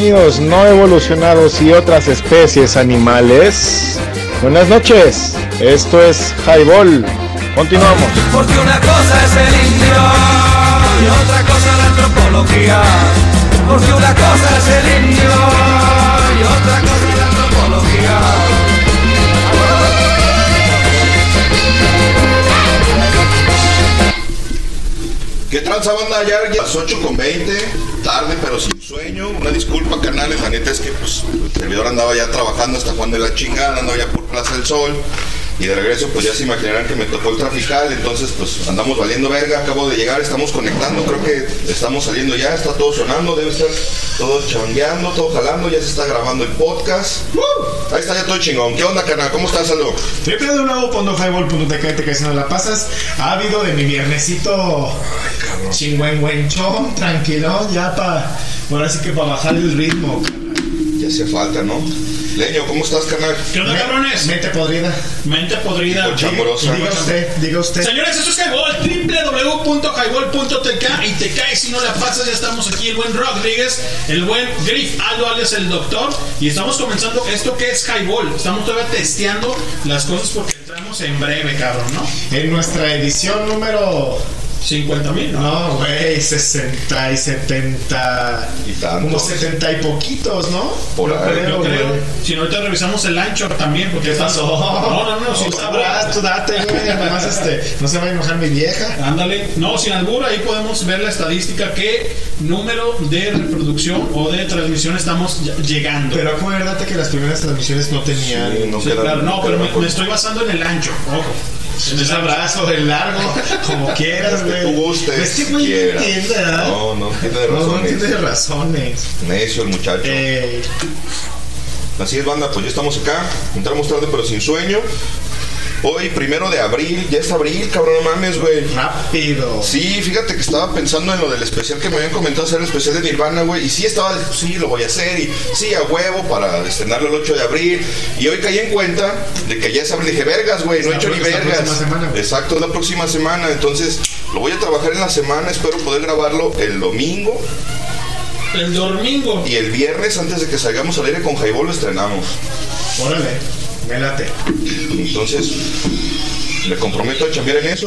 simios no evolucionados y otras especies animales. Buenas noches, esto es Highball. Continuamos. Porque una cosa es el indio y otra cosa la antropología. Porque una cosa es el indio y otra cosa la antropología. ¿Qué tranza banda? Ya las 8 con 20, tarde pero sin sueño. Una disculpa, canales. La neta es que pues, el servidor andaba ya trabajando hasta Juan de la chingada, andaba ya por Plaza del Sol. Y de regreso, pues ya se imaginarán que me tocó el trafical, entonces pues andamos valiendo verga, acabo de llegar, estamos conectando, creo que estamos saliendo ya, está todo sonando, debe estar todo changueando, todo jalando, ya se está grabando el podcast. Ahí está ya todo chingón. ¿Qué onda, canal? ¿Cómo estás, Aldo? www.highball.tk que si no la pasas, ha de mi viernesito chingüengüenchón, tranquilo, ya para, ahora sí que para bajar el ritmo. Ya hace falta, ¿no? Leño, ¿cómo estás, canal? ¿Qué onda, cabrones? Mente podrida. Mente podrida. Diga usted, diga usted. Señores, eso es Highball, www.highball.tk y te cae si no la pasas, ya estamos aquí el buen Rodríguez, el buen Griff Aldo alias el doctor y estamos comenzando esto que es Highball, estamos todavía testeando las cosas porque entramos en breve, cabrón, ¿no? En nuestra edición número 50 mil, ¿no? Güey, 60 y 70. Y tantos. Como 70 y poquitos, ¿no? Por ahí. creo, Yo creo. güey. Si no, ahorita revisamos el ancho también, porque ¿Qué está- pasó? No, no, no, si No está sabrás, tú date, güey. Nomás este, no se va a enojar mi vieja. Ándale, no, sin albur, ahí podemos ver la estadística, qué número de reproducción o de transmisión estamos ll- llegando. Pero acuérdate que las primeras transmisiones no tenían. Sí, no Sí, claro, no, pero me, me estoy basando en el ancho, ojo. En el Un abrazo del largo, como quieras, Que güey. tú gustes, Este güey no entiende, ¿verdad? No, no tiene No, no razones. entiende razones. Necio el muchacho. Eh, Así es, banda, pues ya estamos acá. Entramos tarde pero sin sueño. Hoy, primero de abril, ya es abril, cabrón, no mames, güey. rápido. Sí, fíjate que estaba pensando en lo del especial que me habían comentado hacer el especial de Nirvana, güey. Y sí estaba, sí, lo voy a hacer. Y sí, a huevo para estrenarlo el 8 de abril. Y hoy caí en cuenta de que ya es abril. Dije, vergas, güey, no he hecho la ni la vergas. próxima semana, güey. Exacto, es la próxima semana. Entonces, lo voy a trabajar en la semana. Espero poder grabarlo el domingo. El domingo. Y el viernes, antes de que salgamos al aire con Jaibol, lo estrenamos. Órale, me late. Entonces, me comprometo a chambear en eso.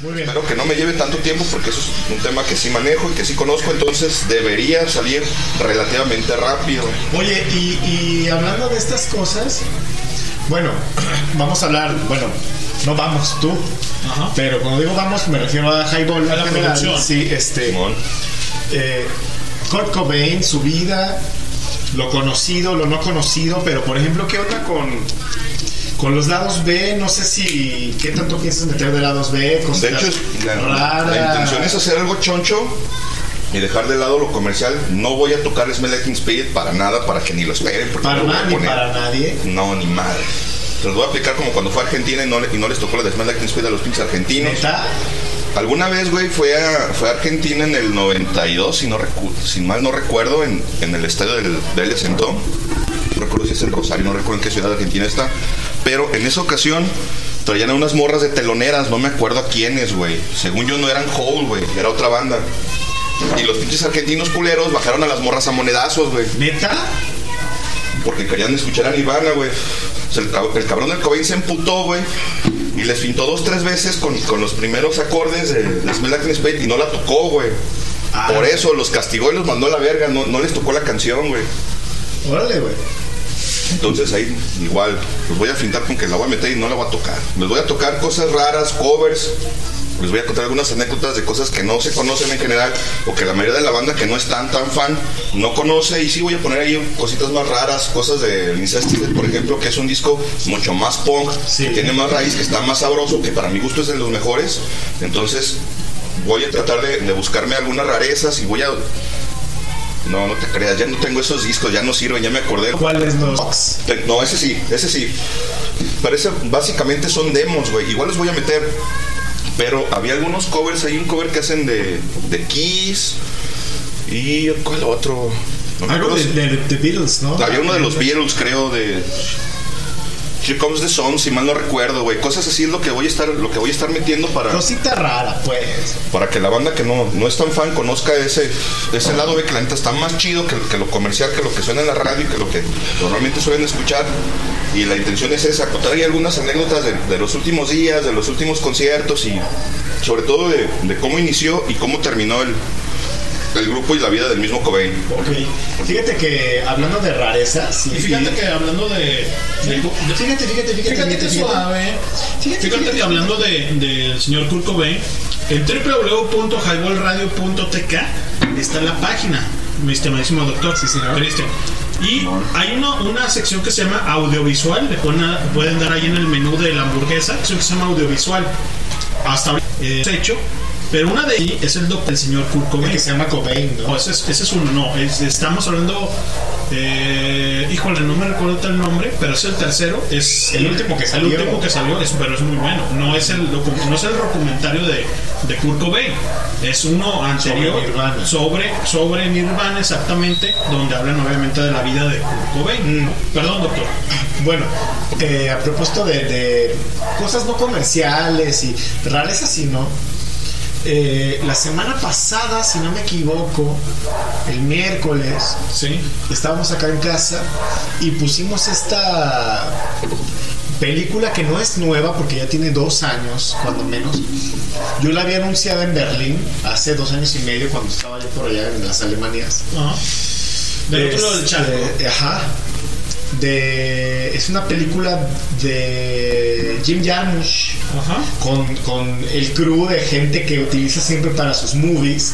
Muy bien. Espero que no me lleve tanto tiempo porque eso es un tema que sí manejo y que sí conozco, entonces debería salir relativamente rápido. Oye, y, y hablando de estas cosas, bueno, vamos a hablar, bueno, no vamos tú, Ajá. pero cuando digo vamos me refiero a Highball A la en general. producción. Sí, este, Simón. eh, Kurt Cobain, su vida, lo conocido, lo no conocido, pero por ejemplo, ¿qué onda con, con los lados B? No sé si, ¿qué tanto piensas meter de lados B? Cosas De hecho, la, raras. la intención es hacer algo choncho y dejar de lado lo comercial. No voy a tocar Smell Like Spirit para nada, para que ni lo esperen. Porque Para nada ni para nadie. No, ni madre. Se los voy a aplicar como cuando fue a Argentina y no, y no les tocó la de Smell Like Spirit a los pinches argentinos. ¿Neta? Alguna vez, güey, fue a, fue Argentina en el 92, si, no recu- mal no recuerdo, en, en el estadio del Vélez Sentón. No recuerdo si es en Rosario, no recuerdo en qué ciudad de Argentina está. Pero en esa ocasión traían a unas morras de teloneras, no me acuerdo a quiénes, güey. Según yo no eran Hole, güey, era otra banda. Y los pinches argentinos culeros bajaron a las morras a monedazos, güey. ¿Neta? Porque querían escuchar a Nirvana, güey. O sea, el, cab- el cabrón del Cobain se emputó, güey. Y les pintó dos, tres veces con, con los primeros acordes de, de Smell Like Spirit y no la tocó, güey. Ah. Por eso los castigó y los mandó a la verga. No, no les tocó la canción, güey. Órale, güey. Entonces ahí igual los voy a fintar con que la voy a meter y no la voy a tocar. Les voy a tocar cosas raras, covers. Les voy a contar algunas anécdotas de cosas que no se conocen en general o que la mayoría de la banda que no es tan tan fan no conoce y sí voy a poner ahí cositas más raras, cosas de Incested, por ejemplo, que es un disco mucho más punk, Sí. que tiene más raíz, que está más sabroso, que para mi gusto es de los mejores. Entonces voy a tratar de, de buscarme algunas rarezas y voy a no, no te creas, ya no tengo esos discos, ya no sirven, ya me acordé. ¿Cuáles los? Te- No, ese sí, ese sí. Pero ese básicamente son demos, güey. Igual los voy a meter. Pero había algunos covers, hay un cover que hacen de, de Kiss. ¿Y cuál otro? No Algo de, de Beatles, ¿no? Había uno de los Beatles, creo, de... Here Comes the Sun, si mal no recuerdo, güey. Cosas así es lo que voy a estar, lo que voy a estar metiendo para, Cosita rara, pues. para que la banda que no, no es tan fan conozca ese, ese lado B que la neta está más chido que, que lo comercial, que lo que suena en la radio y que lo que normalmente suelen escuchar. Y la intención es esa, contar ahí algunas anécdotas de, de los últimos días, de los últimos conciertos y sobre todo de, de cómo inició y cómo terminó el, el grupo y la vida del mismo Cobain. Ok. Fíjate que hablando de rarezas. Y fíjate que hablando de. de- de- Fíjate, fíjate, fíjate. Fíjate fíjate, que fíjate. suave. Fíjate, Fíjate fíjate. que hablando de- del señor Kurt Cobain, en www.highballradio.tk está la página, mi estimadísimo doctor. Sí, señor. Cristian. Y hay una, una sección que se llama audiovisual, le pueden, pueden dar ahí en el menú de la hamburguesa, sección que se llama audiovisual. Hasta ahorita eh, hecho, pero una de ellas es el doctor, el señor Kurt El Cobain. que se llama Cobain, No, ¿no? ese es, ese es uno, no. es- estamos hablando. Eh, híjole, no me recuerdo el nombre, pero es el tercero. Es El último que salió. El último que salió, es, pero es muy bueno. No es el, no es el documentario de, de Kurt Cobain. Es uno anterior Sobre Nirvana. sobre, sobre Nirvana, exactamente, donde hablan obviamente de la vida de Kurt Cobain. Mm. Perdón, doctor. Bueno, eh, a propósito de, de cosas no comerciales y rarezas así, ¿no? Eh, la semana pasada, si no me equivoco, el miércoles, Sí. estábamos acá en casa y pusimos esta película que no es nueva porque ya tiene dos años, cuando menos. Yo la había anunciado en Berlín hace dos años y medio cuando estaba yo por allá en las Alemanias. Del otro lado del Este, charco. Ajá. De, es una película de Jim Jarmusch Ajá. con, con el crew de gente que utiliza siempre para sus movies.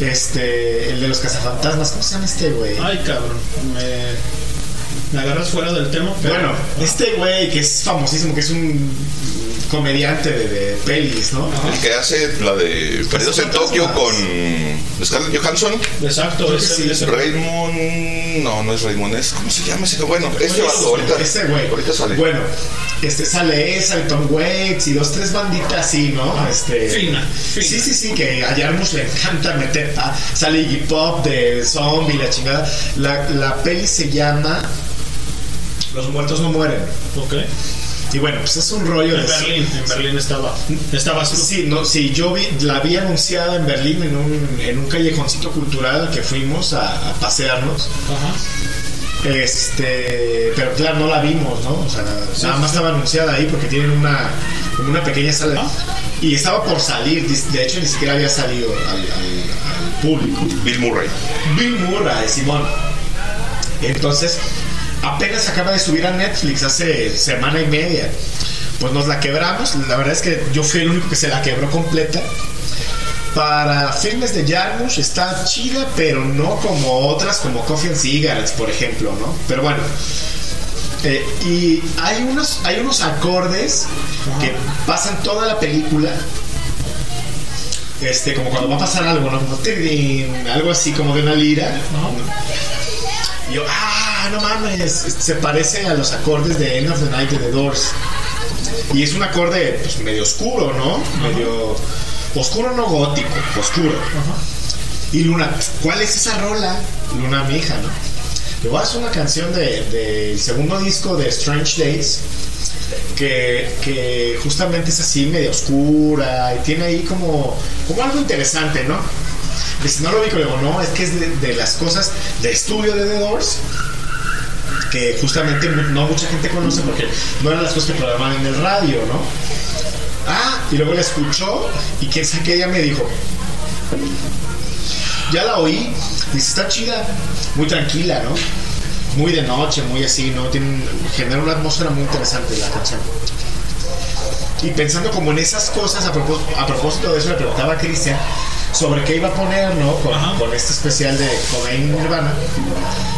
Este, el de los cazafantasmas, ¿cómo se llama este güey? Ay, cabrón. Me, me agarras fuera del tema. Pero, Bueno, este güey que es famosísimo, que es un comediante de, de pelis, ¿no? El que hace la de Perdidos en Tokio con Scarlett Johansson. Exacto, ese- sí. ese- Raymond. No, no es Raymond, es. ¿Cómo se llama ese? Bueno, este vato ahorita. Ese güey. Ahorita sale. Bueno, este sale esa, el Tom Waits y dos, tres banditas así, ¿no? Este, Fina, fina. Sí, sí, sí, que a Jarmusch le encanta meter. ah, sale Iggy Pop de Zombie, la chingada. La, la peli se llama Los muertos no mueren. Ok. Y bueno, pues es un rollo En de. Berlín, en Berlín estaba. Estaba así. Sí, no, sí, yo vi, la vi anunciada en Berlín en un, en un callejoncito cultural al que fuimos a, a pasearnos. Ajá. Este, pero claro, no la vimos, ¿no? O sea, nada más estaba anunciada ahí porque tienen una, como una pequeña sala. Ah. Y estaba por salir, de hecho ni siquiera había salido al, al- al público. Bill Murray. Bill Murray, Simón. Entonces, apenas acaba de subir a Netflix hace semana y media. Pues nos la quebramos. La verdad es que yo fui el único que se la quebró completa. Para filmes de Jarmusch está chida, pero no como otras, como Coffee and Cigarettes, por ejemplo, ¿no? Pero bueno. Eh, y hay unos, hay unos acordes que pasan toda la película. Este, como cuando va a pasar algo, ¿no? Como algo así como de una lira. Y yo, ah, no mames, se parece a los acordes de End of the Night de The Doors. Y es un acorde pues, medio oscuro, ¿no? Medio oscuro, no gótico, oscuro. Y Luna, ¿cuál es esa rola? Luna, mi hija, ¿no? Le voy a hacer una canción del de, del segundo disco de Strange Days. Que, que justamente es así, medio oscura, y tiene ahí como, como algo interesante, ¿no? Dice, no lo vi, pero digo, no, es que es de, de las cosas de estudio de The Doors que justamente no mucha gente conoce porque no eran las cosas que programaban en el radio, ¿no? Ah, y luego la escuchó y quién sabe qué ella me dijo. Ya la oí, dice, está chida, muy tranquila, ¿no? Muy de noche, muy así, ¿no? Genera una atmósfera muy interesante la canción. Y pensando como en esas cosas, a, propós- a propósito de eso, le preguntaba a Cristian sobre qué iba a poner, ¿no? Con, este especial de Cobain Nirvana.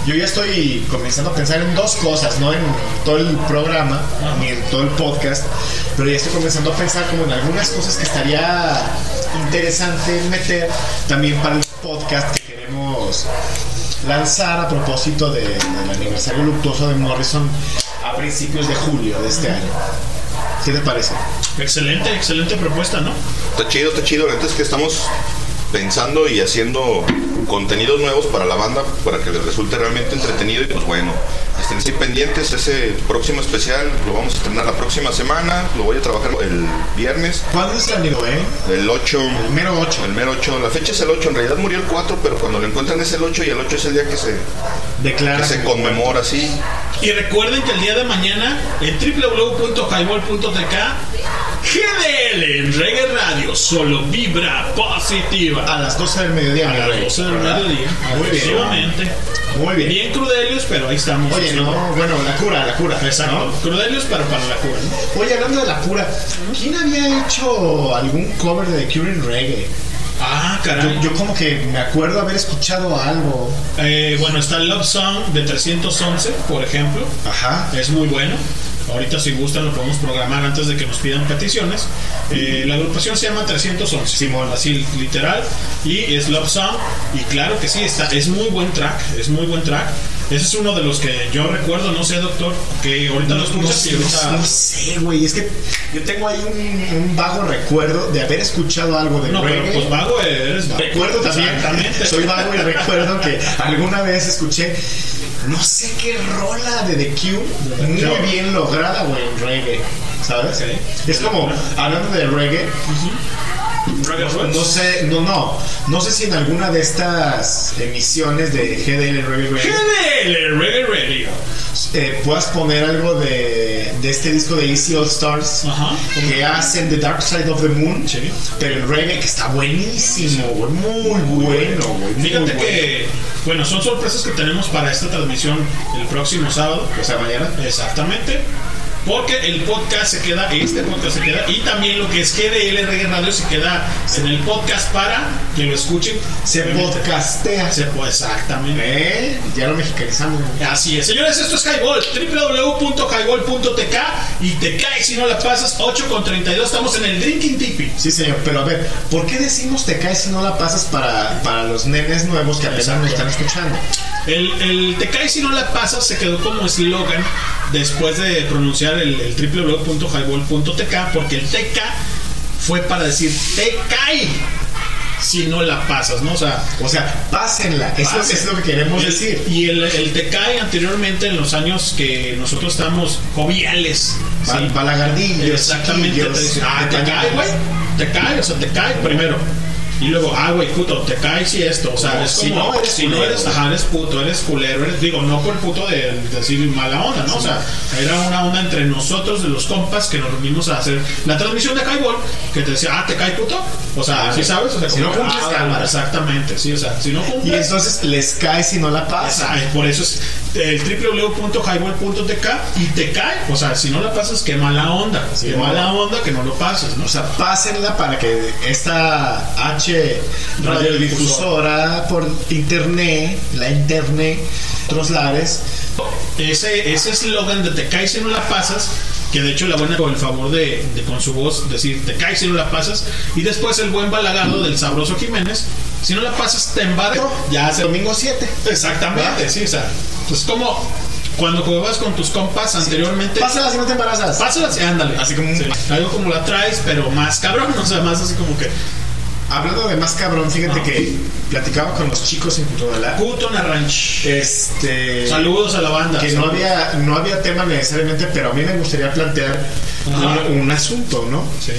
Yo ya estoy comenzando a pensar en dos cosas, no en todo el programa, ni en todo el podcast, pero ya estoy comenzando a pensar como en algunas cosas que estaría interesante meter también para el podcast que queremos lanzar a propósito de- del aniversario luctuoso de Morrison a principios de julio de este año. ¿Qué te parece? Excelente, excelente propuesta, ¿no? Está chido, está chido. La neta es que estamos pensando y haciendo contenidos nuevos para la banda para que les resulte realmente entretenido y pues bueno, estén sí pendientes. Ese próximo especial lo vamos a estrenar la próxima semana. Lo voy a trabajar el viernes, ¿Cuándo es el amigo, eh? el 8. El mero 8. El mero 8, la fecha es el 8, en realidad murió el 4, pero cuando lo encuentran es el 8 y el 8 es el día que se, Declara. que se conmemora así. Y recuerden que el día de mañana en www.highball.tk GDL en Reggae Radio solo vibra positiva. A las 12 del mediodía. A las rey. 12 del mediodía. Muy bien. Efectivamente. Muy bien. Bien crudelios, pero ahí estamos. Oye, no, bueno, la cura, la cura. Exacto. ¿no? Crudelios, pero para la cura. ¿no? Oye, hablando de la cura, ¿quién había hecho algún cover de The Cure in Reggae? Ah, Yo, caray. yo como que me acuerdo haber escuchado algo. Eh, bueno, está Love Song de 311, por ejemplo. Ajá. Es muy bueno. Ahorita si gustan lo podemos programar antes de que nos pidan peticiones. Eh, la agrupación se llama 311. Simón, así literal. Y es Love Song. Y claro que sí, está, es muy buen track. Es muy buen track. Ese es uno de los que yo recuerdo, no sé, doctor, que ahorita lo No, y no- ahorita... no sé, güey. Es que yo tengo ahí un, un vago recuerdo de haber escuchado algo de No, pero reggae. pues vago eres. Recuerdo también, soy vago y recuerdo que alguna vez escuché, no sé qué rola de The Cure, muy bien lograda, güey, en reggae, ¿sabes? Es como, hablando de reggae. No sé, no, no, no sé si en alguna de estas emisiones de GDL Reggae Radio GDL Reggae Radio. eh, puedas poner algo de, de este disco de Easy All Stars Ajá. que hacen The Dark Side of the Moon, Sí. pero el reggae que está buenísimo, güey, muy bueno, güey. muy Fíjate bueno. que, bueno, son sorpresas que tenemos para esta transmisión el próximo sábado. O sea, mañana. Exactamente. Porque el podcast se queda, este podcast se queda, y también lo que es GDL Reggae Radio se queda en el podcast para que lo escuchen. Se podcastea. Se puede, exactamente. ¿Eh? Ya lo mexicanizamos. Así es, señores, esto es Highball, www.highball.tk y te cae si no la pasas, 8 con 32, estamos en el Drinking Tipi. Sí, señor, pero a ver, ¿por qué decimos te caes si no la pasas para, para los nenes nuevos que apenas nos están escuchando? El, el te cae si no la pasas se quedó como eslogan después de pronunciar el, el www.highball.tk porque el TK fue para decir te cae si no la pasas, ¿no? O sea, O sea, pásenla, eso es lo que queremos Y- decir. Y el, el te cae anteriormente en los años que nosotros estamos joviales. Pa- ¿sí? Exactamente, te ah, te cae, güey. Te cae, o sea, te cae primero. Y luego, ah, güey, puto, te cae si esto. O sea, es si como, no eres si no eres, ajá, eres puto, eres culero, eres, digo, no por puto de, de decir mala onda, ¿no? O sea, era una onda entre nosotros, de los compas, que nos reunimos a hacer la transmisión de Highball, que te decía, ah, te cae puto. O sea, ¿sí sabes? O sea, Si no cumples, ah, cámara. Exactamente, sí, o sea, si no Y cumples. entonces les cae si no la pasan. Esa- por eso es el www.highball.tk y te cae. O sea, si no la pasas, qué mala onda. Sí, qué mala onda que no lo pases, ¿no? O sea, pásenla para que esta H radiodifusora por internet, la internet, otros lares, ese ese eslogan de te caes si no la pasas, que de hecho la buena con el favor de, de con su voz decir te caes si no la pasas, y después el buen balagado del sabroso Jiménez, si no la pasas te embargo, ya hace domingo 7. exactamente, sí, o sea, pues como cuando jugabas con tus compas anteriormente, Pásala si no te embarazas. pásalas y ándale, Así como Sí, algo como la traes, pero más cabrón, o sea, más así como que Hablando de más cabrón, fíjate Ah. que platicaba con los chicos en Cutonalá. puto Narranch. Este. Saludos a la banda. Que no había, no había tema necesariamente, pero a mí me gustaría plantear un, un asunto, ¿no? Sí.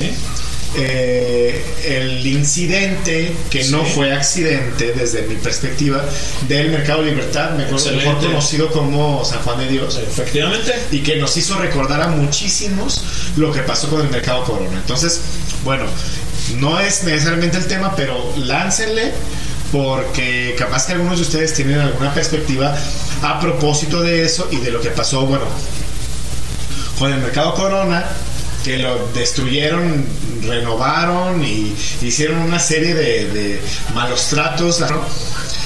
Eh, el incidente, que no fue accidente desde mi perspectiva, del Mercado Libertad, mejor, mejor conocido como San Juan de Dios, Efectivamente. y que nos hizo recordar a muchísimos lo que pasó con el Mercado Corona. Entonces, bueno, no es necesariamente el tema, pero láncenle. Porque capaz que algunos de ustedes tienen alguna perspectiva a propósito de eso y de lo que pasó, bueno, con el mercado Corona, que lo destruyeron, renovaron y hicieron una serie de, malos tratos ¿no?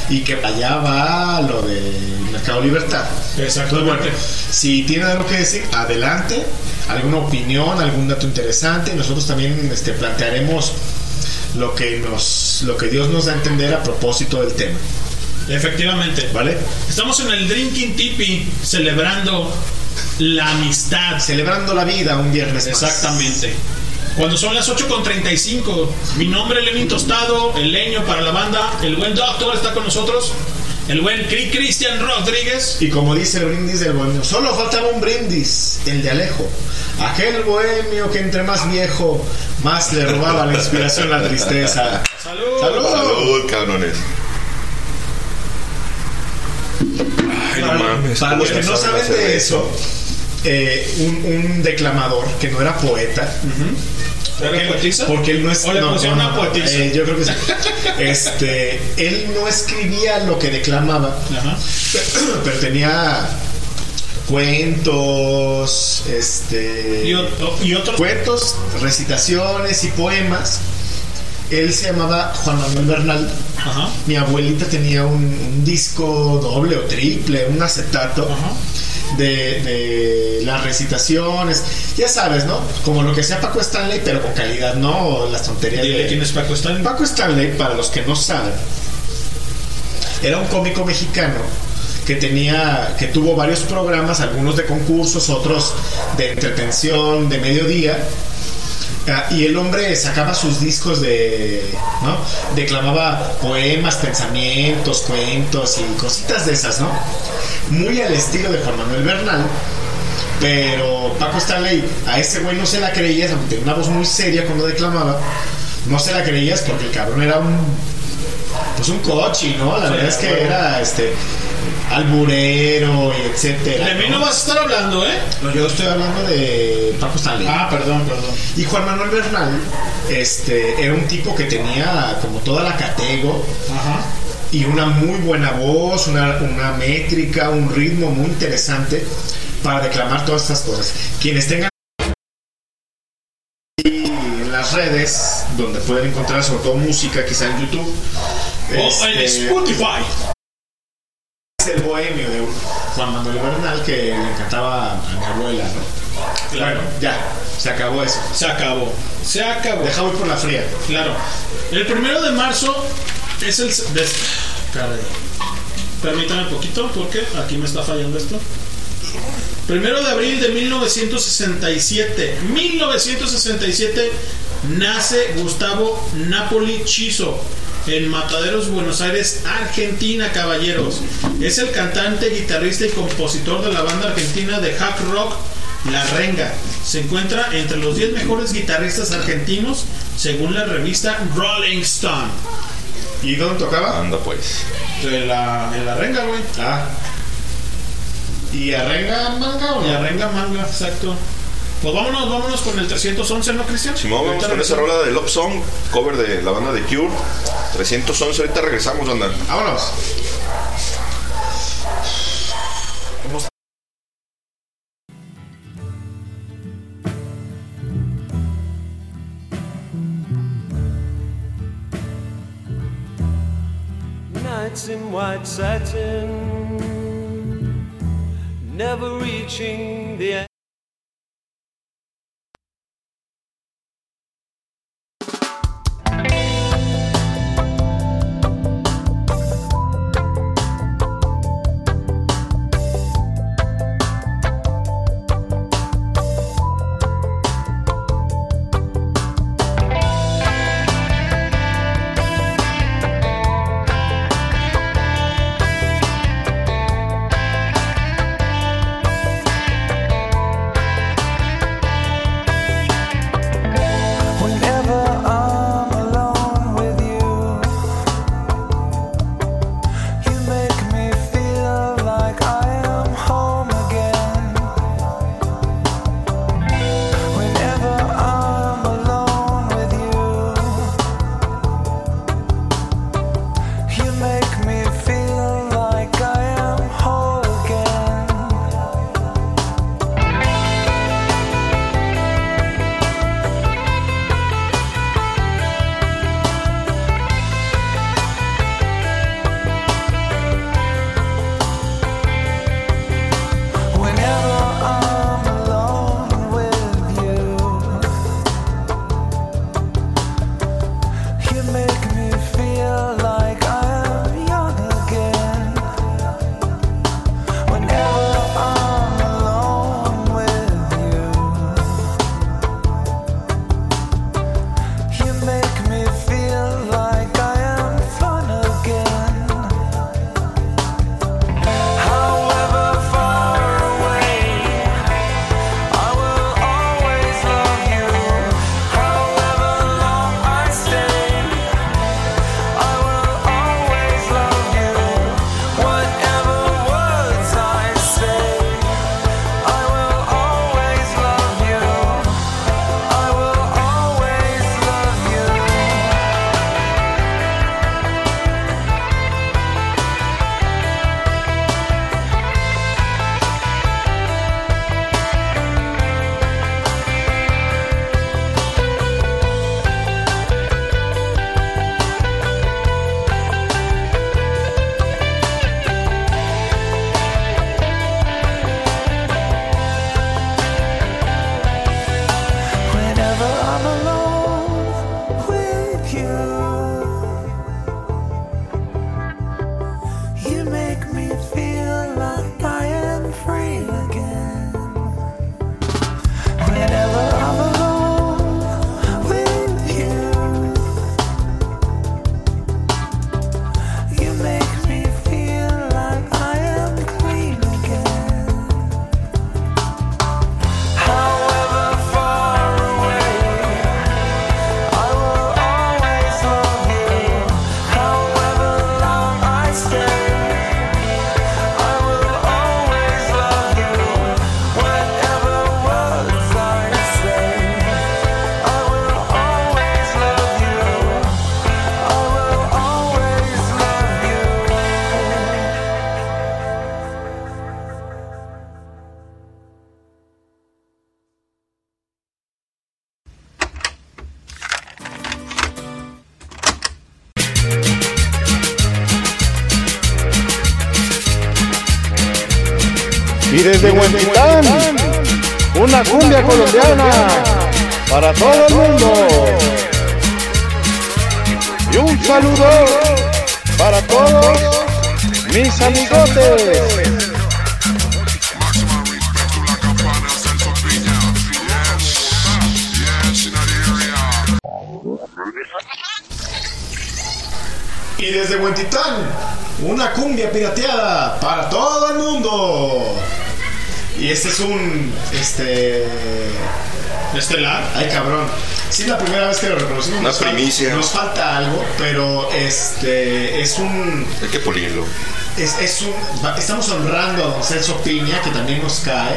Y que allá va lo del mercado Libertad. Exactamente. Entonces, bueno, si tienen algo que decir, adelante, alguna opinión, algún dato interesante, nosotros también este, plantearemos lo que nos lo que Dios nos da a entender a propósito del tema. Efectivamente. ¿Vale? Estamos en el Drinking Tipi celebrando la amistad. Celebrando la vida un viernes más. Cuando son las 8.35, mi nombre es Lenin Tostado, el leño para la banda, el buen doctor está con nosotros. el buen Cri- Cristian Rodríguez. Y como dice el brindis del bohemio, solo faltaba un brindis, el de Alejo. Aquel bohemio que entre más viejo, más le robaba la inspiración la tristeza. ¡Salud! ¡Salud! Salud, cabrones. Ay, no Para, mames. para ¿cómo los que no sabe saben de eso, eh, un, un declamador que no era poeta, porque, ¿Era poetisa? porque él no es. ¿O le no, pusieron no, una poetisa? eh, yo creo que sí. Este, él no escribía lo que declamaba, Ajá. pero tenía cuentos, este. Y, y otro. cuentos, recitaciones y poemas. Él se llamaba Juan Manuel Bernal. Ajá. Mi abuelita tenía un, un disco doble o triple, un acetato Ajá. de, de las recitaciones. Ya sabes, ¿no? Como lo que hacía Paco Stanley, pero con calidad, no las tonterías Dile de quién es Paco Stanley. Paco Stanley, para los que no saben, era un cómico mexicano que tenía, que tuvo varios programas, algunos de concursos, otros de entretención, de mediodía. Y el hombre sacaba sus discos de, ¿no? Declamaba poemas, pensamientos, cuentos y cositas de esas, ¿no? Muy al estilo de Juan Manuel Bernal. Pero Paco Stanley, a ese güey no se la creías, aunque tenía una voz muy seria cuando declamaba. No se la creías porque el cabrón era un. Pues un cochi, ¿no? La Sí, verdad es que bueno. era este. Alburero y etcétera. De mí no vas a estar hablando, ¿eh? No, yo estoy hablando de Paco Stanley. Ah, perdón, perdón. Y Juan Manuel Bernal este, era un tipo que tenía como toda la catego Ajá. y una muy buena voz, una, una métrica, un ritmo muy interesante para declamar todas estas cosas. Quienes tengan en las redes, donde pueden encontrar sobre todo música, quizá en YouTube, O en este, Spotify. Es el bohemio de Juan Manuel Bernal que le encantaba a mi abuela, ¿no? Claro. Bueno, ya, se acabó eso. Se acabó. Se acabó. Deja voy por la fría. Claro. El primero de marzo es el. de- caray. Permítame un poquito porque aquí me está fallando esto. Primero de abril de 1967. 1967 nace Gustavo Napoli Chizo en Mataderos, Buenos Aires, Argentina, caballeros. Es el cantante, guitarrista y compositor de la banda argentina de hack rock La Renga. Se encuentra entre los 10 mejores guitarristas argentinos según la revista Rolling Stone. ¿Y dónde tocaba? Anda pues. En la, en la Renga, güey. Ah. ¿Y arrenga manga o Y no? arrenga manga, exacto. Pues vámonos, vámonos con el 311, ¿no, Cristian? Simón, vamos con esa rola de Love Song, cover de la banda de Cure. 311, ahorita regresamos, anda. Vámonos. Nights in white satin, never reaching the end. Y desde Huentitán, una cumbia pirateada para todo el mundo. Y este es un. Este. Estelar. Ay, cabrón. Sí, es la primera vez que lo reconocimos. Una Nos primicia. Nos falta algo, pero este. Es un. Hay que pulirlo. Es, es un. Estamos honrando a don Celso Piña, que también nos cae.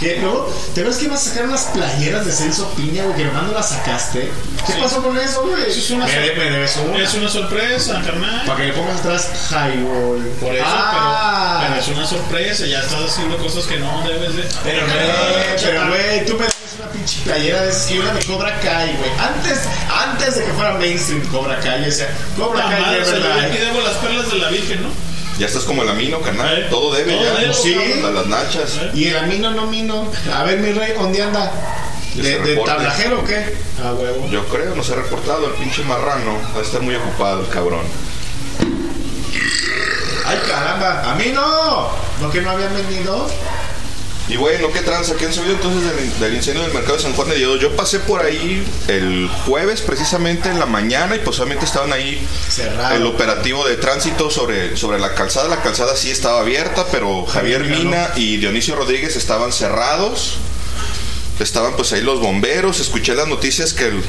Que luego, ¿te ves que ibas a sacar unas playeras de Celso Piña, güey? Que nomás no las sacaste. ¿Qué Sí. pasó con eso, güey? Eso es una me, de- me debes una. Es una sorpresa, carnal. Para que le pongas atrás Highball. Por eso, Ah. pero, pero es una sorpresa. Ya estás haciendo cosas que no debes de. Pero, güey, pero, güey, tú me debes una pinche playera de y una de Cobra Kai, güey. Antes, antes de que fuera mainstream Cobra Kai, yo decía, Cobra Kai, de o sea, verdad. aquí debo las perlas de la Virgen, ¿no? Ya estás como el amino, carnal. Eh, Todo debe todo ya. debo, Sí. A las nachas. Y el amino no mino. A ver, mi rey, ¿dónde anda? ¿De, de tablajero o qué? A huevo. Yo creo, nos ha reportado el pinche marrano. Va a estar muy ocupado el cabrón. Ay, caramba, a mí no. ¿No que no habían venido? Y bueno, ¿qué tranza? ¿Qué han subido entonces del, del incendio del mercado de San Juan de Dios? Yo pasé por ahí el jueves precisamente en la mañana y posiblemente estaban ahí Cerrado. el operativo de tránsito sobre, sobre la calzada. La calzada sí estaba abierta, pero Javier Javier Mina y Dionisio Rodríguez estaban cerrados. Estaban pues ahí los bomberos. Escuché las noticias que el,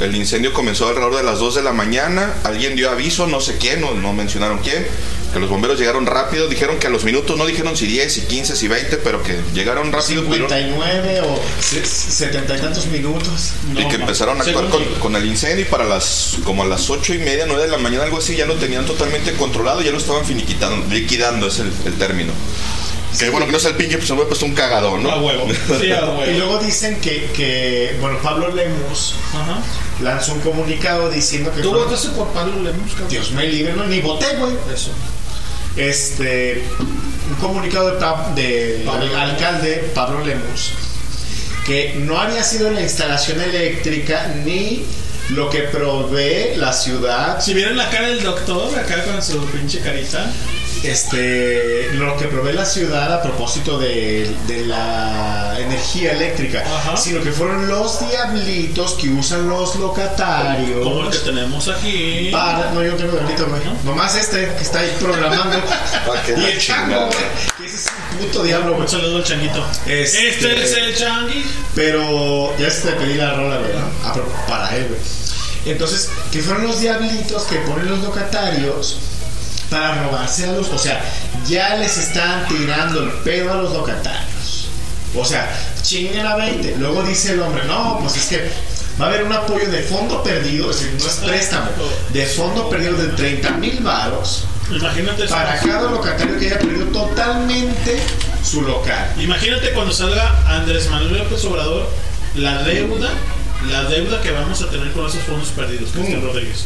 el incendio comenzó alrededor de las 2 de la mañana. Alguien dio aviso, no sé quién, no, no mencionaron quién. Que los bomberos llegaron rápido. Dijeron que a los minutos, no dijeron si 10, si 15, si 20, pero que llegaron rápido. pudieron- 59 o se- 70 y tantos minutos. y que No, empezaron a actuar con, con el incendio y para las como a las ocho y media, nueve de la mañana, algo así, ya lo tenían totalmente controlado, ya lo estaban finiquitando, liquidando es el, el término. Que bueno que no sea el pinche, pues se me puesto un cagadón, A ¿no? huevo. Sí, a Y huevo. luego dicen que, que, bueno, Pablo Lemus Ajá. lanzó un comunicado diciendo que... Tú votaste por Pablo Lemus, cabrón. Dios me libre, no, ni voté, güey. Eso. Este, un comunicado de del Pablo. alcalde Pablo Lemus que no había sido la instalación eléctrica ni lo que provee la ciudad Si vieron la cara del doctor acá con su pinche carita. Este lo que provee la ciudad a propósito de, de la energía eléctrica, Ajá. sino que fueron los diablitos que usan los locatarios. Como el que tenemos aquí. para, no, yo tengo diablito, güey. Nomás este que está ahí programando. Y el chango, chingada. güey, que ese es un puto diablo, güey. Saludo al changuito. Este- Este, es el changuis. Pero ya se te pedí la rola, ¿verdad? Ah, pero para él, güey. Entonces, que fueron los diablitos que ponen los locatarios para robarse a los. O sea, ya les están tirando el pedo a los locatarios. O sea, chinguen a 20. Luego dice el hombre, no, pues es que va a haber un apoyo de fondo perdido, es decir, no es préstamo, de fondo perdido de 30 mil varos Imagínate eso. para cada locatario que haya perdido totalmente su local. Imagínate cuando salga Andrés Manuel López Obrador la deuda, la deuda que vamos a tener con esos fondos perdidos, Cristian Mm. Rodríguez.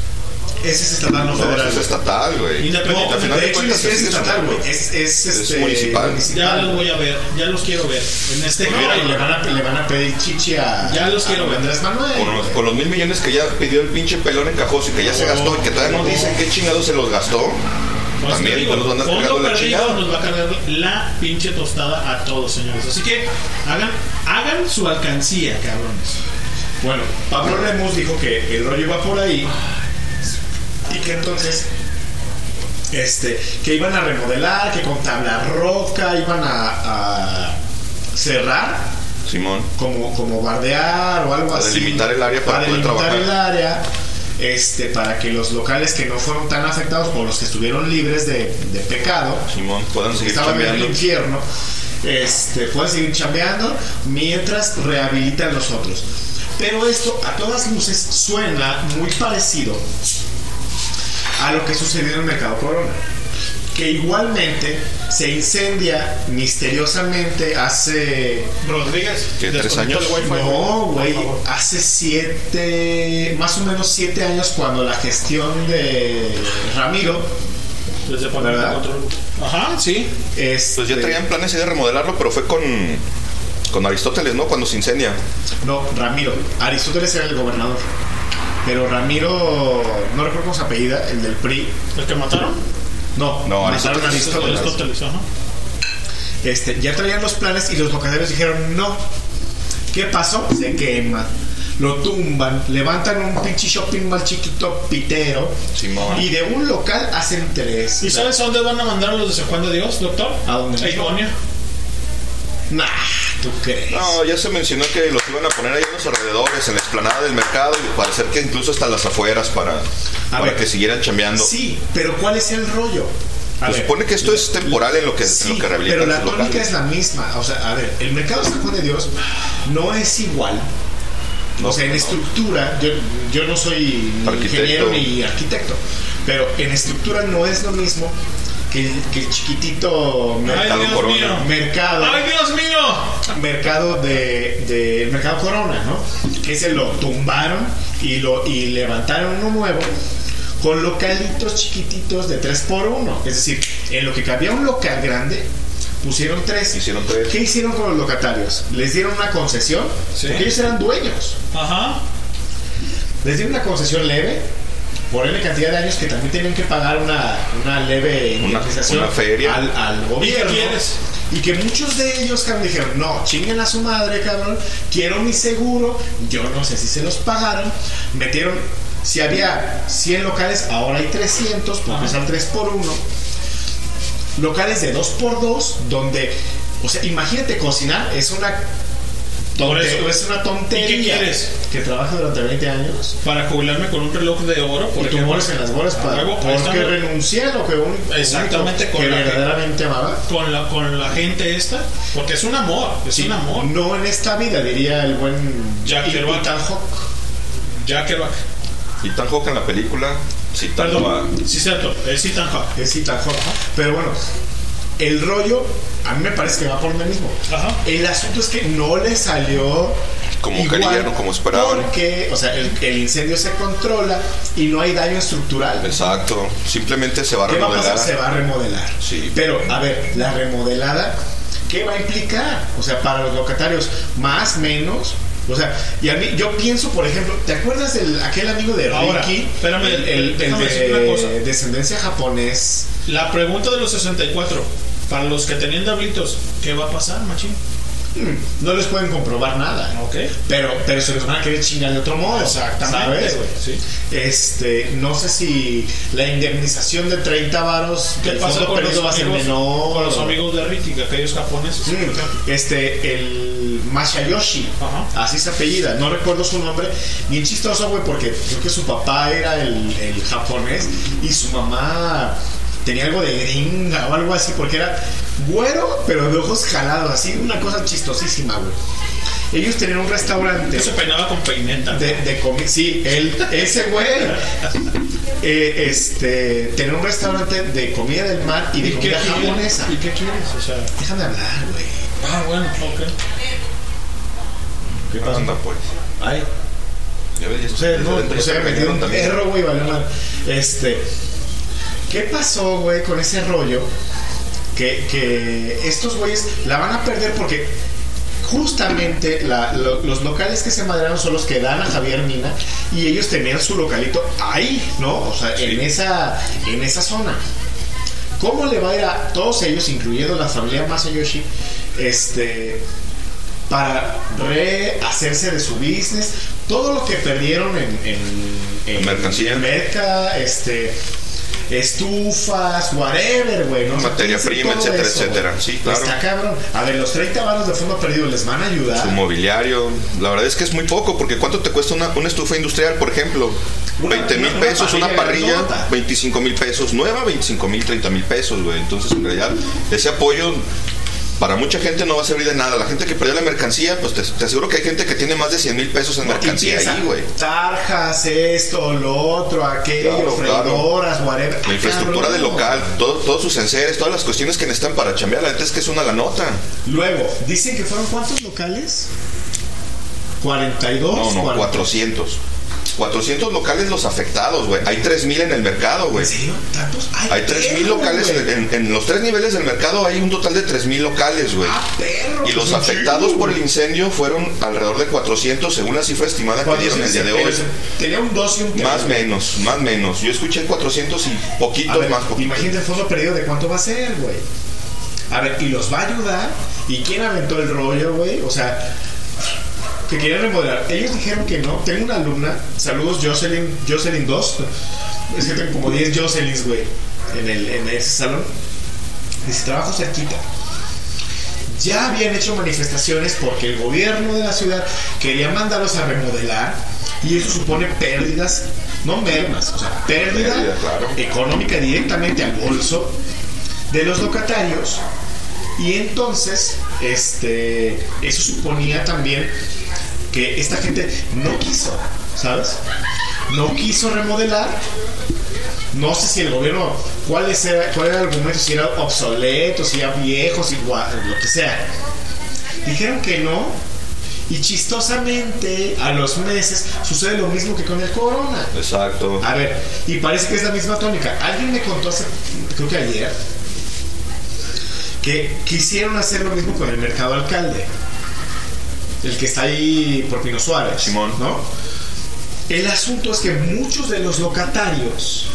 Ese es estatal, no No, federal. eso es estatal, güey. Independiente. No, de de hecho, es estatal, güey. Es, es, es este, municipal. Ya los voy a ver, ya los quiero ver. En este No, y le van, a, le van a pedir chichi a, Ya los quiero ver. Andrés Manuel. Con los, con los mil millones que ya pidió el pinche pelón en Cajoso y que ya se gastó y que todavía no dicen qué chingados se los gastó. Pues También digo, nos van a cargando la chingada. nos va a cargar la pinche tostada a todos, señores. Así que hagan, hagan su alcancía, cabrones. Bueno, Pablo Lemus dijo que el rollo iba por ahí y que entonces este que iban a remodelar, que con tabla roca iban a, a cerrar Simón. como, como bardear o algo Para así. delimitar el área para poder delimitar trabajar. el área, este, para que los locales que no fueron tan afectados o los que estuvieron libres de, de pecado, Simón, puedan seguir estaban en el infierno, este, puedan seguir chambeando mientras rehabilitan los otros. Pero esto a todas luces suena muy parecido a lo que sucedió en el Mercado Corona. Que igualmente se incendia misteriosamente hace Rodríguez, ¿Qué, tres años? no, güey, hace siete, más o menos siete años cuando la gestión de Ramiro Desde ¿Verdad? Control. Ajá, sí. Este, Pues ya traían planes de remodelarlo, pero fue con, con Aristóteles, ¿no? Cuando se incendia. No, Ramiro. Aristóteles era el gobernador. Pero Ramiro, no recuerdo cómo se apellida, el del PRI. ¿El que mataron? No, No, mataron a Aristóteles. Aristóteles. Ajá. Este, ya traían los planes y los locatarios dijeron no. ¿Qué pasó? Se quema. Lo tumban, levantan un pinche shopping mal chiquito pitero Simón. y de un local hacen tres. ¿Y sabes a dónde van a mandar a los de San Juan de Dios, doctor? ¿A dónde? A Iconia. Nah, ¿tú crees? No, ya se mencionó que los iban a poner ahí en los alrededores, en la explanada del mercado y parecer que incluso hasta las afueras para, para ver. que siguieran chambeando. Sí, pero ¿cuál es el rollo? A Se supone que esto es temporal en lo que, en Sí, lo que rehabilitan pero la tónica locales. es la misma. O sea, a ver, el mercado San Juan de Dios no es igual. No, o sea, en no. estructura, yo, yo no soy Arquitecto. ingeniero ni arquitecto, pero en estructura no es lo mismo que, que el chiquitito ¡Ay, mercado, Dios Corona. mío! mercado, ¡Ay, Dios mío! mercado de, de- el mercado Corona, ¿no? Que ese lo tumbaron y lo y levantaron uno nuevo con localitos chiquititos de 3 por 1 Es decir, en lo que cabía un local grande, pusieron tres. Hicieron tres. ¿Qué hicieron con los locatarios? Les dieron una concesión, Sí. porque ellos eran dueños. Ajá. Les dieron una concesión leve, por N cantidad de años que también tenían que pagar una, una leve Una- indemnización una feria. al, al gobierno. quieres? Y que muchos de ellos, cabrón, dijeron, no, chinguen a su madre, cabrón, quiero mi seguro, yo no sé si se los pagaron, metieron, si había 100 locales, ahora hay 300, porque son 3 por 1 locales de 2 por 2 donde, o sea, imagínate cocinar, es una tonte- es una tontería. ¿Y qué quieres? Que trabaje durante 20 años. Para jubilarme con un reloj de oro. Y Porque tú mueres en las bolas A para, ahí porque renuncié a lo que un, Exactamente, con que la que- verdaderamente amaba. con la, con la gente esta. Porque es un amor. Es un amor. No en esta vida, diría el buen Jack Kerouac. Hawke. Jack Kerouac. Y tan Hawke en la película, citando Perdón. Sí, cierto. Es Ethan Hawke. Es Ethan Hawke. Pero bueno, el rollo, a mí me parece que va por donde mismo. Ajá. El asunto es que no le salió Como igual querían o como esperaban. Porque, o sea, el, el incendio se controla y no hay daño estructural. Exacto. Simplemente se va a ¿Qué va a remodelar. pasar? Se va a remodelar. Sí. Pero, a ver, la remodelada, ¿qué va a implicar? O sea, para los locatarios, más, menos. O sea, y a mí, yo pienso, por ejemplo, ¿te acuerdas del aquel amigo de Ahora, Ricky? espérame, el, el- el déjame decirte una cosa. de descendencia japonés. La pregunta de los 64. Para los que tenían diablitos, ¿qué va a pasar, machín? No les pueden comprobar nada. Ok. Pero, pero se les van a querer chingar de otro modo. Exactamente, ¿sabes? sí. Este, no sé si la indemnización de 30 varos ¿Qué del pasa fondo con los, perdido va a ser menor. con los amigos de Ricky, aquellos japoneses? Mm, Este, el Masayoshi, Ajá. así se apellida, no recuerdo su nombre. Bien chistoso, güey, porque creo que su papá era el, el japonés y su mamá tenía algo de gringa o algo así, porque era güero, pero de ojos jalados, así, una cosa chistosísima, güey. Ellos tenían un restaurante Se peinaba con peineta. de, de comida. Sí, él, ese güey. eh, este, tenía un restaurante de comida del mar y de ¿Y comida japonesa. ¿Y qué quieres? O sea, Déjame hablar, güey. ah, bueno, ok. ¿Qué Anda, pues. Ay. Ya ves, ya O sea, no, se metido un también. perro, güey, vale madre. Este. ¿Qué pasó, güey, con ese rollo? Que, que estos güeyes la van a perder porque justamente la- lo- los locales que se madrearon son los que dan a Javier Mina y ellos tenían su localito ahí, ¿no? O sea, en, esa, en esa zona. ¿Cómo le va a ir a todos ellos, incluyendo la familia Masayoshi, este, para rehacerse de su business? Todo lo que perdieron en, en, en Mercancía. en merca, este, estufas, whatever, güey. ¿no? Materia prima, etcétera, eso, etcétera. güey. Sí, claro. Está cabrón. A ver, los 30 varos de fondo perdido les van a ayudar. Su mobiliario, la verdad es que es muy poco, porque ¿cuánto te cuesta una, una estufa industrial, por ejemplo? Una- 20 mil una- una pesos, una parrilla grandota. 25 mil pesos, nueva, 25 mil, 30 mil pesos, güey. Entonces, en realidad, ese apoyo para mucha gente no va a servir de nada. La gente que perdió la mercancía, pues te, te aseguro que hay gente que tiene más de 100 mil pesos en mercancía ahí, güey. Tarjas, esto, lo otro, aquello, Claro, claro. whatever. La infraestructura del local, todo- todos sus enseres, todas las cuestiones que necesitan para chambear, la neta es que es una la nota. Luego, dicen que fueron cuántos locales? 42. No, no, 40. 400. 400 locales los afectados, güey. Hay 3000 en el mercado, güey. ¿En serio? ¿Tantos? ¡Ay, Hay 3.000 perro, locales, en, en- en los tres niveles del mercado hay un total de 3.000 locales, güey. ¡Ah, perro! Y los afectados por el incendio fueron alrededor de 400, según la cifra estimada que dieron el día de hoy. Tenía un 2 y un 3. Más menos, más menos. Yo escuché 400 y A poquitos ver, más. poquitos. imagínate el fondo perdido de cuánto va a ser, güey. A ver, y los va a ayudar. ¿Y quién aventó el rollo, güey? O sea, que querían remodelar. Ellos dijeron que no. Tengo una alumna, saludos Jocelyn, Jocelyn 2. Es que tengo como 10 Jocelyn's, güey, en, el, en ese salón. Dice, trabajo cerquita. Ya habían hecho manifestaciones porque el gobierno de la ciudad quería mandarlos a remodelar y eso supone pérdidas, no mermas, o sea, pérdida, Pérdida, claro. económica directamente al bolso de los locatarios y entonces este eso suponía también que esta gente no quiso, ¿sabes? No quiso remodelar. No sé si el gobierno, cuál, es, cuál era el argumento, si era obsoleto, si era viejo, si lo que sea. Dijeron que no. Y chistosamente, a los meses, sucede lo mismo que con el corona. Exacto. A ver, y parece que es la misma tónica. Alguien me contó hace, creo que ayer, que quisieron hacer lo mismo con el mercado alcalde. El que está ahí por Pino Suárez. Simón. ¿No? El asunto es que muchos de los locatarios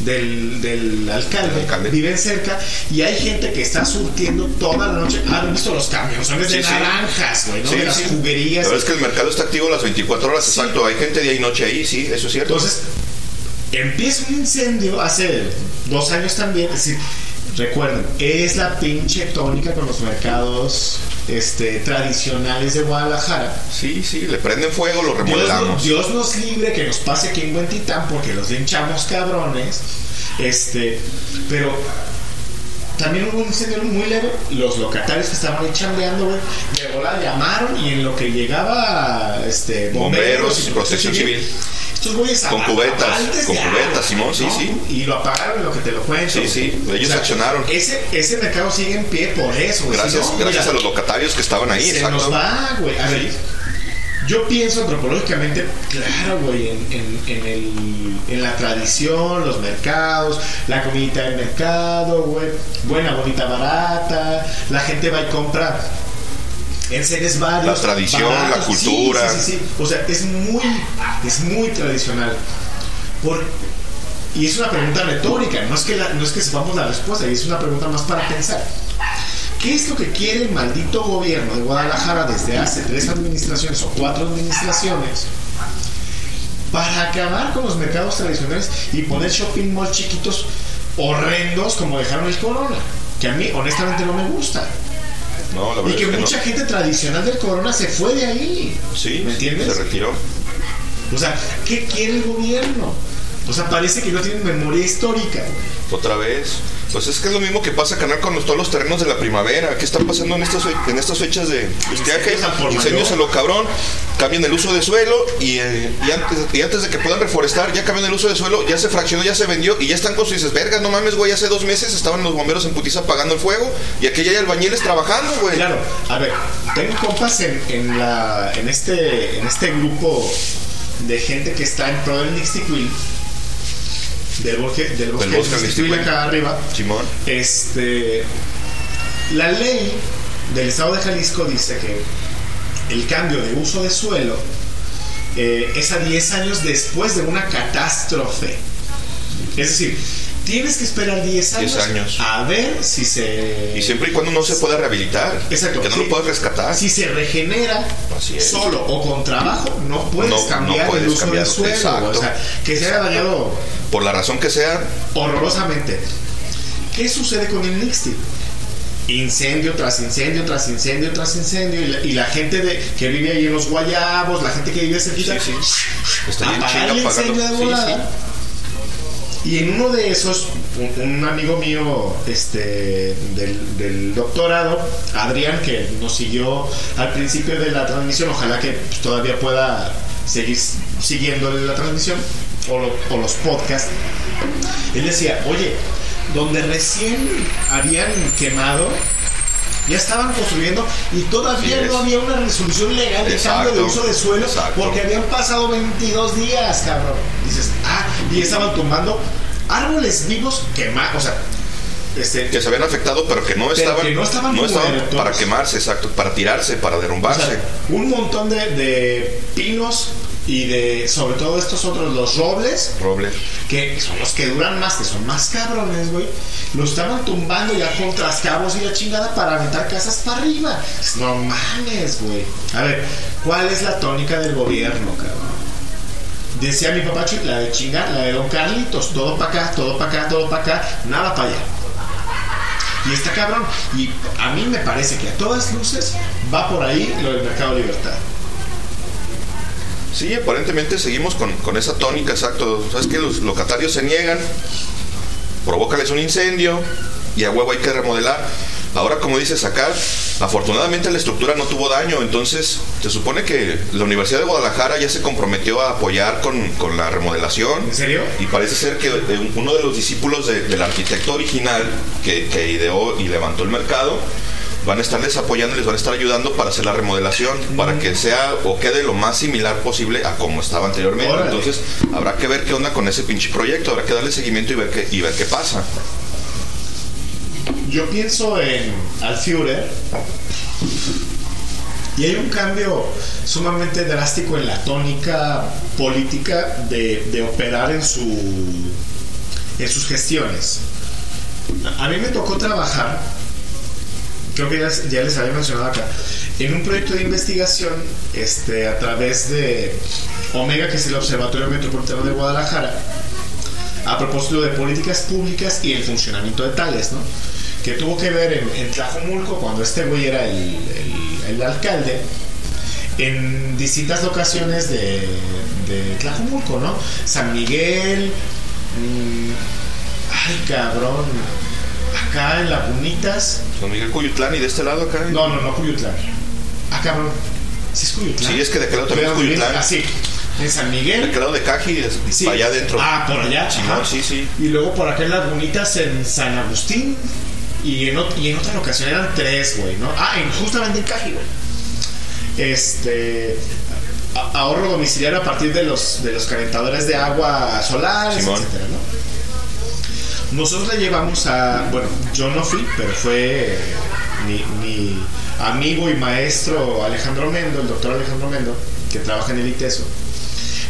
del, del alcalde, alcalde. viven cerca y hay gente que está surtiendo toda la noche. ¿Han visto los camiones de Sí, naranjas, güey? ¿no? Sí, de las juguerías. Verdad es que el mercado está activo las 24 horas, exacto. Hay gente día y noche ahí, sí, eso es cierto. Entonces, empieza un incendio hace dos años también. Es decir, recuerden, es la pinche tónica con los mercados este, tradicionales de Guadalajara. sí, sí, le prenden fuego, lo remodelamos. Dios nos libre que nos pase aquí en Huentitán porque los linchamos cabrones. Este, pero también hubo un incendio muy leve. Los locatarios que estaban ahí chambeando, güey, de volada llamaron y en lo que llegaba este, bomberos, Bomberos, protección civil. Estos güeyes Con cubetas, con cubetas, Simón, sí, sí. Y lo apagaron lo que te lo cuento. Sí, sí, ellos accionaron. Ese, ese mercado sigue en pie por eso, güey. Si Gracias, no, gracias mira, a los locatarios que estaban ahí, se exacto. nos va, güey. A ver, yo pienso antropológicamente, claro, güey, en, en, en, el, en la tradición, los mercados, la comidita del mercado, güey, buena, bonita, barata, la gente va y compra en seres varios. La tradición, la cultura. Sí, sí, sí. O sea, es muy, es muy tradicional. Por, y es una pregunta retórica, no es, que la- no es que sepamos la respuesta, es una pregunta más para pensar. ¿Qué es lo que quiere el maldito gobierno de Guadalajara desde hace tres administraciones o cuatro administraciones para acabar con los mercados tradicionales y poner shopping malls chiquitos horrendos como dejaron el Corona? Que a mí honestamente no me gusta. No, la Y que es que mucha no. gente tradicional del Corona se fue de ahí. Sí, ¿Me entiendes? se retiró. O sea, ¿qué quiere el gobierno? O sea, parece que no tienen memoria histórica. güey. Otra vez. Pues es que es lo mismo que pasa, canal, con los- todos los terrenos de la primavera. ¿Qué está pasando en estas, en estas fechas de estiaje? Incendios a lo cabrón, cambian el uso de suelo y, eh, y, antes, y antes de que puedan reforestar, ya cambian el uso de suelo, ya se fraccionó, ya se vendió y ya están con sus dices, verga, no mames, güey, hace dos meses estaban los bomberos en putiza apagando el fuego y aquí ya hay albañiles trabajando, güey. Claro, a ver, tengo compas en, en, la, en, este, en este grupo de gente que está en pro del Nixtiquil, del bosque, del bosque, Del bosque acá arriba. Simón. Este, la ley del Estado de Jalisco dice que el cambio de uso de suelo eh, es a 10 años después de una catástrofe. Es decir, tienes que esperar 10 años, 10 años. a ver si se... Y siempre y cuando no se pueda rehabilitar. Exacto. Que no sí. lo puedas rescatar. Si se regenera Así es. solo o con trabajo, no puedes No- no cambiar puedes el uso cambiar, del suelo. exacto. O sea, que se haya dañado Por la razón que sea, horrorosamente. ¿Qué sucede con el Nixty? Incendio tras incendio, tras incendio, tras incendio. Y la, y la gente de, que vive ahí en los guayabos, la gente que vive cerquita, Sí, sí. Está apagar el incendio de apagando. Sí, volada. Y en uno de esos, un, amigo mío este, del, doctorado, Adrián, que nos siguió al principio de la transmisión, ojalá que todavía pueda seguir siguiendo la transmisión o, lo- o los podcasts, él decía, oye, donde recién habían quemado Ya estaban construyendo y todavía no había una resolución legal de Exacto, cambio de uso de suelo exacto. porque habían pasado 22 días, cabrón. Dices, ah, y estaban tumbando árboles vivos quemados, o sea, este, Que se habían afectado, pero que no estaban, que no estaban para quemarse, exacto, para tirarse, para o derrumbarse. sea, un montón de, de pinos y de, sobre todo estos otros, los robles, Roble. que son los que duran más, que son más cabrones, güey. Lo estaban tumbando ya con trascabos y la chingada para aventar casas para arriba. No mames, güey. A ver, ¿cuál es la tónica del gobierno, cabrón? Decía mi papá, la de chingar, la de Don Carlitos, todo para acá, todo para acá, todo para acá, nada para allá. Y está cabrón. Y a mí me parece que a todas luces va por ahí lo del mercado libertad. Sí, aparentemente seguimos con, con esa tónica, exacto. Sabes que los locatarios se niegan, provócales un incendio y a huevo hay que remodelar. Ahora, como dices acá, afortunadamente la estructura no tuvo daño, entonces se supone que la Universidad de Guadalajara ya se comprometió a apoyar con, con la remodelación. ¿En serio? Y parece ser que eh, uno de los discípulos de- del arquitecto original que, que ideó y levantó el mercado van a estarles apoyando les van a estar ayudando para hacer la remodelación, para que sea o quede lo más similar posible a como estaba anteriormente. Órale. Entonces habrá que ver qué onda con ese pinche proyecto, habrá que darle seguimiento y ver qué, y ver qué pasa. Yo pienso en Al Führer y hay un cambio sumamente drástico en la tónica política de, de operar en, su, en sus gestiones. A mí me tocó trabajar, creo que ya, les había mencionado acá, en un proyecto de investigación este, a través de Omega, que es el Observatorio Metropolitano de Guadalajara, a propósito de políticas públicas y el funcionamiento de tales, ¿no? Que tuvo que ver en, en Tlajomulco, cuando este güey era el, el- el alcalde, en distintas locaciones de, de Tlajomulco, ¿no? San Miguel, mm, ay cabrón, acá en Lagunitas, San Miguel Cuyutlán y de este lado acá. no, no, no Cuyutlán, ah cabrón, sí es Cuyutlán. Sí, es que de aquel lado también es Cuyutlán. Ah, sí, en San Miguel. De aquel lado de Caji, es- Sí. allá adentro. Ah, por allá. Simón, ajá. sí, sí. Y luego por acá en las bonitas en San Agustín. Y en, y en otra ocasión eran tres, güey, ¿no? Ah, en, justamente en Caji, güey. Este. ahorro domiciliario a partir de los, de los calentadores de agua Simón. etcétera, ¿no? Nosotros le llevamos a. Bueno, yo no fui, pero fue mi, mi amigo y maestro Alejandro Mendo, el doctor Alejandro Mendo, que trabaja en el ITESO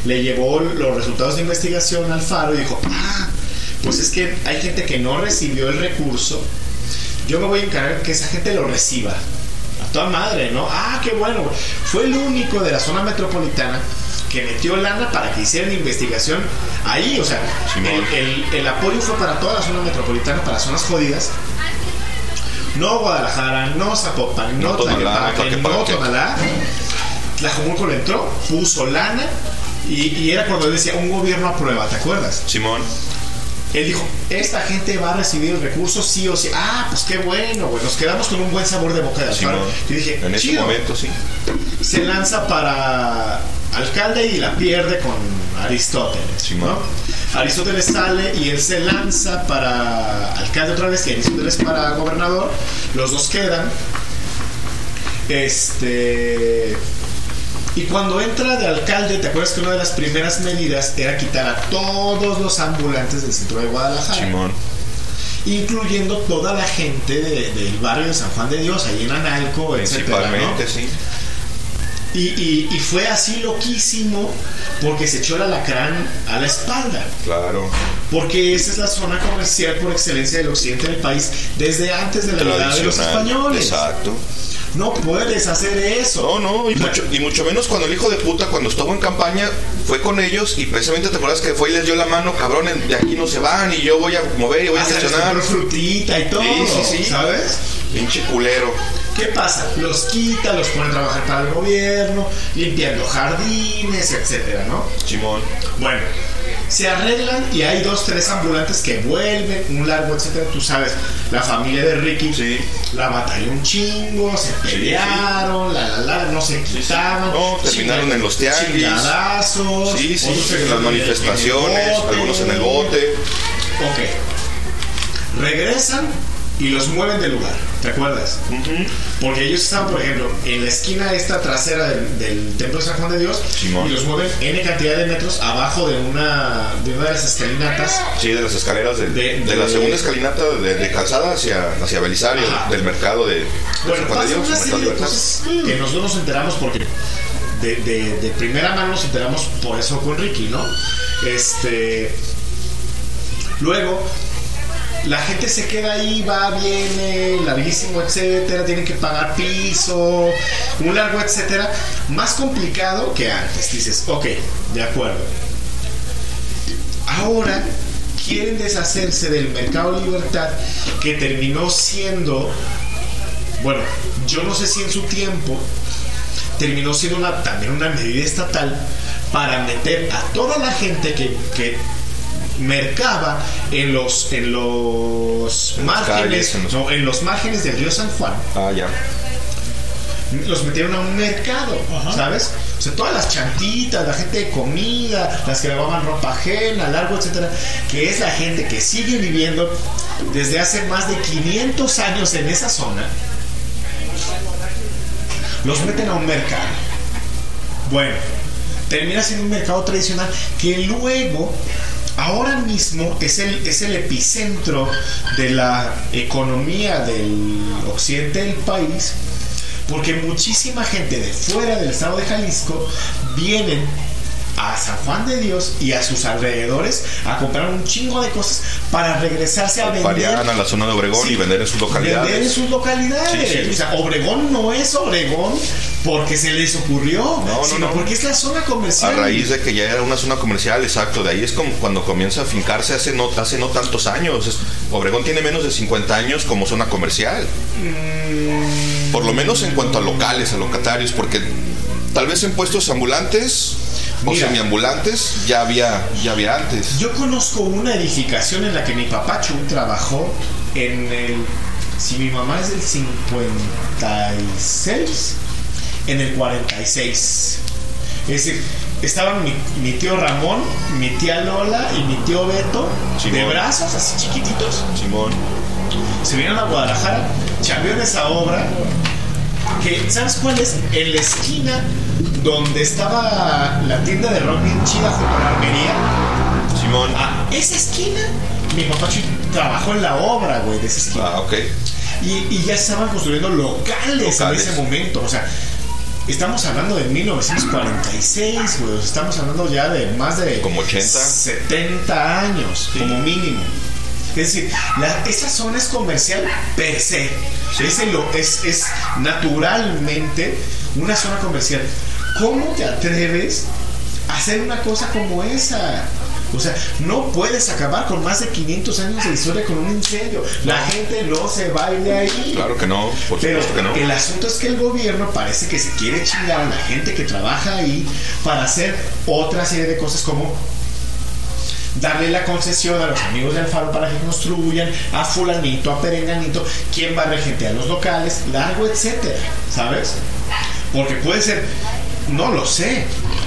le llevó los resultados de investigación al Faro y dijo, ah, pues es que hay gente que no recibió el recurso, yo me voy a encargar que esa gente lo reciba. A toda madre, ¿no? Ah, qué bueno. Fue el único de la zona metropolitana que metió lana para que hicieran investigación ahí. O sea, el, el- el apoyo fue para toda la zona metropolitana, para zonas jodidas. No Guadalajara, no Zapopan, no, No Tonalá, no. Tonalá. Tlajomulco le entró, puso lana y, y era cuando él decía un gobierno aprueba, ¿te acuerdas? Simón. Él dijo, esta gente va a recibir el recurso sí o sí. Ah, pues qué bueno, güey. Nos quedamos con un buen sabor de boca de Alfaro. Simón. Yo dije, En ese momento, sí. Se lanza para alcalde y la pierde con Aristóteles. ¿no? Aristóteles sale y él se lanza para alcalde otra vez y Aristóteles para gobernador. Los dos quedan. Este. Y cuando entra de alcalde, ¿te acuerdas que una de las primeras medidas era quitar a todos los ambulantes del centro de Guadalajara? Simón. Incluyendo toda la gente de- del barrio de San Juan de Dios, ahí en Analco, etcétera, ¿no? Principalmente, sí. Y, y- y fue así loquísimo porque se echó el alacrán a la espalda. Claro. Porque esa es la zona comercial por excelencia del occidente del país desde antes de la llegada de los españoles. Exacto. No puedes hacer eso. No, no, y mucho, y mucho menos cuando el hijo de puta, cuando estuvo en campaña, fue con ellos y precisamente te acuerdas que fue y les dio la mano, cabrón, de aquí no se van y yo voy a mover y voy a compró frutita y todo. Sí, sí, sí. ¿Sabes? Pinche culero. ¿Qué pasa? Los quita, los pone a trabajar para el gobierno, limpiando jardines, etcétera, ¿no? Simón. Bueno, se arreglan y hay dos, tres ambulantes que vuelven, un largo, etcétera. Tú sabes, la familia de Ricky Sí. la batalló un chingo, se pelearon, la la la, no se quitaban. No, terminaron en los tianguis. Sí, sí, en las manifestaciones, en el bote. algunos en el bote. Ok. Regresan y los mueven del lugar. ¿Te acuerdas? Porque ellos estaban, por ejemplo, en la esquina esta trasera del, del Templo de San Juan de Dios Simón. y los mueven N cantidad de metros abajo de una de, una de las escalinatas. Sí, de las escaleras de, De- de, la de- segunda escalinata de, de calzada hacia, hacia Belisario, Ajá. del mercado de, de Bueno, San Juan de Dios, una serie de cosas que nosotros nos enteramos porque de, de- de primera mano nos enteramos por eso con Ricky, ¿no? Este. Luego, la gente se queda ahí, va, viene, larguísimo, etcétera, tienen que pagar piso, un largo, etcétera. Más complicado que antes. Dices, ok, de acuerdo. Ahora quieren deshacerse del mercado libertad que terminó siendo bueno, yo no sé si en su tiempo terminó siendo una, también una medida estatal para meter a toda la gente que, que mercaba en los en los En márgenes calles, en los- no, en los márgenes del río San Juan Ah, ya. los metieron a un mercado, ¿sabes? O sea, todas las chantitas, la gente de comida, las que lavaban ropa ajena, largo, etcétera, que es la gente que sigue viviendo desde hace más de 500 años en esa zona, los meten a un mercado. Bueno, termina siendo un mercado tradicional que luego, ahora mismo, es el, es el epicentro de la economía del occidente del país, porque muchísima gente de fuera del estado de Jalisco vienen a San Juan de Dios y a sus alrededores a comprar un chingo de cosas para regresarse a vender. Varian a la zona de Obregón Sí. y vender en sus Vender en localidades. sus localidades. Sí, sí. O sea, Obregón no es Obregón porque se les ocurrió, no, sino no. porque es la zona A comercial. raíz de que ya era una zona comercial, exacto. De ahí es como cuando comienza a fincarse hace no, hace no tantos años. Es- Obregón tiene menos de 50 años como zona comercial. Por lo menos en cuanto a locales, a locatarios, porque tal vez en puestos ambulantes o semiambulantes ya había, ya había antes. Yo conozco una edificación en la que mi papá Chun trabajó en el. Si mi mamá es del 56, en el 46. Es decir, estaban mi, mi tío Ramón, mi tía Lola y mi tío Beto de Simón. brazos así chiquititos. Simón. Se vinieron a Guadalajara, chambeó en esa obra. Que, ¿Sabes cuál es? En la esquina donde estaba la tienda de rock bien chida junto a la armería. Simón. Ah, esa esquina, mi papá trabajó en la obra, güey, de esa esquina. Ah, ok. Y, y ya estaban construyendo locales, Locales. en ese momento. O sea, estamos hablando de 1946, güey. Estamos hablando ya de más de Como 80. 70 años, como mínimo. Es decir, la- esa zona es comercial per se. Es, el- es, es naturalmente una zona comercial. ¿Cómo te atreves a hacer una cosa como esa? O sea, no puedes acabar con más de 500 años de historia con un incendio. La gente no se va de ahí. Claro que no, por Pero supuesto que no. el asunto es que el gobierno parece que se quiere chingar a la gente que trabaja ahí para hacer otra serie de cosas como darle la concesión a los amigos de Alfaro para que construyan, a fulanito, a perenganito, quién va a regentear los locales, largo, etcétera, ¿sabes? Porque puede ser, no lo sé,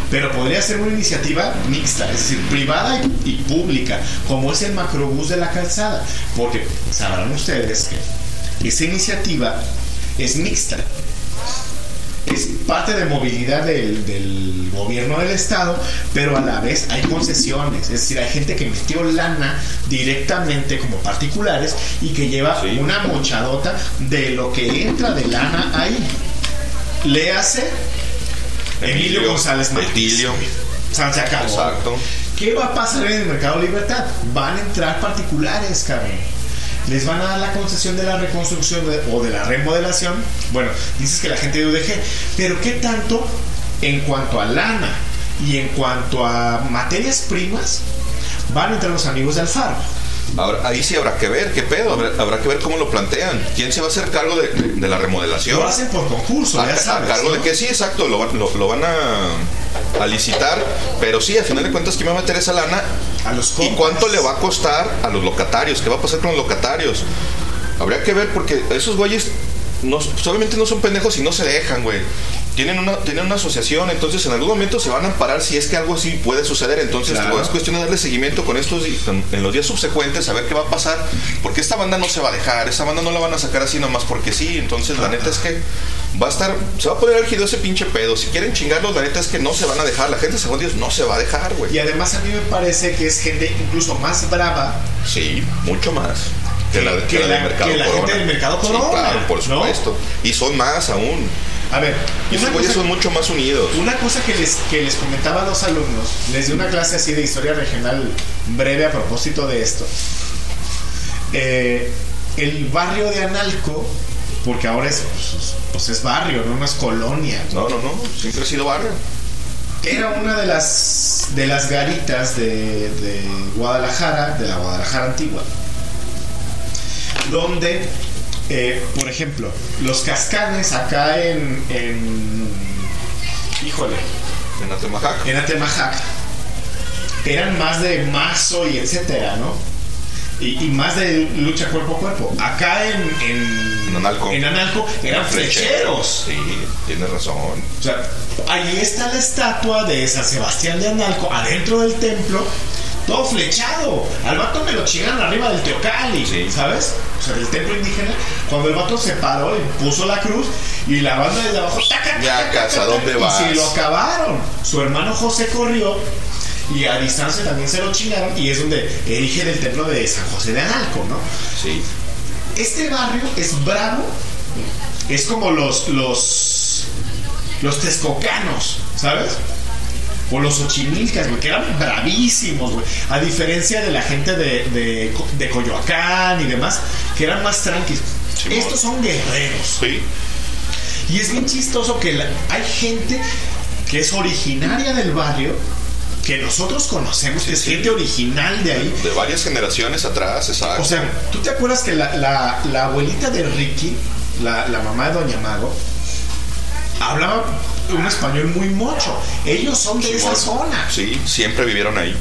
pero podría ser una iniciativa mixta, es decir, privada y, y pública, como es el macrobús de la calzada, porque sabrán ustedes que esa iniciativa es mixta. Parte de movilidad del, del gobierno del estado, pero a la vez hay concesiones. Es decir, hay gente que metió lana directamente como particulares y que lleva Sí. una mochadota de lo que entra de lana ahí. Le hace Emilio, Emilio, González se acabó. Exacto. ¿Qué va a pasar en el mercado libertad? Van a entrar particulares, cabrón. Les van a dar la concesión de la reconstrucción de- o de la remodelación. Bueno, dices que la gente de UDG, pero ¿qué tanto en cuanto a lana y en cuanto a materias primas van a entrar los amigos de Alfaro? Ahora, ahí sí habrá que ver qué pedo, habrá, habrá que ver cómo lo plantean. ¿Quién se va a hacer cargo de, de la remodelación? Lo hacen por concurso, a, ya a sabes. cargo de que sí, exacto, lo, van- lo- lo van a, a licitar, pero sí, al final de cuentas, ¿quién va a meter esa lana? A los ¿Y cuánto le va a costar a los locatarios? ¿Qué va a pasar con los locatarios? Habría que ver porque esos güeyes no, obviamente no son pendejos y no se dejan, güey. Tienen una, tienen una asociación, entonces en algún momento se van a amparar si es que algo así puede suceder. Entonces Claro. pues, es cuestión de darle seguimiento con estos en los días subsecuentes, a ver qué va a pasar. Porque esta banda no se va a dejar, esta banda no la van a sacar así nomás porque sí. Entonces la neta es que va a estar, se va a poner álgido ese pinche pedo. Si quieren chingarlos, la neta es que no se van a dejar. La gente, según Dios, no se va a dejar, güey. Y además a mí me parece que es gente incluso más brava Sí, mucho más. Que la, Que la del mercado que la Corona. gente del mercado Sí, Corona, claro, por ¿no? supuesto. Y son más aún. A ver, esos güeyes son mucho más unidos. una cosa que les, que les comentaba a los alumnos, les di una clase así de historia regional breve a propósito de esto. Eh, el barrio de Analco, porque ahora es, pues, pues es barrio, no, no es colonia. No, no, no. Siempre ha sido barrio. Era una de las de las garitas de, de Guadalajara, de la Guadalajara antigua, donde, eh, por ejemplo, los cascanes acá en, en híjole, En Atemajac. en Atemajac, eran más de mazo y etcétera, ¿no? Y, y más de lucha cuerpo a cuerpo. Acá en, en, En Analco. en Analco eran flecheros. Sí, tienes razón. O sea, ahí está la estatua de San Sebastián de Analco, adentro del templo, todo flechado. Al vato me lo chingan arriba del Teocali, Sí. ¿sabes? O sea, del templo indígena. Cuando el vato se paró y puso la cruz, y la banda desde abajo, taca, Ya, casa, ¿dónde y vas? se lo acabaron. Su hermano José corrió. Y a distancia también se lo chingaron y es donde erigen el templo de San José de Analco, ¿no? Sí. Este barrio es bravo. Es como los los los texcocanos, ¿sabes? O los ochimilcas, güey, que eran bravísimos, güey. A diferencia de la gente de, de, de Coyoacán y demás, que eran más tranquilos. Estos son guerreros. Sí. Y es bien chistoso que la- hay gente que es originaria del barrio, que nosotros conocemos, que es sí. gente original de ahí, De varias generaciones atrás, exacto. o sea, ¿tú te acuerdas que la, la- la abuelita de Ricky, la, la mamá de Doña Mago, hablaba un español muy mocho? Ellos son de esa Simón. zona. Sí, siempre vivieron ahí.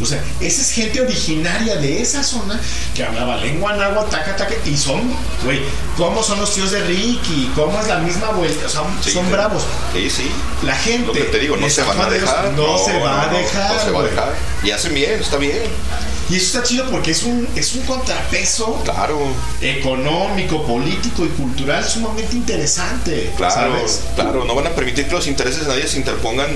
O sea, esa es gente originaria de esa zona que hablaba lengua náhuatl, taca, taca, y son, güey, ¿cómo son los tíos de Ricky? ¿Cómo es la misma vuelta? O sea, Sí, son sí. bravos. Sí, sí. La gente. Lo que te digo, no se van a dejar. No, se va a no, dejar. No se va a dejar. Y hacen bien, está bien. Y eso está chido porque es un, es un contrapeso Claro, económico, político y cultural sumamente interesante. claro, ¿sabes? claro. No van a permitir que los intereses de nadie se interpongan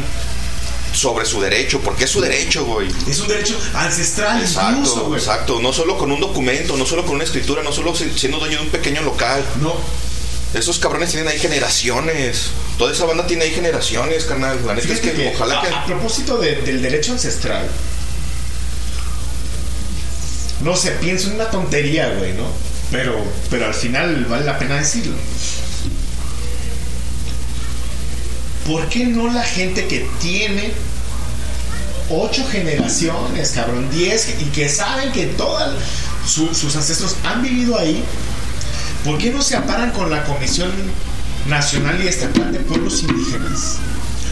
sobre su derecho, porque es su derecho, güey. Es un derecho ancestral incluso, Exacto, güey. exacto. No solo con un documento, no solo con una escritura, no solo si- siendo dueño de un pequeño local. No, Esos cabrones tienen ahí generaciones. Toda esa banda tiene ahí generaciones, carnal. La neta es fíjate que, que, ojalá a, que. a propósito de- del derecho ancestral, no sé, pienso en una tontería, güey, ¿no? Pero, pero al final vale la pena decirlo. ¿Por qué no la gente que tiene ocho generaciones, cabrón, diez, y que saben que todos sus ancestros han vivido ahí, ¿por qué no se aparan con la Comisión Nacional y Estatal de Pueblos Indígenas?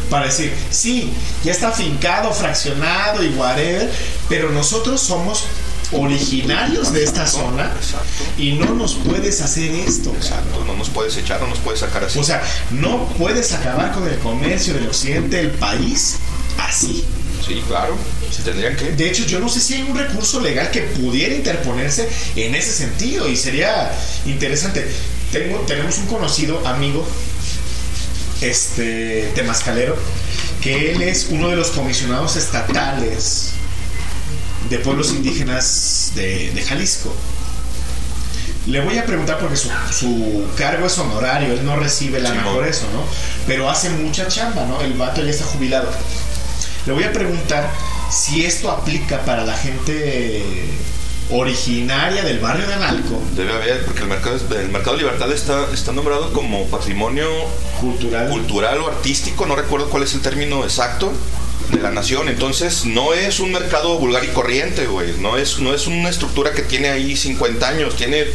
Para decir, sí, ya está fincado, fraccionado y whatever, pero nosotros somos originarios de esta zona Exacto. y no nos puedes hacer esto. Exacto, no nos puedes echar, no nos puedes sacar así. O sea, no puedes acabar con el comercio del occidente del país así. sí, claro. Se tendrían que. De hecho, yo no sé si hay un recurso legal que pudiera interponerse en ese sentido y sería interesante. Tengo, tenemos un conocido amigo, este temascalero, que él es uno de los comisionados estatales de pueblos indígenas de, de Jalisco. Le voy a preguntar porque su, su cargo es honorario, él no recibe la mejor eso, ¿no? Pero hace mucha chamba, ¿no? El vato ya está jubilado. Le voy a preguntar si esto aplica para la gente originaria del barrio de Analco, Debe haber, porque el mercado, el mercado de libertad está, está nombrado como patrimonio cultural. cultural o artístico, no recuerdo cuál es el término exacto de la nación. Entonces, no es un mercado vulgar y corriente, güey. No es, no es una estructura que tiene ahí 50 años, tiene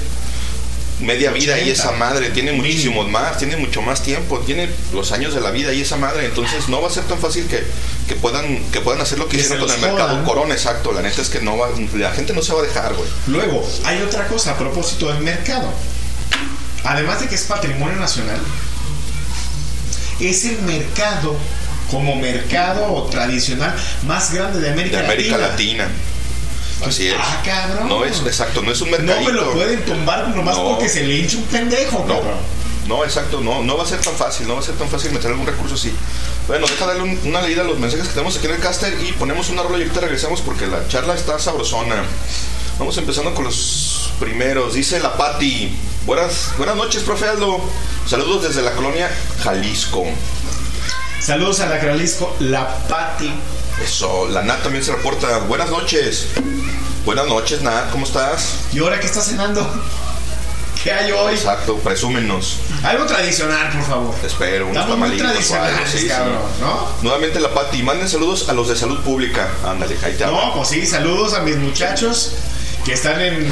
media vida y 80. esa madre, tiene muchísimos más, tiene mucho más tiempo, tiene los años de la vida y esa madre. Entonces, no va a ser tan fácil que, que puedan que puedan hacer lo que Que hicieron con el mercado corona, exacto. La neta es que no va, la gente no se va a dejar, güey. Luego, hay otra cosa a propósito del mercado. además de que es patrimonio nacional, es el mercado como mercado tradicional más grande de América, De América Latina. Latina. Así es. Ah, cabrón. No es, exacto, no es un No mercadito. me lo pueden tumbar nomás No. porque se le hincha un pendejo, No, cabrón. no, exacto, no, no va a ser tan fácil, no va a ser tan fácil meter algún recurso así. Bueno, deja darle un- una leída a los mensajes que tenemos aquí en el caster y ponemos una rola y ahorita regresamos porque la charla está sabrosona. Vamos empezando con los primeros. Dice la Patti. Buenas, buenas noches, profe Aldo. Saludos desde la colonia Jalisco. Saludos a la Jalisco, la Pati. Eso, la Nat también se reporta. Buenas noches. Buenas noches, Nat, ¿cómo estás? ¿Y ahora qué estás cenando? ¿Qué hay hoy? Exacto, presúmenos. Algo tradicional, por favor. Te espero, unos tamalitos o tradicionales, algo, sí, sí. cabrón, ¿no? Nuevamente la Patti, manden saludos a los de salud pública. Ándale, ahí te hablo. No, pues sí, saludos a mis muchachos que están en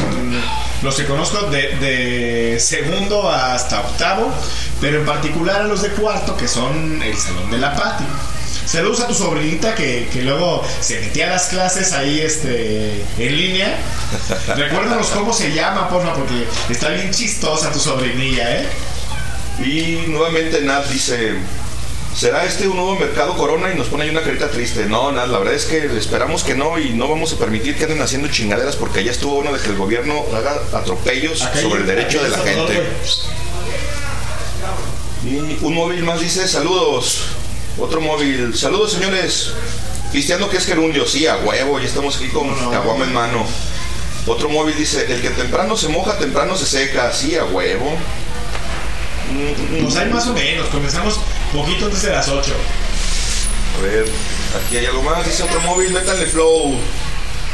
los que conozco de, de segundo hasta octavo, pero en particular a los de cuarto, que son el salón de la Pati. Saludos a tu sobrinita que, que luego se metía a las clases ahí este, en línea. Recuérdanos cómo se llama, porfa, porque está bien chistosa tu sobrinilla, ¿eh? Y nuevamente Nat dice, ¿será este un nuevo mercado corona? Y nos pone ahí una carita triste. No, Nat, la verdad es que esperamos que no y no vamos a permitir que anden haciendo chingaderas porque ya estuvo uno de que el gobierno haga atropellos Acá sobre el derecho de la gente. Y un móvil más dice, saludos. Otro móvil, saludos señores. Cristiano que es gerundio, sí, a huevo, ya estamos aquí con No. caguama en mano. Otro móvil dice, el que temprano se moja, temprano se seca, sí, a huevo. Pues hay más o menos, comenzamos poquito antes de las 8. A ver, aquí hay algo más, dice otro móvil, métanle flow.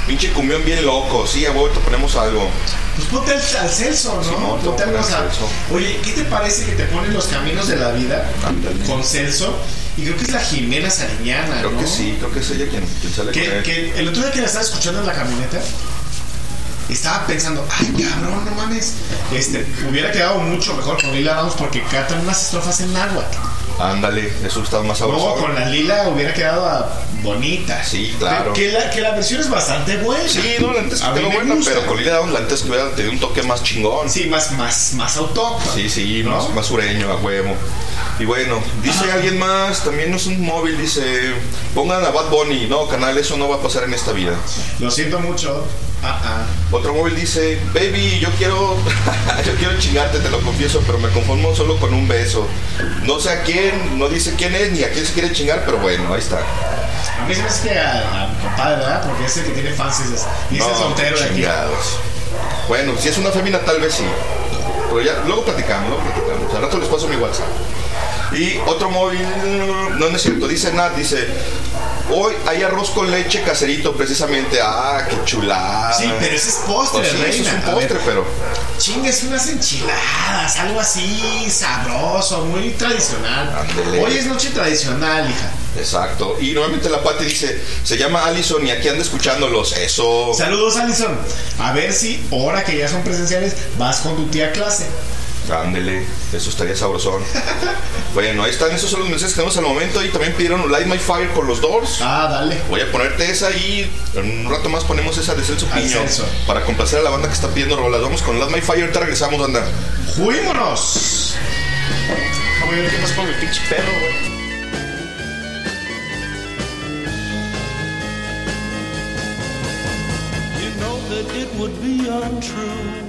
Pinche cumbión bien loco, sí, a te ponemos algo. Pues ponte al, al Celso, ¿no? Voy ponte algo al Celso. Oye, ¿qué te parece que te ponen los caminos de la vida con Celso? Y creo que es la Jimena Sariñana, Creo ¿no? que sí, creo que es ella quien, quien sale con Que, él. que el otro día que la estaba escuchando en la camioneta, estaba pensando, ay cabrón, no mames, este, hubiera quedado mucho mejor con Lila Downs porque cantan unas estrofas en náhuatl. Ándale, eso está más sabroso. No, con la Lila hubiera quedado bonita. Sí, claro. Que la, que la versión es bastante buena. Sí, no, la antes quedó buena, gusta. pero con Lila la antes que hubiera tenido un toque más chingón. Sí, más, más, más autóctono. Sí, sí, ¿No? más, más sureño, a huevo. Y bueno, dice alguien más, también no es un móvil, dice, pongan a Bad Bunny. No, canal, eso no va a pasar en esta vida. Lo siento mucho. Otro móvil dice, baby, yo quiero, yo quiero chingarte, te lo confieso, pero me conformo solo con un beso. No sé a quién, no dice quién es ni a quién se quiere chingar, pero bueno, ahí está. A mí se me hace que a, a mi compadre, ¿verdad? Porque es el que tiene fans y es, el soltero de aquí. Bueno, si es una fémina tal vez sí. Pero ya, luego platicamos, luego platicamos. Al rato les paso mi WhatsApp. Y otro móvil, no, no es cierto, dice Nat, dice, hoy hay arroz con leche caserito precisamente. Ah, qué chulada. Sí, pero ese es postre, Pues sí, reina. eso es un A ver, postre, pero Chingues unas enchiladas, algo así sabroso, muy tradicional. Ándele. Hoy es noche tradicional, hija. exacto. Y nuevamente la Pati dice, se llama Allison y aquí anda escuchándolos. Eso. Saludos, Alison. A ver si, ahora que ya son presenciales, vas con tu tía a clase. Ándele, eso estaría sabrosón. bueno, ahí están, esos son los mensajes que tenemos al momento. Y también pidieron Light My Fire con los Doors. Ah, dale. Voy a ponerte esa y en un rato más ponemos esa de Celso Celso. para complacer a la banda que está pidiendo rolas. Vamos con Light My Fire, ahorita regresamos, banda. ¡Juímonos! Voy a ver qué pasa con el pinche perro, güey. You know that it would be untrue.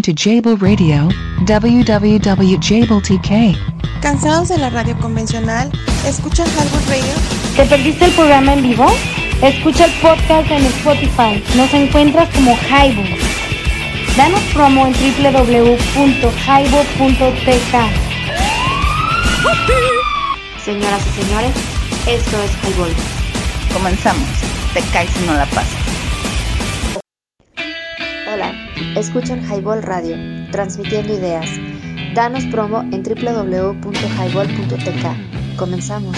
Listen to Jable Radio, www.jabletk. ¿Cansados de la radio convencional? ¿Escuchan Hardwood Radio? ¿Te perdiste el programa en vivo? Escucha el podcast en Spotify. Nos encuentras como Highball. Danos promo en www.highball.tk. Señoras y señores, esto es Highball. Comenzamos. Te caes si no la pasas. Escuchan Highball Radio, transmitiendo ideas. Danos promo en www.highball.tk. Comenzamos.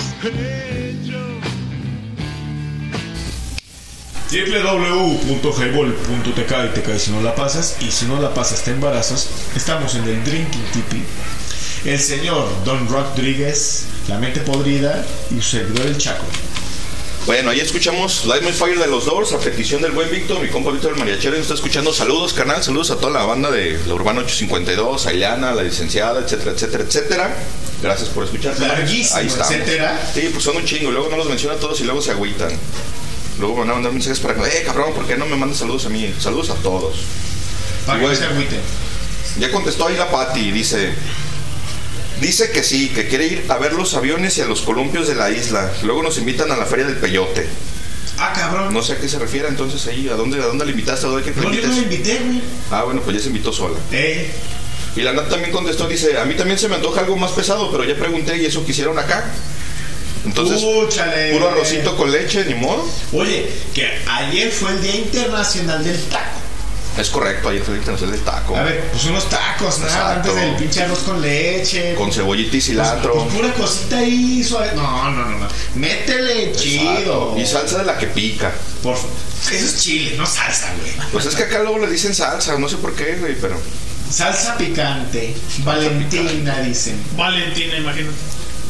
www.highball.tk y te caes si no la pasas y si no la pasas te embarazas estamos en el Drinking Tipi el señor Don Rodríguez la mente podrida y su servidor el Chaco Bueno, ahí escuchamos Light My Fire de los Doors a petición del buen Víctor, mi compa Víctor Mariachero. nos está escuchando. Saludos, carnal. Saludos a toda la banda de la Urbana 852, a Ileana, la licenciada, etcétera, etcétera, etcétera. Gracias por escuchar. Larguísimo, Ahí etcétera. Sí, pues son un chingo. Luego no los menciona a todos y luego se agüitan. Luego van a mandar mensajes para que, eh, cabrón, ¿por qué no me mandas saludos a mí? Saludos a todos. para que no se agüiten Ya contestó ahí la Patti, dice. Dice que sí, que quiere ir a ver los aviones y a los columpios de la isla. Luego nos invitan a la feria del peyote. ah cabrón No sé a qué se refiere entonces ahí, ¿a dónde, a dónde le invitaste? ¿A dónde que no le yo no la invité güey Ah, bueno, pues ya se invitó sola. eh Y la Nat también contestó, dice, a mí también se me antoja algo más pesado, pero ya pregunté y eso quisieron acá. Entonces, puro arrocito con leche, ni modo. oye que ayer fue el día internacional del taco Es correcto, ayer fue el internacional del taco. a ver pues unos tacos nada Exacto. antes del pinche arroz con leche Con cebollita y Pues, cilantro. pues, pura cosita ahí suave. No, no, no, no. Métele chido. Y salsa de la que pica. Por Eso es chile, no salsa, güey. Pues es que acá luego le dicen salsa, no sé por qué, güey, pero... Salsa picante. Valentina, dicen. Valentina, imagínate.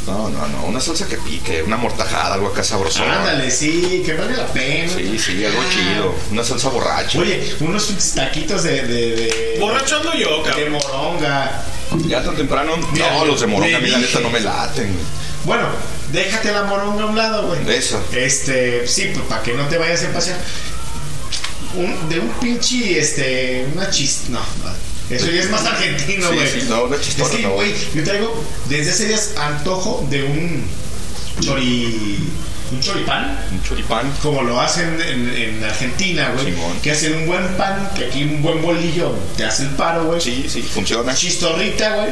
No, no, no, una salsa que pique, una mortajada, algo acá sabroso. Ándale, sí, que valga la pena. Sí, sí, algo chido. Una salsa borracha. Oye, unos taquitos de. de, de Borracho ando yo, de cabrón. moronga. Ya tan temprano. Mira, no, los de moronga le a mí la dije. neta no me laten. güey. Bueno, déjate la moronga a un lado, güey. Eso. Este, sí, pues para que no te vayas a pasear. Un, de un pinche, este, una chis. No, no, eso ya es más argentino, güey. sí, no, una Es chistorra, que, no. güey, yo traigo desde hace días antojo de un chori. un choripán. Un choripán. Como lo hacen en, en Argentina, güey. Que hacen un buen pan, que aquí un buen bolillo te hace el paro, güey. Sí, sí, funciona. Chistorrita, güey.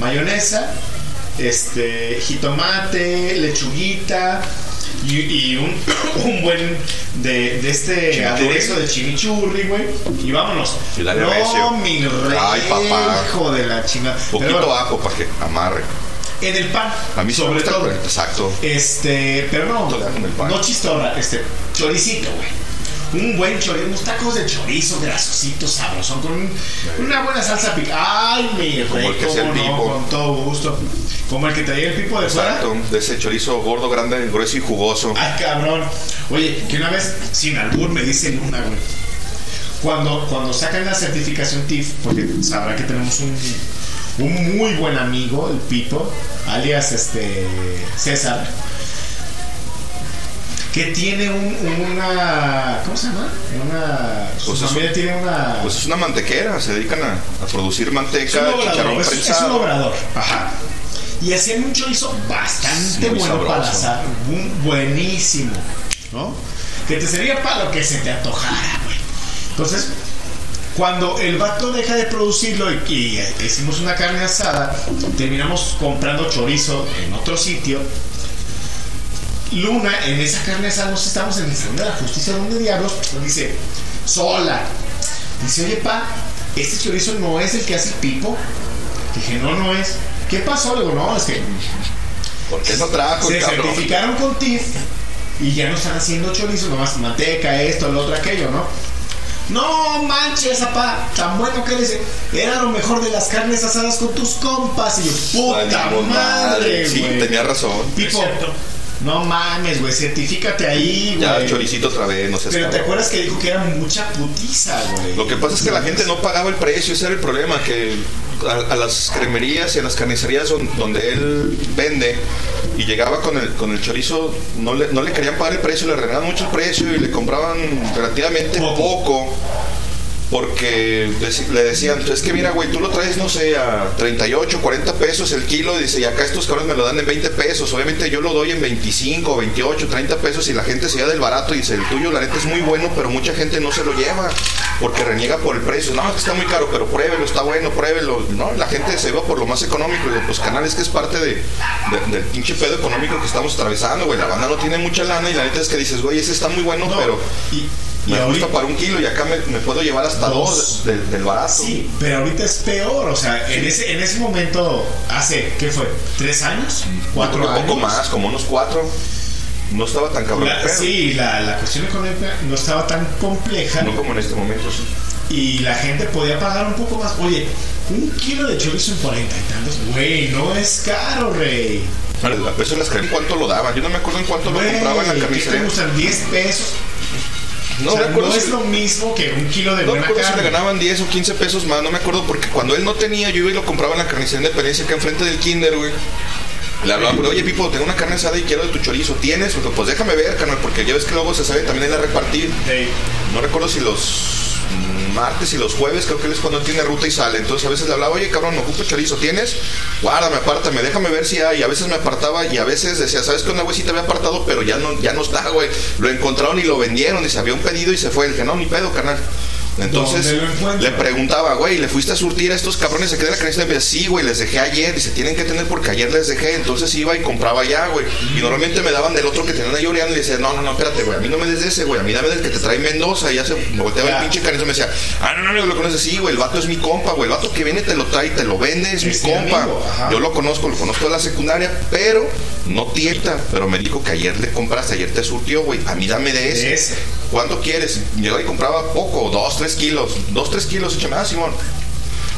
Mayonesa, este, jitomate, lechuguita y, y un, un buen de, de este aderezo de chimichurri, güey. Y vámonos. Y no, recio. mi rey, Ay, papá. hijo de la chingada. Poquito bueno, ajo para que amarre. en el pan, A mí sobre todo. Exacto. Este, pero no, no chistorra, este, choricito, güey. Un buen chorizo, unos tacos de chorizo grasositos, sabrosón, con un- una buena salsa picada. Ay, mi rey, Como el que el no, Pipo. con todo gusto. Como el que traía el pipo de fuera. Exacto. De ese chorizo gordo, grande, grueso y jugoso. Ay, cabrón. Oye, que una vez, sin albur, me dicen una, güey. Cuando, cuando sacan la certificación TIF, porque sabrá que tenemos un, un muy buen amigo, el Pipo, alias este César, que tiene un- una. ¿Cómo se llama? Una. Pues es familia un- tiene una. Pues es una mantequera, se dedican a, a producir es un manteca, obrador, es- es, un obrador. Ajá. Y hacían un chorizo bastante Muy bueno para sabroso. asar, un- buenísimo, ¿no? Que te sería para lo que se te antojara, güey. Entonces, cuando el vato deja de producirlo y, y, hicimos una carne asada, terminamos comprando chorizo en otro sitio. Luna, en esa carne asada, nos estamos en el Salón de la Justicia, donde diablos, pues, dice, sola. Dice, oye, pa, este chorizo no es el que hace el pipo. Dije, no, no es. ¿Qué pasó? Le digo, no, es que ¿Por qué no trajo se cabrón? certificaron con TIF y ya no están haciendo chorizo, nomás manteca, esto, lo otro, aquello, ¿no? No manches, papá, tan bueno que eres. Era lo mejor de las carnes asadas con tus compas. Y yo, puta Ay, madre, Sí, tenía razón. Pipo, no mames, güey, certifícate ahí, Ya, güey. choricito otra vez, no sé. Pero te acuerdas que dijo que era mucha putiza, güey. Lo que pasa es que la gente no pagaba el precio, ese era el problema, que a, a las cremerías y a las carnicerías don- donde él vende y llegaba con el, con el chorizo, no le, no le querían pagar el precio, le regaban mucho el precio y le compraban relativamente poco. Porque le decían, es que mira, güey, tú lo traes, no sé, a 38, 40 pesos el kilo, dice, y acá estos cabrones me lo dan en 20 pesos. Obviamente yo lo doy en 25, 28, 30 pesos y la gente se lleva del barato y dice, el tuyo la neta es muy bueno, pero mucha gente no se lo lleva porque reniega por el precio. No, es está muy caro, pero pruébelo, está bueno, pruébelo. No, la gente se va por lo más económico. Y digo, pues canales que es parte de, de- del pinche pedo económico que estamos atravesando, güey. La banda no tiene mucha lana y la neta es que dices, güey, ese está muy bueno, pero y me ahorita- gusta para un kilo y acá me, me puedo llevar hasta Dos. dos, del, del barato. Sí, pero ahorita es peor. O sea, en ese, en ese momento, hace, ¿qué fue? ¿Tres años? ¿Cuatro años? Un poco más, como unos cuatro. No estaba tan cabrón. La- sí, la, la cuestión económica no estaba tan compleja No como en este momento, sí. y la gente podía pagar un poco más. Oye, un kilo de chorizo en cuarenta y tantos, güey, no es caro, rey. Vale, A peso las carnes, ¿cuánto lo daban? Yo no me acuerdo en cuánto lo Güey, compraban en la ¿qué te carnicería. gustan? ¿10 pesos? No o sea, me acuerdo no si- es lo mismo que un kilo de No me acuerdo si le carne. ganaban 10 o 15 pesos más, no me acuerdo porque cuando él no tenía, yo iba y lo compraba en la carnicería Independencia acá enfrente del Kinder, güey. Le hablaba, pero oye Pipo, tengo una carne asada y quiero de tu chorizo, ¿tienes? Porque, pues déjame ver, canal, porque ya ves que luego se sabe también él a repartir. No recuerdo si los martes y los jueves, creo que él es cuando tiene ruta y sale. Entonces a veces le hablaba, oye cabrón, me ocupo chorizo, ¿tienes? Guárdame, apártame, déjame ver si hay. Y a veces me apartaba y a veces decía, ¿sabes que una güey sí te había apartado? Pero ya no, ya no está, güey. Lo encontraron y lo vendieron. Dice, había un pedido y se fue. Le dije, no, ni pedo, carnal. Entonces le preguntaba, güey, ¿le fuiste a surtir a estos cabrones de aquí de la carnicería? Me decía, sí, güey, les dejé ayer. Dice, tienen que tener porque ayer les dejé. Entonces iba y compraba ya, güey. Y normalmente me daban del otro que tenían ahí oreando y decía, no, no, no, espérate, güey, a mí no me des de ese, güey, a mí dame del que te trae Mendoza. Y ya se me volteaba el pinche carnizo y me decía, ah, no, no, no, lo conoces, sí, güey, el vato es mi compa, güey, el vato que viene te lo trae, te lo vende, es, mi compa. Yo lo conozco, lo conozco de la secundaria, pero no tienta. Pero me dijo que ayer le compraste, ayer te surtió, güey, a mí dame de ese. ¿Cuánto quieres? Llegaba y compraba poco, dos, tres kilos. Dos, tres kilos, échame, ah, Simón.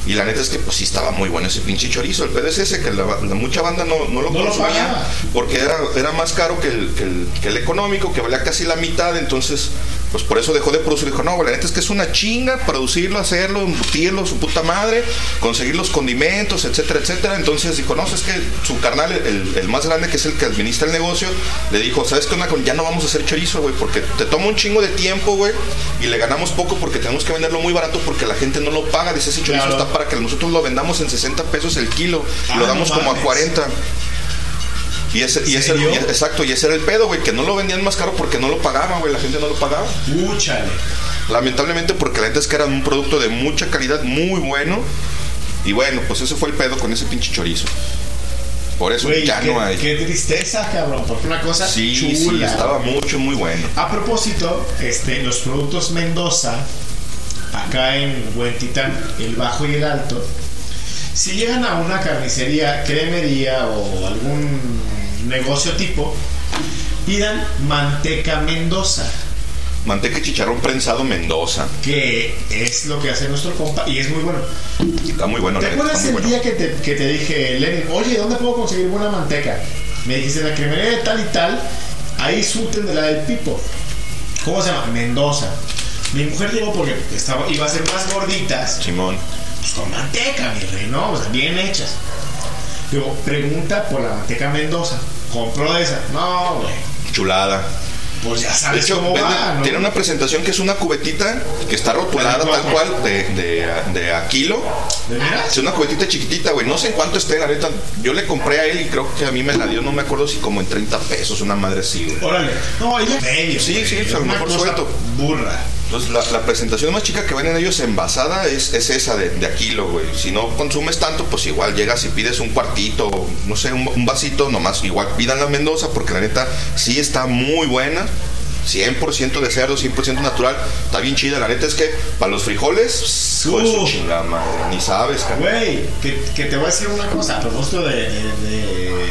Y la neta es que pues sí estaba muy bueno ese pinche chorizo. El pedo es ese, que la, la mucha banda no, no lo No consumía. porque era, era más caro que el, que, el, que el económico, que valía casi la mitad. Entonces, pues por eso dejó de producir. Dijo, no, la neta es que es una chinga producirlo, hacerlo, embutirlo, su puta madre, conseguir los condimentos, etcétera, etcétera. Entonces dijo, no, es que su carnal, el, el más grande, que es el que administra el negocio, le dijo, ¿sabes qué Ya no vamos a hacer chorizo, güey, porque te toma un chingo de tiempo, güey, y le ganamos poco porque tenemos que venderlo muy barato porque la gente no lo paga. Dice, ese chorizo Claro. está para que nosotros lo vendamos en 60 pesos el kilo y Ah, lo damos no como a mames. 40. Y ese, y ese, exacto, y ese era el pedo, güey, que no lo vendían más caro porque no lo pagaban, güey, la gente no lo pagaba. Úchale. Lamentablemente porque la neta es que era un producto de mucha calidad, muy bueno. Y bueno, pues ese fue el pedo con ese pinche chorizo. Por eso Güey, ya qué, no hay. qué tristeza, cabrón. Porque una cosa Sí, sí, chula. estaba mucho, muy bueno. A propósito, este, los productos Mendoza, acá en Huentitán, el Bajo y el Alto, si llegan a una carnicería, cremería o algún negocio tipo, pidan manteca Mendoza, Manteca y chicharrón prensado Mendoza. que es lo que hace nuestro compa y es muy bueno. Está muy bueno, ¿Te acuerdas el bueno. día que te, que te dije, Lenin, oye, ¿dónde puedo conseguir buena manteca? Me dijiste, en la cremería de tal y tal, ahí surten de la del Pipo. ¿Cómo se llama? Mendoza. Mi mujer llegó porque estaba, iba a ser más gorditas. Simón. pues con manteca, mi rey, ¿no? O sea, bien hechas. Digo, pregunta por la manteca Mendoza. Compró esa. No, güey. Chulada. Pues ya sabes hecho, cómo vende- va, ¿no? tiene una presentación que es una cubetita que está rotulada ¿De tal cual de, de, de a kilo. ¿De veras? Es una cubetita chiquitita, güey. No sé en cuánto esté, la neta. Yo le compré a él y creo que a mí me la dio, no me acuerdo si como en 30 pesos, una madre así, güey. Órale. No, ella medio. Sí, sí, Es a lo mejor suelto. Burra. Entonces, la, la presentación más chica que venden ellos envasada es, es esa de, de a kilo, güey. Si no consumes tanto, pues igual llegas y pides un cuartito, no sé, un, un vasito nomás. Igual pidan la Mendoza porque la neta sí está muy buena. 100% de cerdo, 100% natural. Está bien chida. La neta es que para los frijoles, hijo de su chingada madre. Ni sabes, cabrón. Güey, que, que te voy a decir una cosa a propósito de, de- de,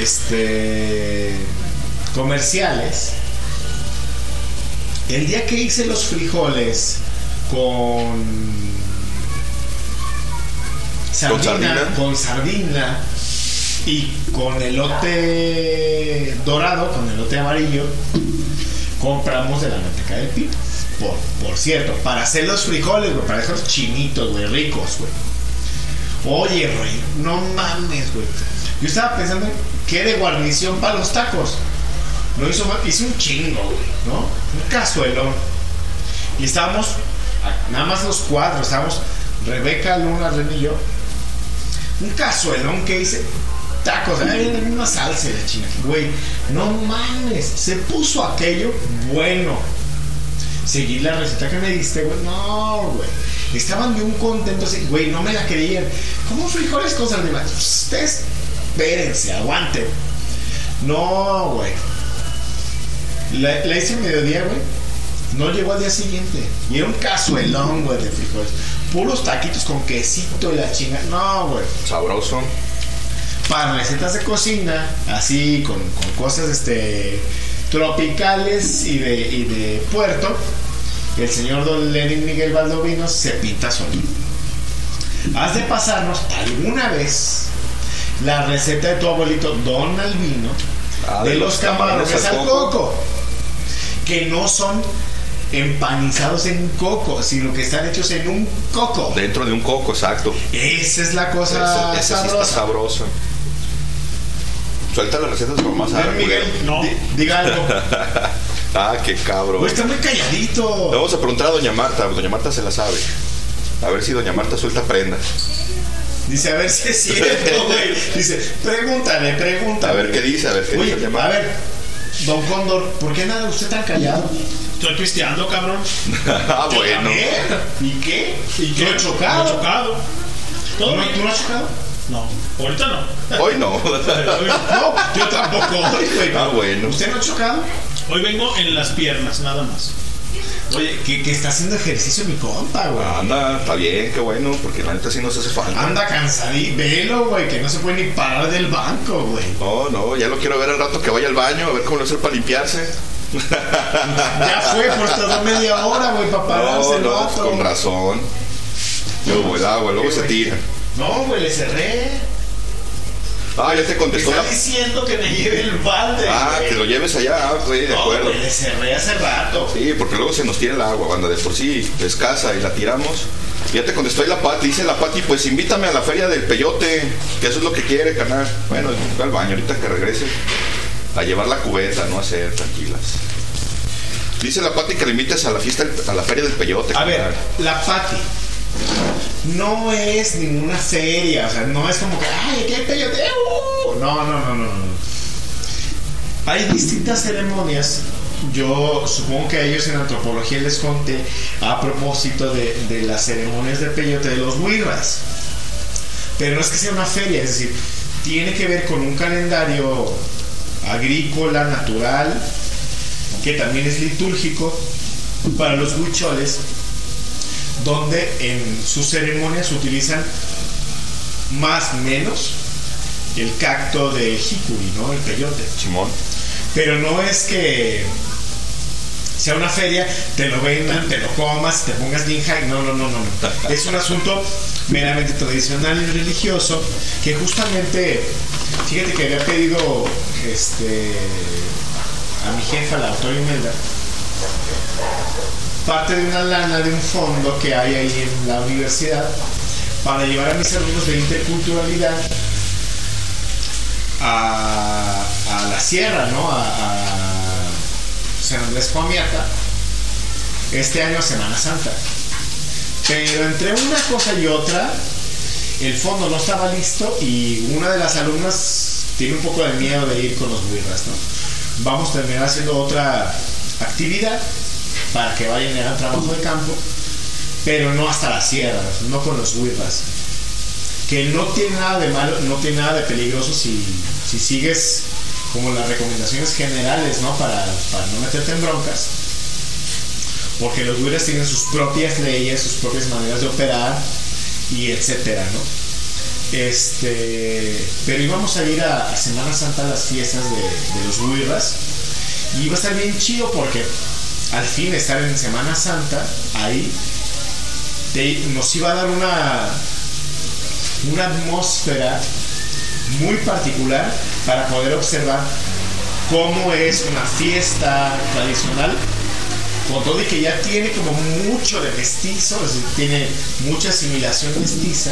este comerciales. El día que hice los frijoles con sardina, sardina? con sardina y con elote dorado, con elote amarillo, compramos de la manteca del pino. Por, por cierto, para hacer los frijoles, güey, para dejarlos chinitos, güey, ricos, güey. Oye, güey, no mames, güey. Yo estaba pensando en qué de guarnición para los tacos. Lo hizo hice un chingo, güey, ¿no? Un cazuelón. Y estábamos, nada más los cuatro, estábamos Rebeca, Luna, Ren y yo. Un cazuelón que hice tacos, ay, una salsa de la china. Güey, no mames, se puso aquello bueno. Seguí la receta que me diste, güey. No, güey. Estaban de un contento así, güey, no me la creían. ¿Cómo frijoles con sardina? Ustedes, espérense, aguanten. No, güey. La, la hice mediodía, güey. No llegó al día siguiente. Y era un cazuelón, güey, de frijoles. Puros taquitos con quesito y la chinga. No, güey. Sabroso. Para recetas de cocina, así, con, con cosas este, tropicales y de, y de puerto, el señor Don Lenin Miguel Baldovino se pinta solo. Has de pasarnos alguna vez la receta de tu abuelito Don Albino Ah, de, los camarones al coco. que no son empanizados en coco, sino que están hechos en un coco. Dentro de un coco, exacto. Esa es la cosa Ese, ese sí está sabroso. Suelta las recetas mamá Sara, Miguel. No. di- diga algo. ah, qué cabrón. Güey, está muy calladito. Le vamos a preguntar a Doña Marta. Doña Marta se la sabe. A ver si Doña Marta suelta prenda. Dice, a ver si es cierto, güey. Dice, pregúntale, pregúntale. A ver qué dice, a ver qué Oye, dice Doña a ver, Don Cóndor, ¿por qué nada usted tan callado? Estoy pisteando, cabrón. ah, bueno. también. ¿Y qué? ¿Y qué? ¿No he chocado? No he chocado. ¿Todo ¿No, bien? ¿Tú no has chocado? No, ahorita no. Hoy no. No, yo tampoco hoy, güey. Ah, bueno. ¿Usted no ha chocado? Hoy vengo en las piernas, nada más. Oye, que, que está haciendo ejercicio mi compa, güey. Anda, está bien, qué bueno, porque la neta sí nos hace falta. Anda cansadito, velo, güey, que no se puede ni parar del banco, güey. No, no, ya lo quiero ver al rato que vaya al baño, a ver cómo lo hace para limpiarse. Ya fue, pues tardó media hora, güey, para pararse No, el no, vato. con razón. Luego el agua, luego se tira. No, güey, le cerré. Ah, ya te Me contestó está la. diciendo que me lleve el balde. Ah, güey. que lo lleves allá, ah, güey, de No, acuerdo. güey, le cerré hace rato. Sí, porque luego se nos tira el agua, banda, de por sí escasa y la tiramos. Ya te contestó ahí la Pati, dice la Pati, pues invítame a la feria del peyote, que eso es lo que quiere, carnal. Bueno, al baño, ahorita que regrese, a llevar la cubeta, no a hacer tranquilas. Dice la Pati que le invites a la fiesta, a la feria del peyote. A ver, la Pati no es ninguna feria, o sea, no es como que, ay, qué peyote. uh". No, no, no, no, no. Hay distintas ceremonias. Yo supongo que a ellos en antropología les conté a propósito de, de las ceremonias de peyote de los wirras. Pero no es que sea una feria, es decir, tiene que ver con un calendario agrícola, natural, que también es litúrgico para los huicholes, donde en sus ceremonias utilizan más menos el cacto de jicuri, ¿no? El peyote. Simón. Pero no es que sea una feria, te lo vendan, te lo comas, te pongas bien high. No, no, no, no, no. Es un asunto meramente tradicional y religioso que justamente, fíjate que había pedido este a mi jefa, la autora Imelda, parte de una lana de un fondo que hay ahí en la universidad para llevar a mis alumnos de interculturalidad a, la sierra, ¿no? A, San Andrés Coamiata este año Semana Santa. Pero entre una cosa y otra, el fondo no estaba listo y una de las alumnas tiene un poco de miedo de ir con los birras, ¿no? Vamos a terminar haciendo otra actividad para que vayan y hagan trabajo de campo, pero no hasta la sierra, no con los wirras. Que no tiene nada de malo, no tiene nada de peligroso si, si sigues como las recomendaciones generales, ¿no? Para, para no meterte en broncas. Porque los wirras tienen sus propias leyes, sus propias maneras de operar y etcétera, ¿no? Este, pero íbamos a ir a, a Semana Santa a las fiestas de, los wirras y iba a estar bien chido porque al fin estar en Semana Santa ahí nos iba a dar una una atmósfera muy particular para poder observar cómo es una fiesta tradicional con todo y que ya tiene como mucho de mestizo, es decir, tiene mucha asimilación mestiza,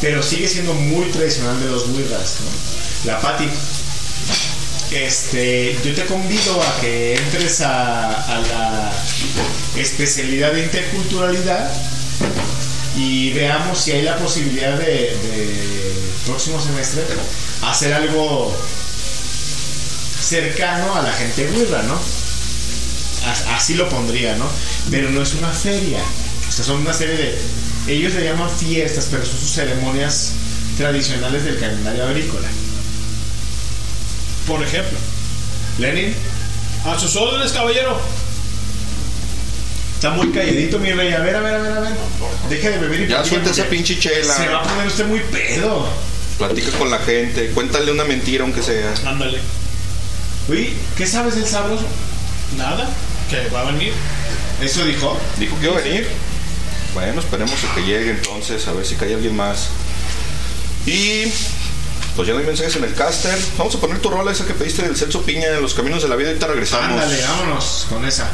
pero sigue siendo muy tradicional de los wirras. La pati. Este, yo te convido a que entres a, la especialidad de interculturalidad y veamos si hay la posibilidad de, de próximo semestre hacer algo cercano a la gente wirra, ¿no? As- Así lo pondría, ¿no? Pero no es una feria. O sea, son una serie de... Ellos le llaman fiestas, pero son sus ceremonias tradicionales del calendario agrícola. Por ejemplo. Lenin, A sus órdenes, caballero. está muy calladito mi rey. A ver, a ver, a ver, a ver. Deje de beber y Ya suelta esa pinche chela. Se va a poner usted muy pedo. Platica con la gente, cuéntale una mentira aunque sea. Ándale. Uy, ¿qué sabes del sabroso? Nada. Que va a venir. Eso dijo. Dijo que iba a venir. Bueno, esperemos a que llegue entonces, a ver si cae alguien más. Y pues ya no hay mensajes en el caster. Vamos a poner tu rola esa que pediste del Celso Piña en los caminos de la vida. Ahorita regresamos. Ándale, vámonos con esa.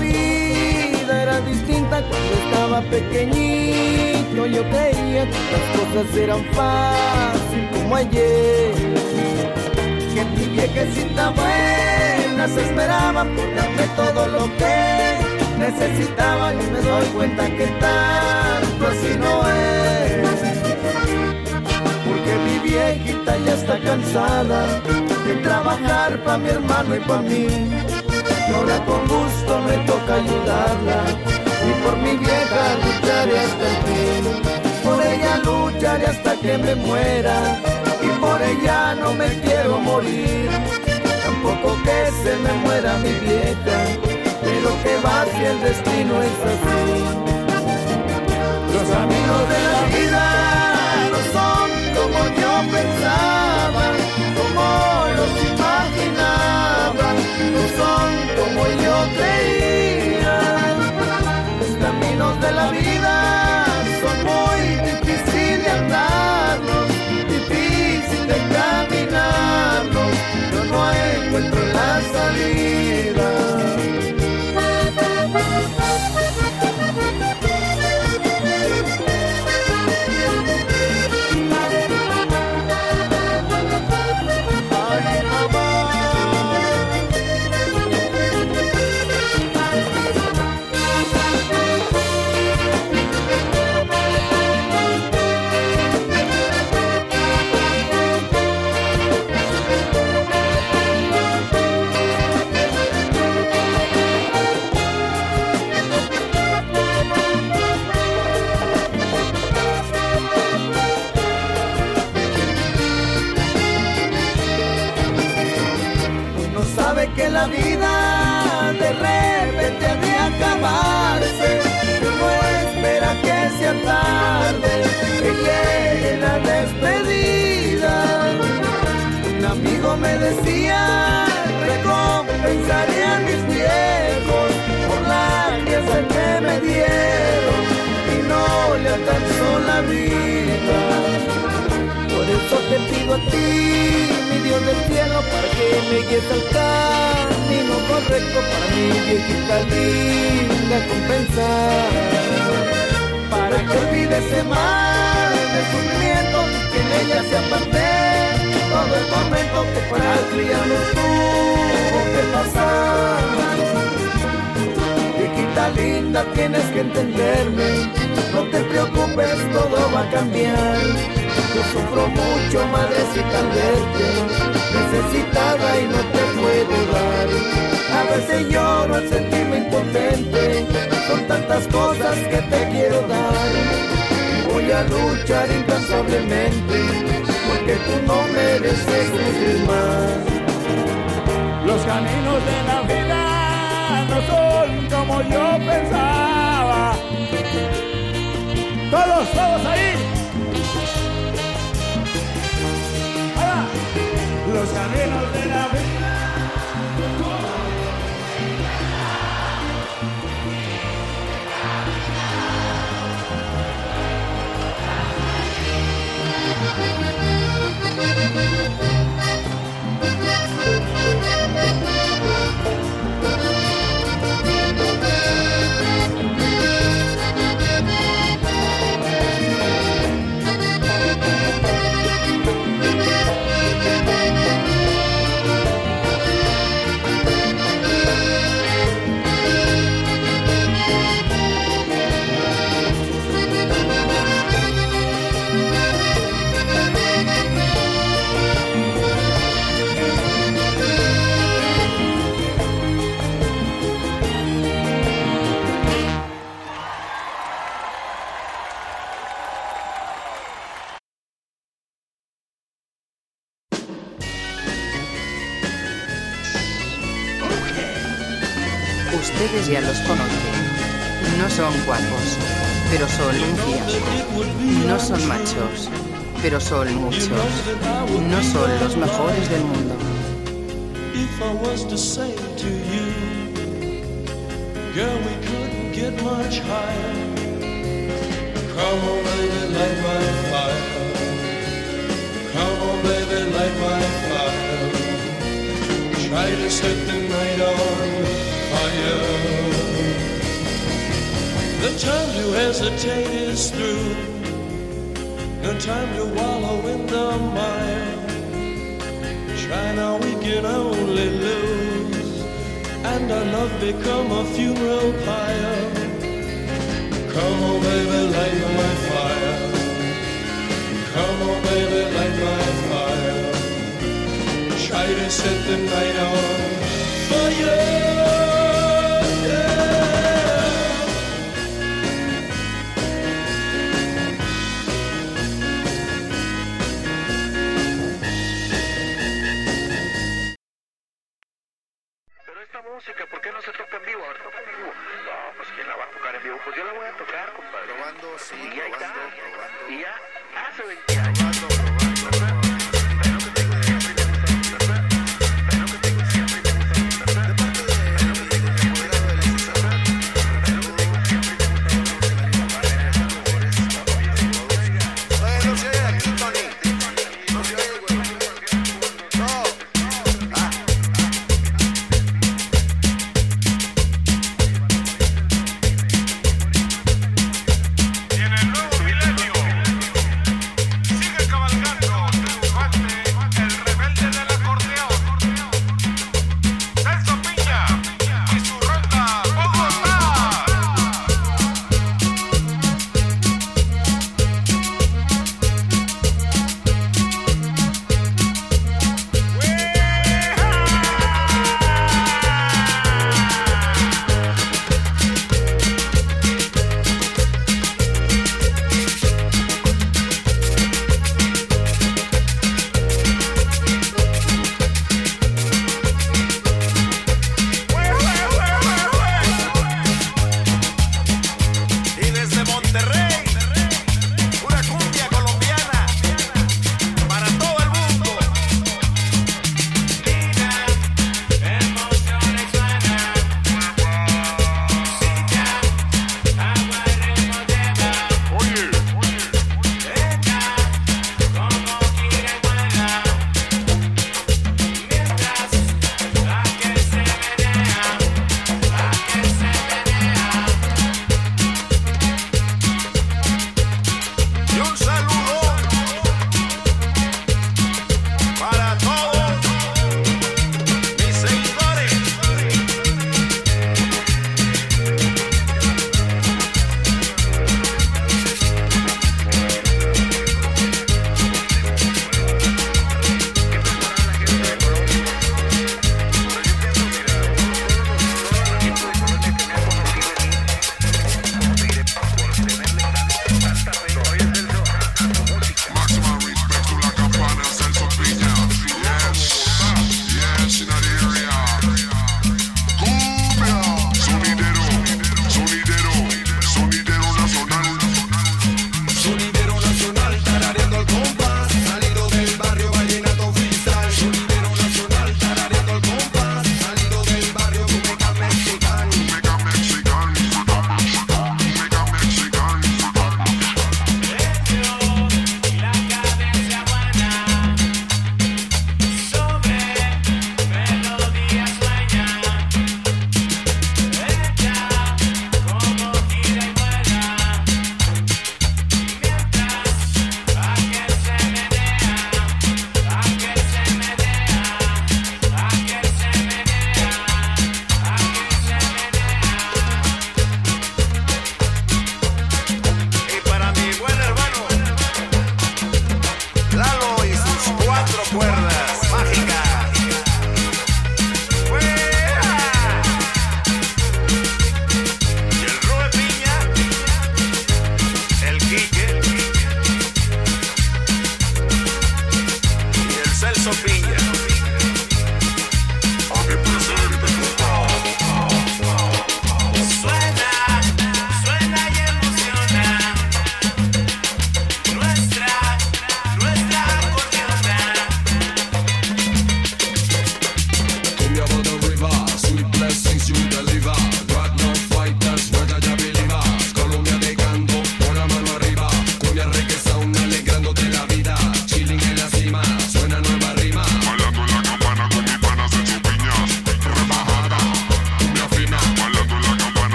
Vida era distinta cuando estaba pequeñito. Yo creía que las cosas eran fácil como ayer. Que mi viejecita buena se esperaba por darme todo lo que necesitaba. Y me doy cuenta que tanto así no es. Porque mi viejita ya está cansada de trabajar para mi hermano y para mí. Y ahora con gusto me toca ayudarla y por mi vieja lucharé hasta el fin. Por ella lucharé hasta que me muera y por ella no me quiero morir. Tampoco que se me muera mi vieja, pero que va si el destino es así. Los caminos de la vida no son como yo pensaba, creía. Los caminos de la vida son muy difíciles de andarlos, difícil de caminarlos, yo no encuentro la salida. Eso te pido a ti, mi Dios del cielo, para que me guíes al camino correcto para mi viejita linda compensar. Para que olvide ese mal de sufrimiento que en ella se aparte todo el tormento que para criarnos tuvo que pasar. Viejita linda, tienes que entenderme. No te preocupes, todo va a cambiar. Yo sufro mucho, madrecita, al verte. Necesitada y no te puedo dar. A veces lloro al sentirme impotente. Son tantas cosas que te quiero dar. Voy a luchar incansablemente. Porque tú no mereces sufrir más. Los caminos de la vida no son como yo pensaba. Todos, todos ahí. Los caminos de la vida. Ustedes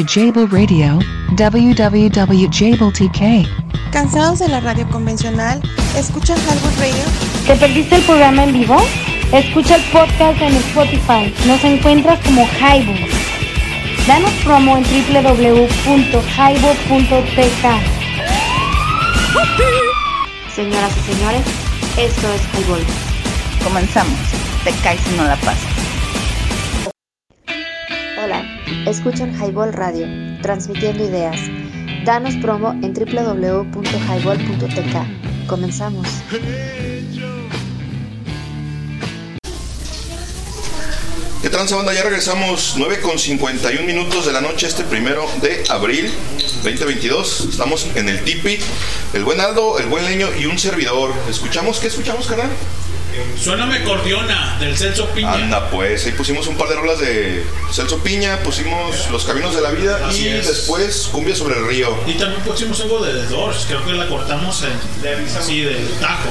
to Jable Radio, www.jabletk. ¿Cansados de la radio convencional? ¿Escuchan Highball Radio? ¿Te perdiste el programa en vivo? Escucha el podcast en Spotify. Nos encuentras como Highball. Danos promo en www.highball.tk. Señoras y señores, esto es Highball. Comenzamos. Te caes si no la pasas. Escuchan Highball Radio, transmitiendo ideas. Danos promo en www.highball.tk. Comenzamos. ¿Qué tranza banda? Ya regresamos 9 con 51 minutos de la noche este primero de abril 2022. Estamos en el Tipi, el buen Aldo, el buen Leño y un servidor. ¿Escuchamos? ¿Qué escuchamos, carnal? Suéname cordiona del Celso Piña. Anda pues, ahí pusimos un par de rolas de Celso Piña, pusimos Los Caminos de la Vida Así y es. después Cumbia sobre el Río. Y también pusimos algo de The Doors, creo que la cortamos en, sí, del tajo,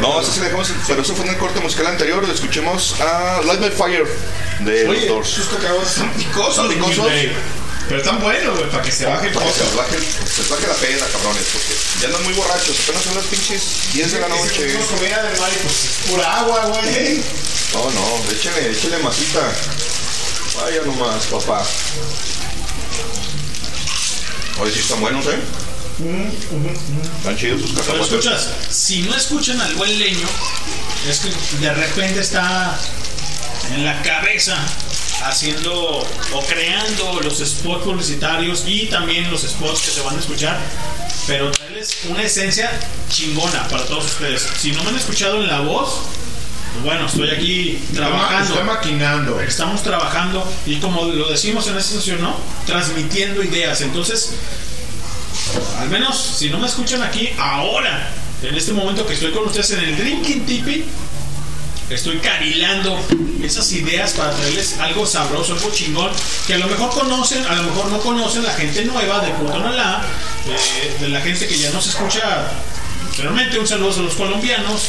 ¿no? No, eso sí le dejamos, pero eso fue en el corte musical anterior. Escuchemos a Light My Fire de Oye, los Doors. sus cacahuates están picosos, ¿Están picosos? Pero están buenos, güey, para que se baje el Para que pozo. se baje, se baje la peda, cabrones, porque ya andan muy borrachos. Apenas son las pinches 10 de la noche. Hicimos comida del mar y pues es pura agua, güey. No, no, échale, échale masita. Vaya nomás, papá. Oye, sí están buenos, ¿eh? Están chidos sus Pero cacahuates. escuchas, si no escuchan al buen leño, es que de repente está en la cabeza haciendo o creando los spots publicitarios y también los spots que se van a escuchar, pero traerles una esencia chingona para todos ustedes. Si no me han escuchado en la voz, pues bueno, estoy aquí trabajando. Está maquinando. Estamos trabajando y como lo decimos en esta sesión, ¿no? Transmitiendo ideas. Entonces, al menos si no me escuchan aquí ahora, en este momento que estoy con ustedes en el Drinking Tipi, estoy carilando esas ideas para traerles algo sabroso, algo chingón, que a lo mejor conocen, a lo mejor no conocen la gente nueva de Putonalá, eh, de la gente que ya nos escucha realmente un saludo a los colombianos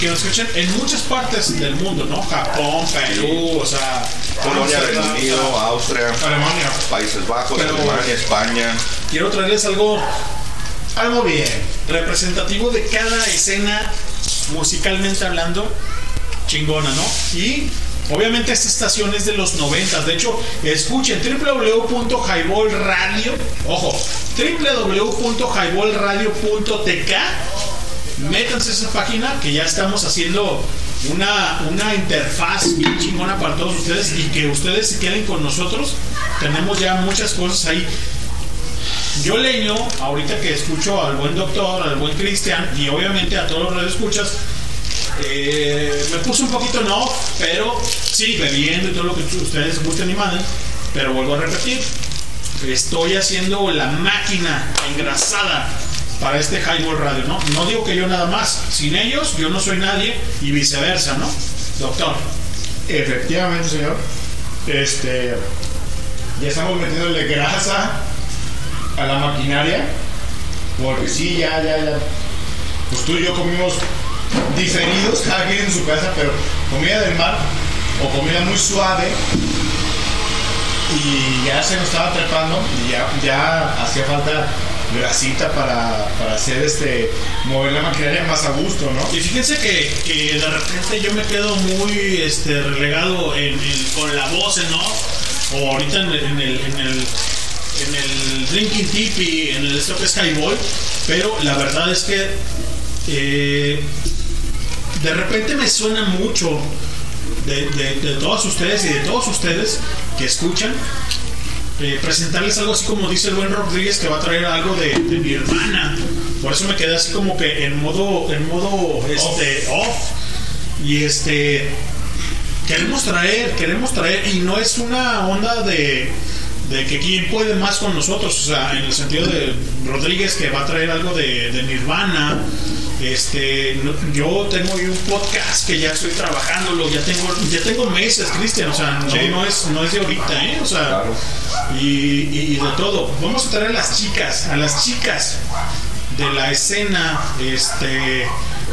que nos escuchan en muchas partes del mundo, ¿no? Japón, Perú, o sea, Polonia, Reino Unido, Austria, Alemania. Países Bajos, Pero- Alemania, España. Quiero traerles algo Algo bien. representativo de cada escena musicalmente hablando chingona, ¿no? Y obviamente esta estación es de los 90, de hecho, escuchen www.highballradio, ojo, www.highballradio.tk métanse a esa página que ya estamos haciendo una, una interfaz bien chingona para todos ustedes y que ustedes se queden con nosotros. Tenemos ya muchas cosas ahí. Yo leño, ahorita que escucho al buen doctor, al buen Cristian y obviamente a todos los radioescuchas, eh, me puse un poquito off, pero sí, bebiendo y todo lo que ustedes gusten y manden, pero vuelvo a repetir, estoy haciendo la máquina engrasada para este Highball Radio, ¿no? No digo que yo nada más, sin ellos yo no soy nadie y viceversa, ¿no? Doctor. Efectivamente, señor. Este. Ya estamos metiéndole grasa a la maquinaria. Porque sí, ya, ya, ya. Pues tú y yo comimos diferidos, cada quien en su casa, pero comida del mar o comida muy suave. Y ya se nos estaba trepando y ya, ya hacía falta grasita para, para hacer este mover la maquinaria más a gusto, ¿no? Y fíjense que, que de repente yo me quedo muy este, relegado con la voz, ¿no? O ahorita en el, en el, en el, en el Drinking Tipi, en el Stock Skyboy, pero la verdad es que eh, de repente me suena mucho de, de, de todos ustedes y de todos ustedes que escuchan eh, presentarles algo así como dice el buen Rodríguez que va a traer algo de, mi hermana. Por eso me quedé así como que en modo, en modo este, off. Y este queremos traer, queremos traer, y no es una onda de, de que quién puede más con nosotros, o sea, en el sentido de Rodríguez que va a traer algo de, de Nirvana. Este, no- yo tengo un podcast que ya estoy trabajándolo, ya tengo, ya tengo meses, Cristian, o sea, no, Sí. no es, no es de ahorita, ¿eh? O sea, y, y- y de todo. Vamos a traer a las chicas, a las chicas de la escena este,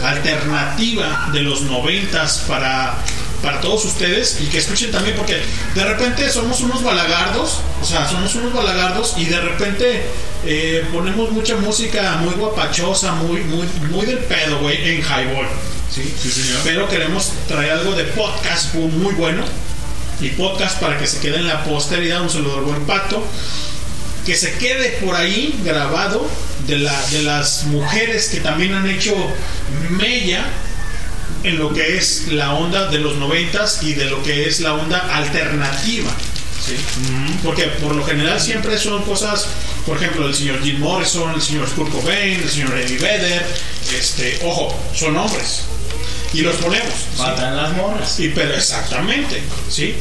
alternativa de los noventas para para todos ustedes y que escuchen también porque de repente somos unos balagardos, o sea, somos unos balagardos y de repente eh, ponemos mucha música muy guapachosa, muy, muy, muy del pedo, güey, en highball. ¿sí? Pero queremos traer algo de podcast muy bueno y podcast para que se quede en la posteridad, un saludo al buen pacto que se quede por ahí grabado de, la, de las mujeres que también han hecho mella en lo que es la onda de los noventas y de lo que es la onda alternativa. ¿sí? Porque por lo general siempre son cosas, por ejemplo, el señor Jim Morrison, el señor Kurt Cobain, el señor Eddie Vedder, este, ojo, son hombres. Y los ponemos. ¿sí? Matan las morras. Y pero exactamente, ¿sí?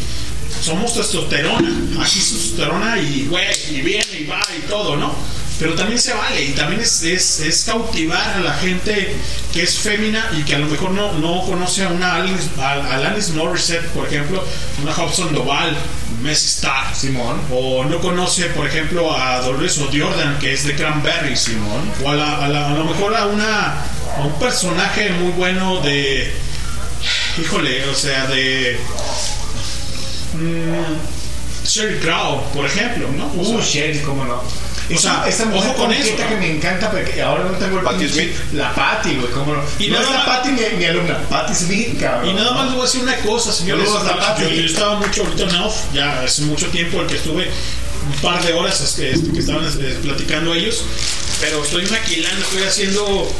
Somos testosterona, aquí es testosterona y güey, y viene y va y todo, ¿no? Pero también se vale y también es, es, es cautivar a la gente que es fémina y que a lo mejor no, no conoce a una Alanis, a, a Alanis Morissette, por ejemplo, una Hobson Doval, Messi Star, Simón. o no conoce, por ejemplo, a Dolores O'Riordan, que es de Cranberry, Simón, o a, la- a la- a lo mejor a, una, a un personaje muy bueno de, híjole, o sea, de mm, Sheryl Crow, por ejemplo, ¿no? O Uh, sea, Sherry, cómo no. O sea, esta mujer ojo con eso, que me encanta porque ahora no tengo el Patti pinche- Smith. La Patty, güey, cómo no. Y no nada es la Patty mi, mi alumna, Patty Smith, cabrón. Y nada más les voy a decir una cosa, señores. Pati. Yo, yo estaba mucho ahorita en off, ya hace mucho tiempo el que estuve, un par de horas que, este, que estaban eh, platicando ellos, pero estoy maquilando, estoy haciendo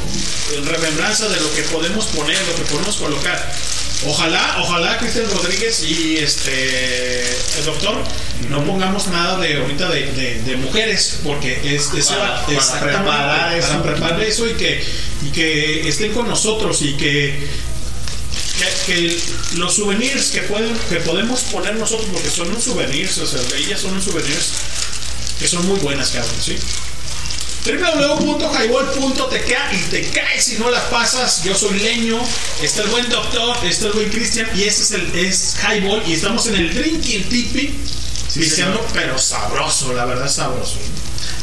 remembranza de lo que podemos poner, lo que podemos colocar. Ojalá, ojalá Cristian Rodríguez y este el doctor no pongamos nada de ahorita de, de- de mujeres, porque es, es- Para- para preparar eso. para preparar eso y que, y que estén con nosotros y que que, que los souvenirs que pueden que podemos poner nosotros porque son unos souvenirs o sea ellas son unos souvenirs que son muy buenas cabrón sí www.highball.tk y te caes si no las pasas yo soy Leño está el buen doctor está el buen Cristian y ese es el es Highball y estamos en el Drinking Tipi pisteando pero sabroso la verdad sabroso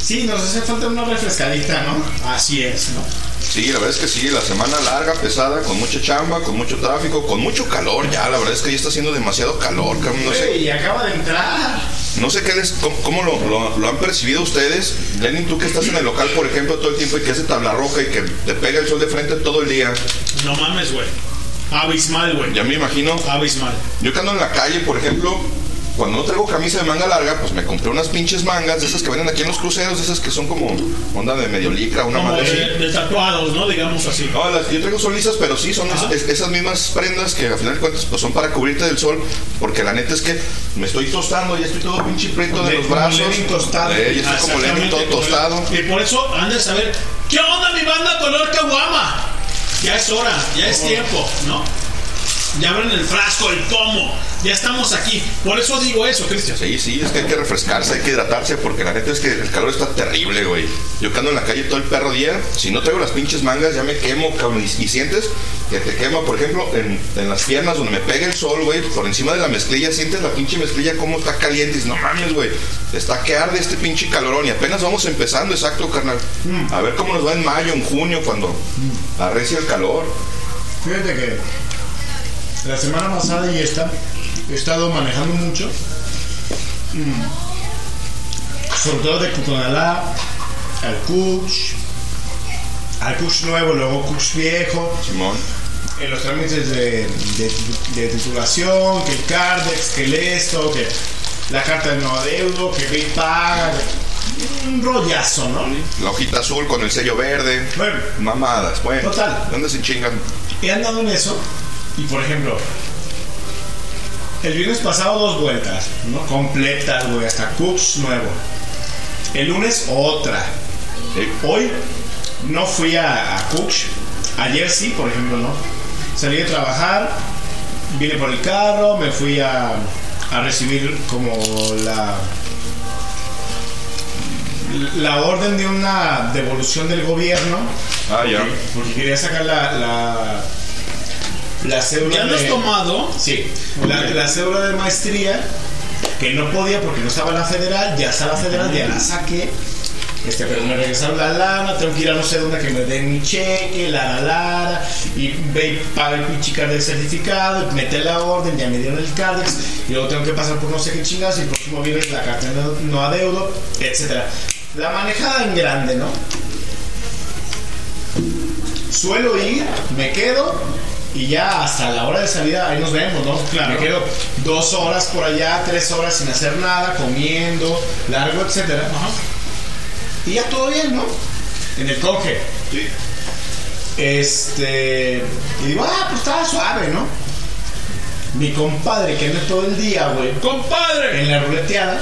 Sí, nos hace falta una refrescadita, ¿no? así es ¿no? Sí, la verdad es que sí, la semana larga, pesada, con mucha chamba, con mucho tráfico, con mucho calor ya, la verdad es que ya está haciendo demasiado calor, no sé, y acaba de entrar. no sé qué les, cómo, cómo lo, lo- lo han percibido ustedes, Lenin, tú que estás en el local, por ejemplo, todo el tiempo y que hace tabla roja y que te pega el sol de frente todo el día, no mames güey. Abismal güey. Ya me imagino, abismal. Yo que ando en la calle, por ejemplo, cuando no traigo camisa de manga larga, pues me compré unas pinches mangas, de esas que venden aquí en los cruceros, de esas que son como onda de medio licra, una como madre así. de, tatuados no digamos así No, las- yo traigo son lisas, pero sí, son Ajá. es- es- esas mismas prendas que al final de cuentas pues, son para cubrirte del sol, porque la neta es que me estoy tostando, ya estoy todo pinche prieto de los brazos. Tostado. Eh, ya estoy como Lenin todo tostado. Y por eso han de saber, ¿qué onda mi banda color caguama? Ya es hora, ya es tiempo, ¿no? Ya abren el frasco, el pomo, ya estamos aquí. Por eso digo eso, Cristian. Sí, sí, es que hay que refrescarse, hay que hidratarse, porque la neta es que el calor está terrible, güey. Yo que ando en la calle todo el perro día, si no traigo las pinches mangas ya me quemo, cabrón, y, y sientes que te quema, por ejemplo, en, en las piernas donde me pega el sol, güey, por encima de la mezclilla, sientes la pinche mezclilla como está caliente, y dices, no mames, güey, está que arde este pinche calorón, y apenas vamos empezando, exacto, carnal. A ver cómo nos va en mayo, en junio, cuando arrecia el calor. Fíjate que la semana pasada y esta he estado manejando mucho. Mm. Sobre todo de Cutonalá al Cux, al Cux nuevo, luego Cux viejo. Simón. En los trámites de, de, de titulación, que el Cardex, que el esto, que la carta de no adeudo, que Big paga. Un rollazo, ¿no? La hojita azul con el sello verde. Bueno. Mamadas, bueno. Total. ¿Dónde se chingan? He andado en eso y por ejemplo, el viernes pasado dos vueltas, ¿no? Completas, güey, hasta Cooks nuevo. El lunes otra. Hoy no fui a, a Cooks. Ayer sí, por ejemplo, ¿no? Salí de trabajar, vine por el carro, me fui a, a recibir como la la orden de una devolución del gobierno Ah, ya. porque, porque quería sacar la, la, la cédula ¿Ya lo has de- tomado? Sí, la, cédula de maestría que no podía porque no estaba en la federal, ya está la federal, ya la saqué. este, pero me regresaron la lana, tengo que ir a no sé dónde que me den mi cheque, la la la, y ve y paga el pinche card de certificado, mete la orden, ya me dieron el cardex, y luego tengo que pasar por no sé qué chingados, y el próximo viernes la carta no, no adeudo, etcétera. La manejada en grande, ¿no? Suelo ir, me quedo y ya hasta la hora de salida ahí nos vemos, ¿no? Claro. Me quedo dos horas por allá, tres horas sin hacer nada, comiendo, largo, etcétera. Y ya todo bien, ¿no? En el coge. Este. Y digo, ah, pues estaba suave, ¿no? Mi compadre que anda todo el día, güey. ¡Compadre! En la ruleteada.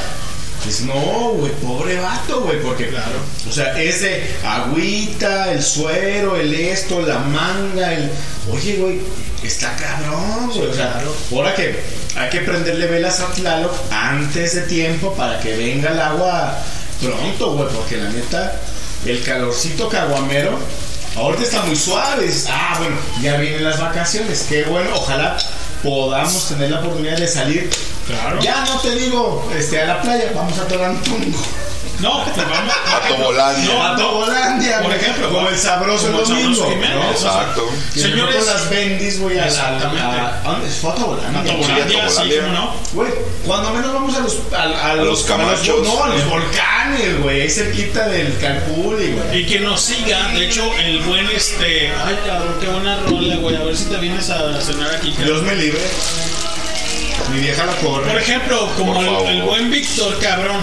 Dice, no, güey, pobre vato, güey, porque claro. O sea, es de agüita, el suero, el esto, la manga, el. Oye, güey, está cabrón, güey. o sea, ahora que hay que prenderle velas a Tlaloc antes de tiempo para que venga el agua pronto, güey, porque la neta, el calorcito caguamero. Ahorita está muy suave. dices, ah, bueno, ya vienen las vacaciones. Qué bueno. Ojalá podamos tener la oportunidad de salir. Claro. Ya no te digo este, a la playa, vamos a Torantungo. No, pues vamos A Tobolandia. No, A Tobolandia, Por ejemplo, como el sabroso como domingo. Exacto. Señores- con las bendis, güey, a. Exactamente. a- ¿a dónde? Fue a Tobolandia. A Tobolandia, Sí, cómo no. Güey, cuando menos vamos a los. A, a los camachos. no, a los volcanes, güey. Ahí cerquita del Cancún, güey. Y que nos siga, de hecho, el buen este. Ay, cabrón, qué buena rola, güey. A ver si te vienes a cenar aquí. cabrón. Dios me libre. Mi vieja la corre. Por ejemplo, como Por el, el buen Víctor, cabrón.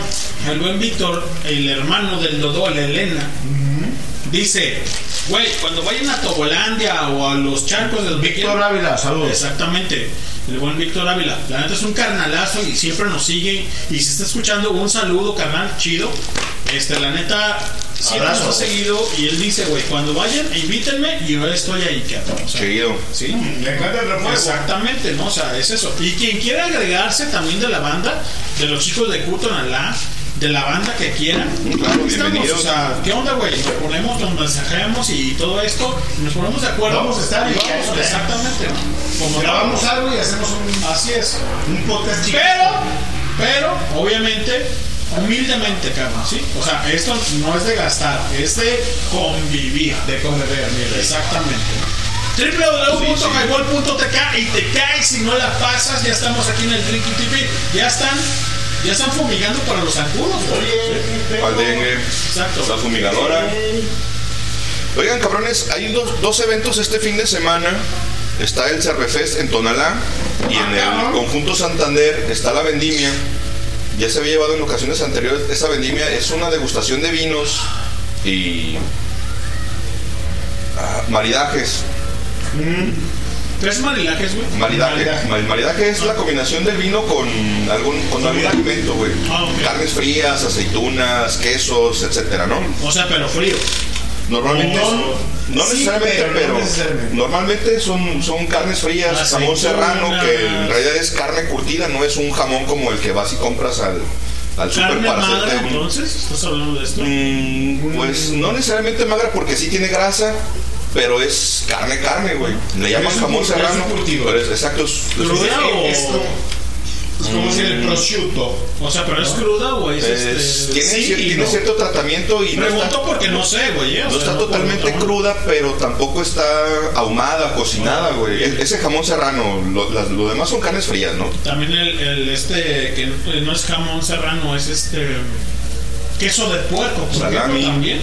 El buen Víctor, el hermano del Dodó, la Elena. Dice, güey, cuando vayan a Tobolandia o a los charcos del Víctor Ávila, saludos. Exactamente. El buen Víctor Ávila. La neta es un carnalazo y siempre nos sigue. Y si está escuchando, un saludo, carnal, chido. Este, la neta, siempre Abrazo. nos ha seguido. Y él dice, güey, cuando vayan, invítenme y yo estoy ahí, cabrón. O sea, Chido. Sí. Le encanta el refuerzo. Exactamente, ¿no? O sea, es eso. Y quien quiera agregarse también de la banda, de los chicos de Kutonalá, de la banda que quiera, Claro. O sea, ¿qué onda, güey? Nos ponemos, nos mensajemos y todo esto, nos ponemos de acuerdo. Vamos a estar y vamos, ¿eh? exactamente. Como Grabamos algo y hacemos un, Así es. un podcast. Pero, pero, obviamente, humildemente, cabrón, ¿sí? O sea, esto no es de gastar, es de convivir. De conversar, mira. Exactamente. www.highball.tk y te caes si no la pasas. Ya estamos aquí en el Drinking TV. Ya están, ya están fumigando para los zancudos, güey. Al dengue. Exacto. La fumigadora. Oigan, cabrones, hay dos, dos eventos este fin de semana. Está el Cervefest en Tonalá y en el conjunto Santander está la vendimia. Ya se había llevado en ocasiones anteriores esa vendimia. Es una degustación de vinos y ah, maridajes. Tres maridajes, güey. Maridaje. El maridaje es la combinación del vino con algún, con algún alimento, güey. Ah. Carnes frías, aceitunas, quesos, etcétera, ¿no? O sea, pero frío. Normalmente No, son- no sí, necesariamente, pero no pero, necesariamente. normalmente son, son carnes frías, jamón serrano, que en realidad es carne curtida, no es un jamón como el que vas y compras al, al super Carne para hacerte un- entonces. ¿Estás hablando de esto? Mm, pues no necesariamente magra porque sí tiene grasa, pero es carne, carne, güey. Le llaman jamón serrano, pero es exacto. es- es- Cruda o- Esto es como si el prosciutto. O sea, pero es cruda, güey. Es, es- este... tiene, sí cier- y tiene no. cierto tratamiento y no Pregunto está, porque no sé, güey. eh, no sea, está no totalmente cruda, pero tampoco está ahumada, cocinada, güey. E- Ese jamón serrano, lo, las- lo demás son carnes frías, ¿no? También el, el este, que no es jamón serrano, es este queso de puerco, por Salami. ejemplo, también.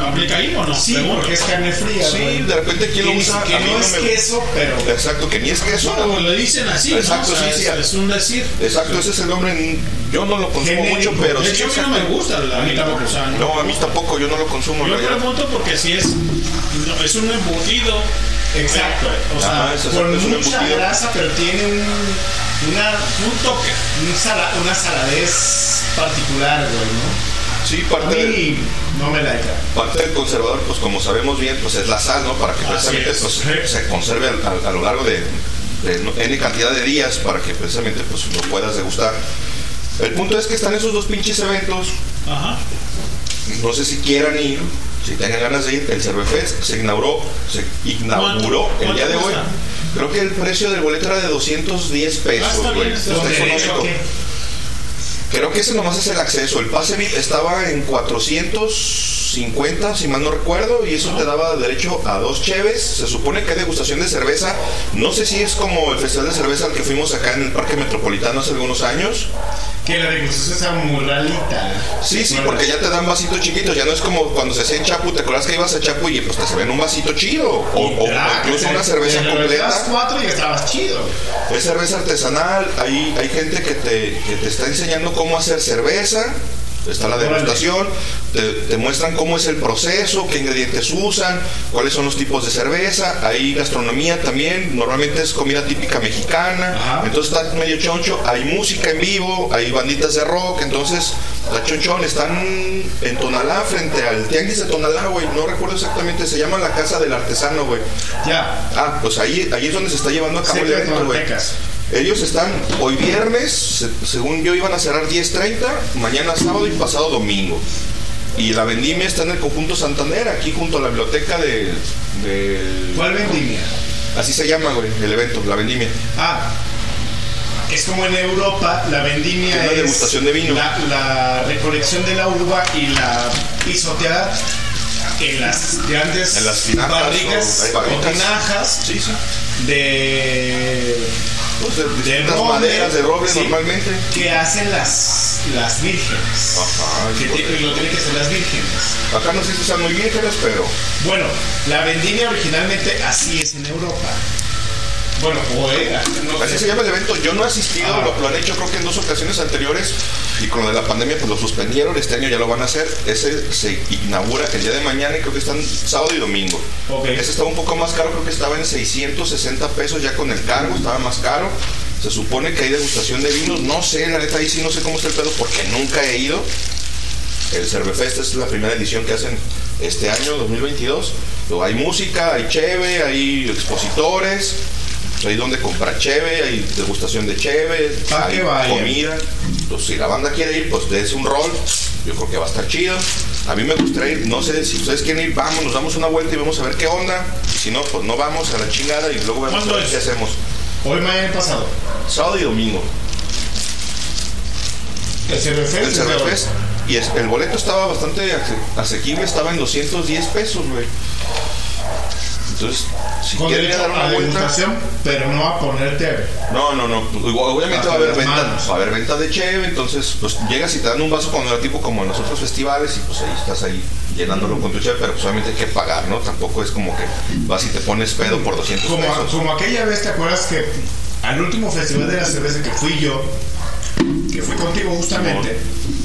¿Aplica ahí o no? Sí, Pregunto. porque es carne fría. Sí, güey. de repente quién lo Que usa. mí no no es me- queso, pero. Exacto, que ni es queso. Bueno, le dicen así, ¿no? Exacto, O sea, sí, sí. es, es un decir. Exacto, ese es el nombre. Yo no lo consumo Genérico. mucho, pero De sí. hecho, a mí no me gusta la mí tampoco. o sea, no. No, a mí tampoco, yo no lo consumo. Yo pregunto porque si es, no, es un embutido. Exacto. O sea, es- Con es mucha grasa, pero tiene un, una, un toque. un sala- una saladez particular, güey, ¿no? Sí, parte, del- mí no me la parte del conservador, pues como sabemos bien, pues es la sal, ¿no? Para que precisamente es. pues, se conserve a, a- lo largo de, de N cantidad de días para que precisamente pues lo puedas degustar. El punto es que están esos dos pinches eventos. Ajá. No sé si quieran ir, si tengan ganas de ir. El Cervefest se inauguró, se inauguró ¿Cuánto- el día de hoy. Creo que el precio del boleto era de 210 Ah, pesos, está güey. bien, está Está bien. económico. Creo que ese nomás es el acceso. El pase estaba en 450, si mal no recuerdo, y eso te daba derecho a dos cheves. Se supone que hay degustación de cerveza. No sé si es como el festival de cerveza al que fuimos acá en el Parque Metropolitano hace algunos años. Que la degustación sea muy ralita. Sí, sí, porque ya te dan vasitos chiquitos. Ya no es como cuando se hacía en Chapu. ¿Te acuerdas que ibas a Chapu y pues te servían un vasito chido? O, incluso una cerveza te completa. cuatro y estabas chido. Es cerveza artesanal, hay, hay gente que te, que te está enseñando cómo hacer cerveza, está la degustación, te, te muestran cómo es el proceso, qué ingredientes usan, cuáles son los tipos de cerveza, hay gastronomía también, normalmente es comida típica mexicana, entonces está medio choncho, hay música en vivo, hay banditas de rock, entonces la chonchón están en Tonalá, frente al Tianguis de Tonalá, güey, no recuerdo exactamente, se llama la Casa del Artesano, güey. Ya. Ah, pues ahí, ahí es donde se está llevando a cabo el Cerca de evento, güey. Ellos están hoy viernes, se- según yo iban a cerrar 10.30, mañana sábado y pasado domingo. Y la vendimia está en el conjunto Santander, aquí junto a la biblioteca de... ¿Cuál vendimia? Así se llama, güey, el evento, la vendimia. Ah, es como en Europa, la vendimia es degustación de vino. La, la recolección de la uva y la pisoteada en las grandes En las tinajas barrigas o- hay o, barricas. tinajas Sí, sí. de, Pues de de distintas roble, maderas de roble sí, normalmente. que hacen las, las vírgenes. Ajá, que tienen- lo tienen que hacer las vírgenes. Acá no sé si sean muy vírgenes, pero... Bueno, la vendimia originalmente así es en Europa. Bueno, o era. no Así sé. se llama el evento. Yo no he asistido, Ah. lo, lo han hecho creo que en dos ocasiones anteriores y con lo de la pandemia pues lo suspendieron. Este año ya lo van a hacer. Ese se inaugura el día de mañana y creo que están sábado y domingo. Ok. Ese estaba un poco más caro, creo que estaba en 660 pesos ya con el cargo, estaba más caro. Se supone que hay degustación de vinos. No sé, la neta ahí sí no sé cómo está el pedo porque nunca he ido. El Cervefest es la primera edición que hacen este año, 2022. Luego hay música, hay cheve, hay expositores, hay donde comprar cheve, hay degustación de cheve, Pa' hay comida. Pues si la banda quiere ir, pues des un rol. Yo creo que va a estar chido. A mí me gustaría ir, no sé si ustedes quieren ir, vamos, nos damos una vuelta y vamos a ver qué onda. Si no, pues no vamos a la chingada y luego vemos qué hacemos. Hoy, mañana pasado. Sábado y domingo. El Cervefest. El. Cervefest. Y es- el boleto estaba bastante ase- asequible, estaba en 210 pesos, güey. Entonces, si Con derecho dar una vuelta. pero no a ponerte. No, no, no. Obviamente va a haber las venta, manos. va a haber venta de cheve, entonces pues llegas y te dan un vaso cuando era tipo como en los otros festivales y pues ahí estás ahí llenándolo con tu cheve, pero pues obviamente hay que pagar, ¿no? Tampoco es como que vas y te pones pedo por 200 Como, pesos. como aquella vez, ¿te acuerdas que al último festival de la cerveza que fui yo, que fui contigo justamente,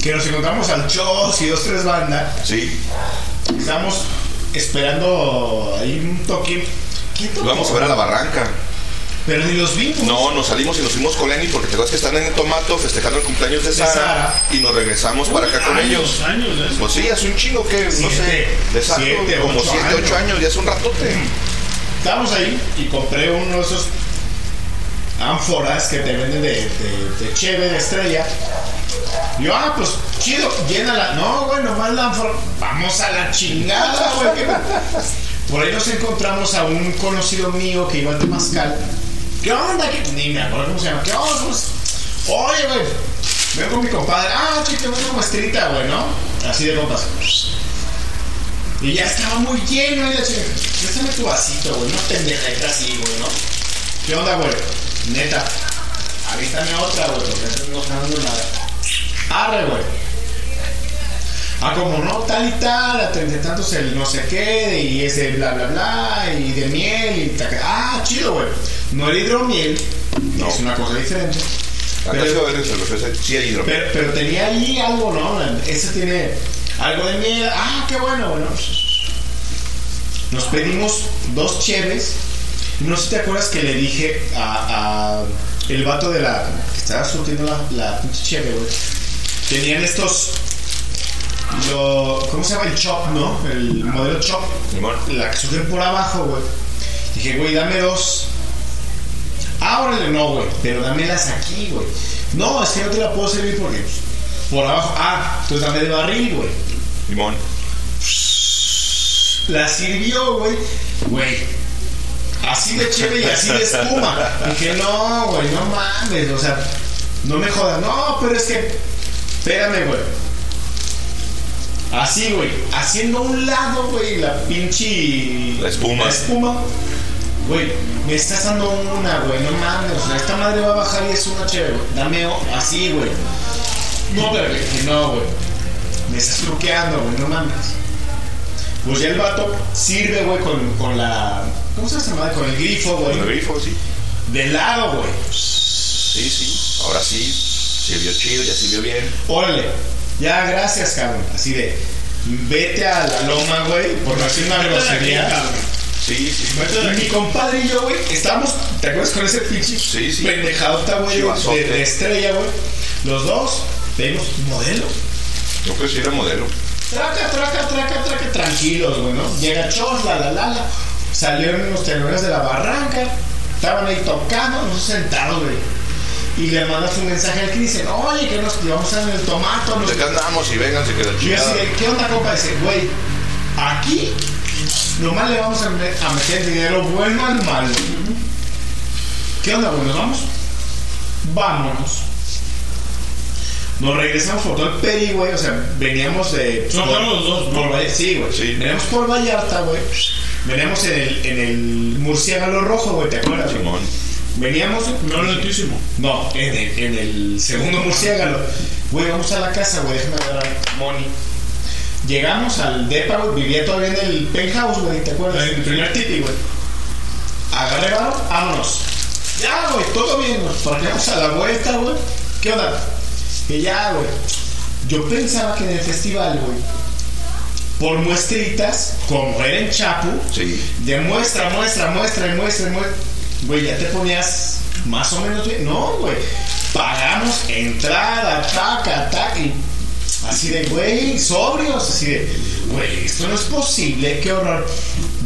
que nos encontramos al Chos y dos, tres bandas, Sí, estábamos esperando ahí un toque. Vamos a ver a la barranca. Pero ni los vimos. No, nos salimos y nos fuimos con Lenny porque te acuerdas que están en el tomato festejando el cumpleaños de Sara, Sara. y nos regresamos para acá con años, ellos. años de eso. Pues sí, hace un chingo que, no Siete, sé, exacto, siete, como ocho 7, 8 años. años, ya es un ratote. Estábamos ahí y compré uno de esos ánforas que te venden de, de, de cheve, de estrella. Yo, ah, pues chido, llénala. No, güey, nomás la ánfora. Vamos a la chingada, güey. ¿qué pa- Por ahí nos encontramos a un conocido mío que iba al Temazcal. ¿Qué onda? ¿Qué? Ni me acuerdo cómo se llama. ¿Qué onda? Oye, güey, vengo con mi compadre. Ah, chica, una muestrita, güey, ¿no? Así de compas. Y ya estaba muy lleno y la chica, préstame tu vasito, güey, no pendejeta así, güey, ¿no? ¿Qué onda, güey? Neta, avísame otra, güey, porque no estoy dando nada. Arre, güey. Ah, como no, tal y tal, a treinta y tantos el no sé qué, y ese bla bla bla, y de miel, y taca- Ah, chido, güey. No era hidromiel, No. es una cosa diferente. Pero- hidromiel. pero, pero tenía ahí algo, ¿no? Ese tiene algo de miel. Ah, qué bueno, bueno. Nos pedimos dos cheves. No sé si te acuerdas que le dije a, a el vato de la que estaba surtiendo la, la pinche cheve, güey. Tenían estos. Lo, ¿Cómo se llama? El chop, ¿no? El modelo chop. La que surgen por abajo, güey. Dije, güey, dame dos. Ah, órale, no, güey. Pero dámelas aquí, güey. No, es que no te la puedo servir porque pues, por abajo. Ah, entonces dame de barril, güey. Limón. La sirvió, güey. Güey. Así de chévere y así de espuma. Dije, no, güey, no mames. O sea, no me jodas. No, pero es que Espérame, güey. Así, güey. Haciendo un lado, güey, la pinche. La espuma. La espuma. Güey, me estás dando una, güey. No mames. O sea, esta madre va a bajar y es una chévere, güey. Dame así, güey. No, pero que no, güey. Me estás truqueando, güey. No mames. Pues ya el vato sirve, güey, con, con la. ¿Cómo se llama esa madre? Con el grifo, güey. Con el grifo, sí. De lado, güey. Sí, sí. Ahora sí. Sirvió chido, ya sirvió bien. Órale, ya gracias, cabrón. Así de, vete a la loma, güey, por no decir una grosería. cabrón. Sí, sí. Mi compadre y yo, güey, estábamos, ¿te acuerdas con ese pinche Sí, sí. pendejadota, güey, de, de estrella, güey? Los dos tenemos modelo. Yo creo que sí era modelo. Traca, traca, traca, traca, tranquilos, güey, ¿no? Llega Chos, la, la, la, la. Salieron los tenores de la barranca, estaban ahí tocando, nosotros sentados, güey. Y le mandas un mensaje al Cristian, oye, que nos vamos a en el tomato, ¿no? ¿De qué andamos? Y vénganse que la Y yo chingada. así de, ¿qué onda, compa? Dice, güey, aquí nomás le vamos a, me- a meter dinero bueno al malo. ¿Qué onda, güey? ¿Nos vamos? Vámonos. Nos regresamos por todo el peri, güey. O sea, veníamos de. Son por- los dos, ¿no? por sí, güey. Veníamos por Vallarta, güey. Veníamos en el, en el murciélago rojo, güey, ¿te acuerdas? güey? Veníamos. No lentísimo. No, en el, en el segundo murciélago. Güey, vamos a la casa, güey, déjame ver a Moni. Llegamos al depa, güey, vivía todavía en el penthouse, güey, ¿te acuerdas? En el primer tipi, güey. Agarré varo, vámonos. Ya, güey, todo bien, nos parqueamos a la vuelta, güey. ¿Qué onda? Que ya, güey. Yo pensaba que en el festival, güey, por muestritas, como era en Chapu, de muestra, muestra, muestra, muestra, muestra, güey, ya te ponías más o menos bien. No, güey. Pagamos entrada, taca, taca, y así de, güey, sobrios, así de, güey, esto no es posible, qué horror.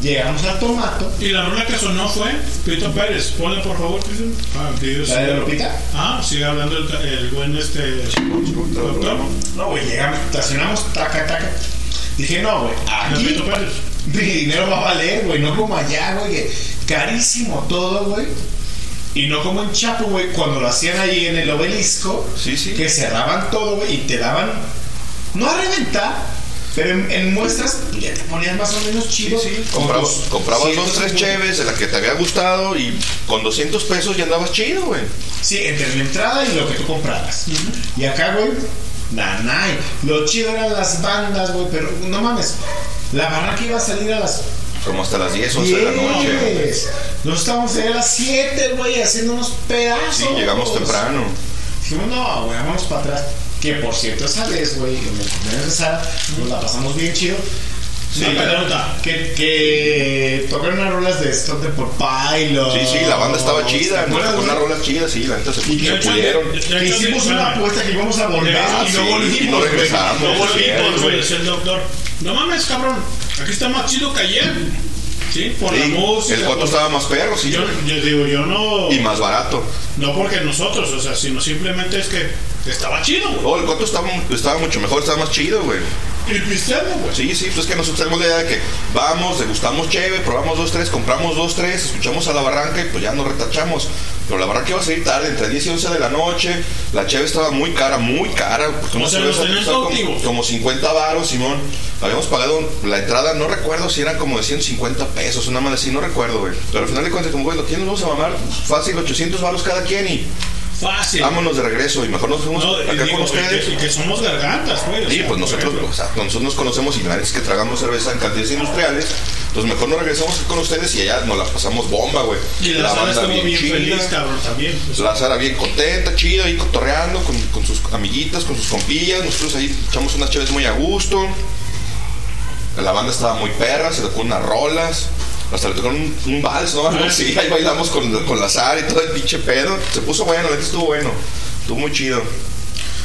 Llegamos al tomato. Y la rola que sonó fue Pito Pérez. Ponle por favor, Cristian. Ah, Dios. ¿La de Lupita? Ah, sigue hablando el, el buen este. Doctor. No, güey, llegamos, estacionamos, taca, taca. Dije, no, güey, aquí Pito Pérez. mi dinero va a valer, güey, no como allá, güey, que carísimo todo, güey. Y no como en Chapo, güey, cuando lo hacían ahí en el obelisco, que cerraban todo, güey, y te daban, no a reventar, pero en, en muestras ya te ponían más o menos chido. Comprabas, Con tus comprabas dos, 150. tres cheves de la que te había gustado y con 200 pesos ya andabas chido, güey. Sí, entre la entrada y lo que tú comprabas. Y acá, güey, nanay. Lo chido eran las bandas, güey, pero no mames. La barranca iba a salir a las Como hasta las 10, 11 de la noche. 10. Nos estábamos ahí a las 7, güey, haciendo unos pedazos. Sí, llegamos temprano. Dijimos, no, güey, vamos para atrás. Que por cierto, esa vez, güey, en el Sara, nos la pasamos bien chido. Sí. Que, que tocaron unas rolas de Stop the por Pilot. Sí, sí, la banda estaba chida, ¿Te nos acuerdas, tocó unas rolas chidas, sí, la neta se, Y que se pudieron. Hicimos una apuesta que íbamos a volver Ah, y no sí, volvimos. y no güey. regresamos, No es volvimos, güey. Decía el doctor. No mames, cabrón. Aquí está más chido que ayer. Sí, por Sí, la música. el coto por- estaba más perro, sí. Yo, yo digo, yo no. Y más barato. No porque nosotros, o sea, sino simplemente es que estaba chido, güey. Oh, el coto estaba, estaba mucho mejor, estaba más chido, güey. Y pisteando, güey. Sí, sí, pues es que nosotros tenemos la idea de que vamos, degustamos cheve, probamos dos, tres, compramos dos, tres, escuchamos a la barranca y pues ya nos retachamos. Pero la barranca iba a salir tarde, entre 10 y 11 de la noche. La cheve estaba muy cara, muy cara. Pues, O sea, costaba como, como 50 varos, Simón. Habíamos pagado la entrada, no recuerdo si eran como de 150 pesos, una madre así, no recuerdo, güey. Pero al final de cuentas, como, güey, ¿quién nos vamos a mamar? Fácil, 800 varos cada quien y Fácil. vámonos de regreso. Y mejor nos fuimos No, acá digo, con ustedes. y que, y que somos gargantas, güey. Sí, sea, pues nosotros, o sea, nosotros nos conocemos y la es que tragamos cerveza en cantidades industriales. Entonces mejor nos regresamos con ustedes y allá nos la pasamos bomba, güey. Y la, banda estuvo bien, chida, feliz, cabrón, también. pues. La Sara bien contenta, chida, ahí cotorreando con, con sus amiguitas, con sus compillas. Nosotros ahí echamos unas chaves muy a gusto. La banda estaba muy perra, se tocó unas rolas. Hasta le tocaron un, vals, ¿no? Algo así, ahí bailamos con, con la y todo el pinche pedo. Se puso bueno, la estuvo bueno. Estuvo muy chido.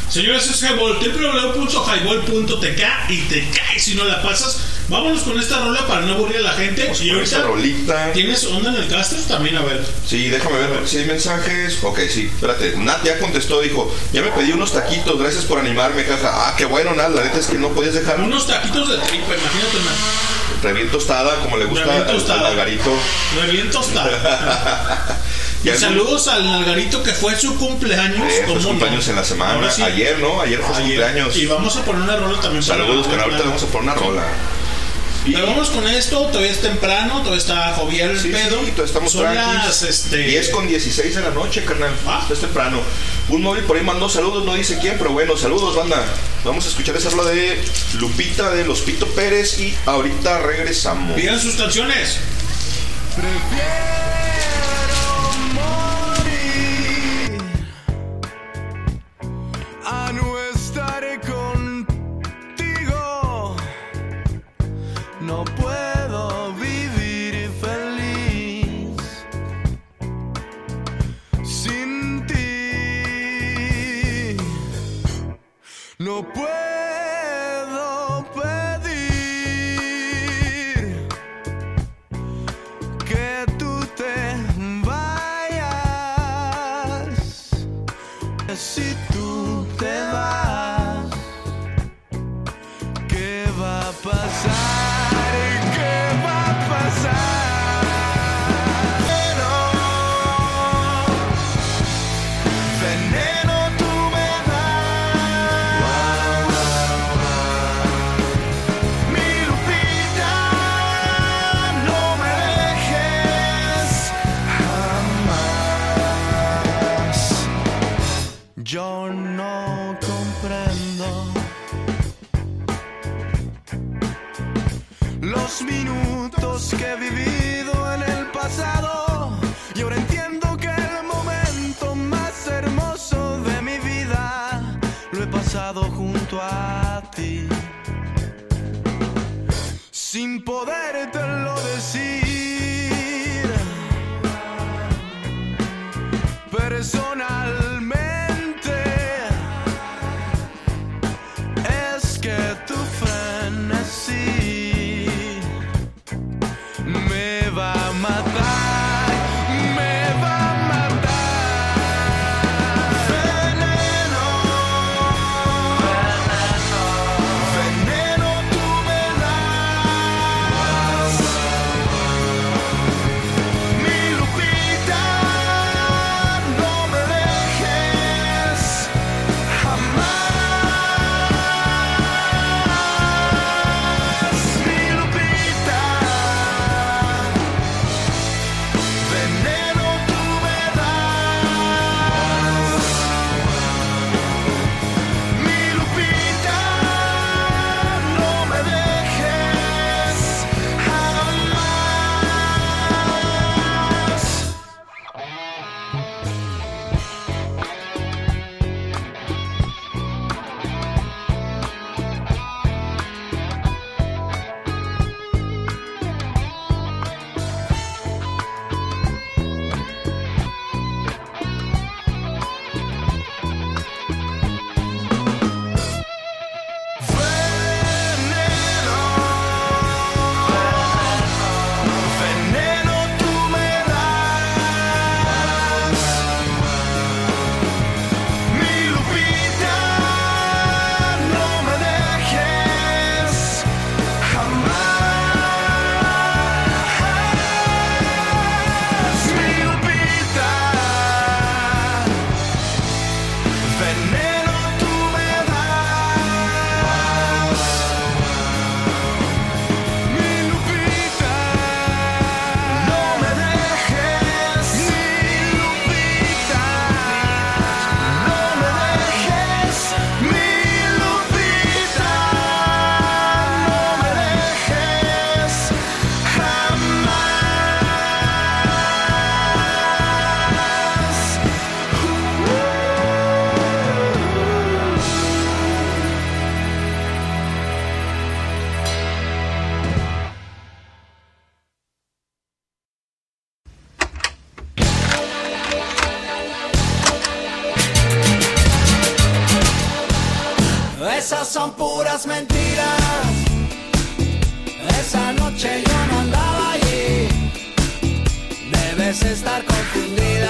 Señores, es Highball, www.highball.tk y te caes si no la pasas. Vámonos con esta rola para no aburrir a la gente. ¿Tienes onda en el Castro? También, a ver. Sí, déjame ver si hay mensajes. Ok, sí, espérate. Nat ya contestó, dijo, ya me pedí unos taquitos, gracias por animarme, caja. Ah, qué bueno, Nat, la neta es que no podías dejar. Unos taquitos de tripa, imagínate, Nat. Reviento tostada, como le gusta al Algarito. Reviento tostada. Y, saludos al Nalgarito que fue su cumpleaños. Eh, fue cumpleaños en la semana. Ayer, ¿no? Ayer fue su cumpleaños. Y vamos a poner una rola también. Saludos, pero ahorita le vamos a poner una rola. Pero vamos con esto, todavía es temprano, todavía está jovial el sí, pedo. Sí, todavía estamos Son las, este... 10 con 16 de la noche, carnal. Ah. Es temprano. Un móvil por ahí mandó saludos, no dice quién, pero bueno, saludos, banda. Vamos a escuchar esa habla de Lupita de Los Pito Pérez y ahorita regresamos. Pidan sus canciones. Prefiero puedo. poder son puras mentiras. Esa noche yo no andaba allí. Debes estar confundida.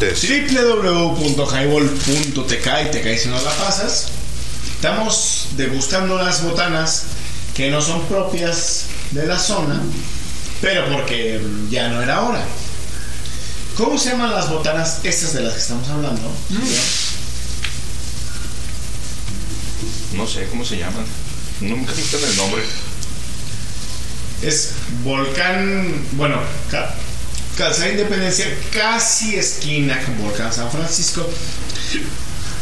Www.highball.tk y te caes si no la pasas. Estamos degustando las botanas que no son propias de la zona, pero porque ya no era hora. ¿Cómo se llaman las botanas estas de las que estamos hablando? No sé cómo se llaman. Nunca me el nombre. Es Volcán, bueno, Calzada Independencia, casi esquina con Volcán San Francisco.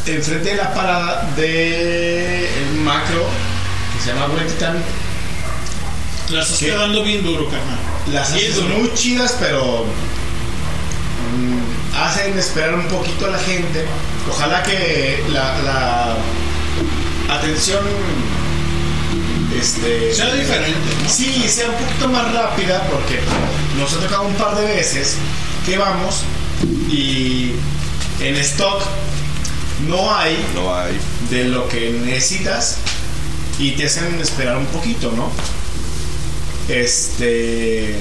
Enfrente de la parada de el macro, que se llama Huentitán. La estás quedando bien duro, carnal. Las Bien haces duro. muy chidas, pero mm, hacen esperar un poquito a la gente. Ojalá que la, la atención este, Sea diferente, ¿no? Sí, sea un poquito más rápida porque nos ha tocado un par de veces que vamos y en stock no hay No hay. de lo que necesitas y te hacen esperar un poquito, ¿no? Este.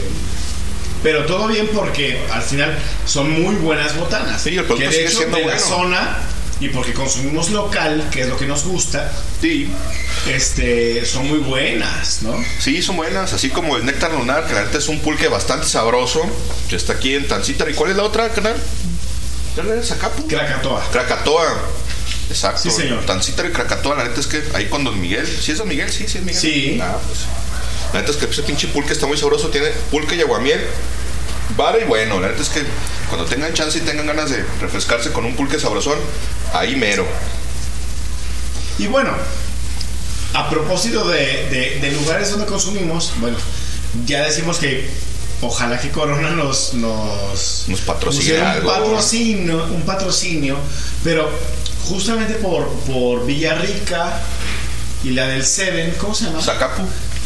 Pero todo bien porque al final son muy buenas botanas. Sí, el producto que de sigue hecho siendo de la zona y porque consumimos local, que es lo que nos gusta, Sí. este, son muy buenas, ¿no? Sí, son buenas, así como el néctar lunar, que la neta es un pulque bastante sabroso, que está aquí en Tancita. ¿Y cuál es la otra, canal? ¿Cuál es Zacapu? Krakatoa. Krakatoa. Exacto. Sí, señor. Tancita de Krakatoa, la neta es que ahí con Don Miguel. ¿Sí es Don Miguel? Sí, sí es Miguel. Sí. Ah, pues. La neta es que ese pinche pulque está muy sabroso. Tiene pulque y aguamiel. Vara y bueno. La neta es que cuando tengan chance y tengan ganas de refrescarse con un pulque sabrosón, ahí mero. Y bueno, a propósito de, de- de lugares donde consumimos, bueno, ya decimos que ojalá que Corona nos, nos, Nos patrocine algo. Patrocinio, un patrocinio, pero justamente por, por Villarrica y la del Seven, ¿cómo se llama? Zacapu.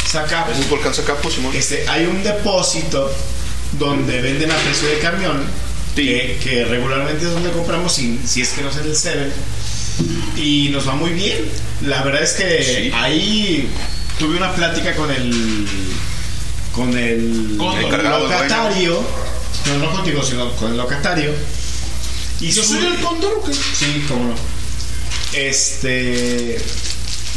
Zacapu. Es un volcán Zacapu, Simón. Este, hay un depósito donde venden a precio de camión, que, que regularmente es donde compramos, si, si es que no es en el Seven, y nos va muy bien. La verdad es que ahí tuve una plática con el con el, encargado, el locatario, no, no contigo, sino con el locatario. Y ¿Yo su- soy el cóndor o qué? Sí, cómo no. Este.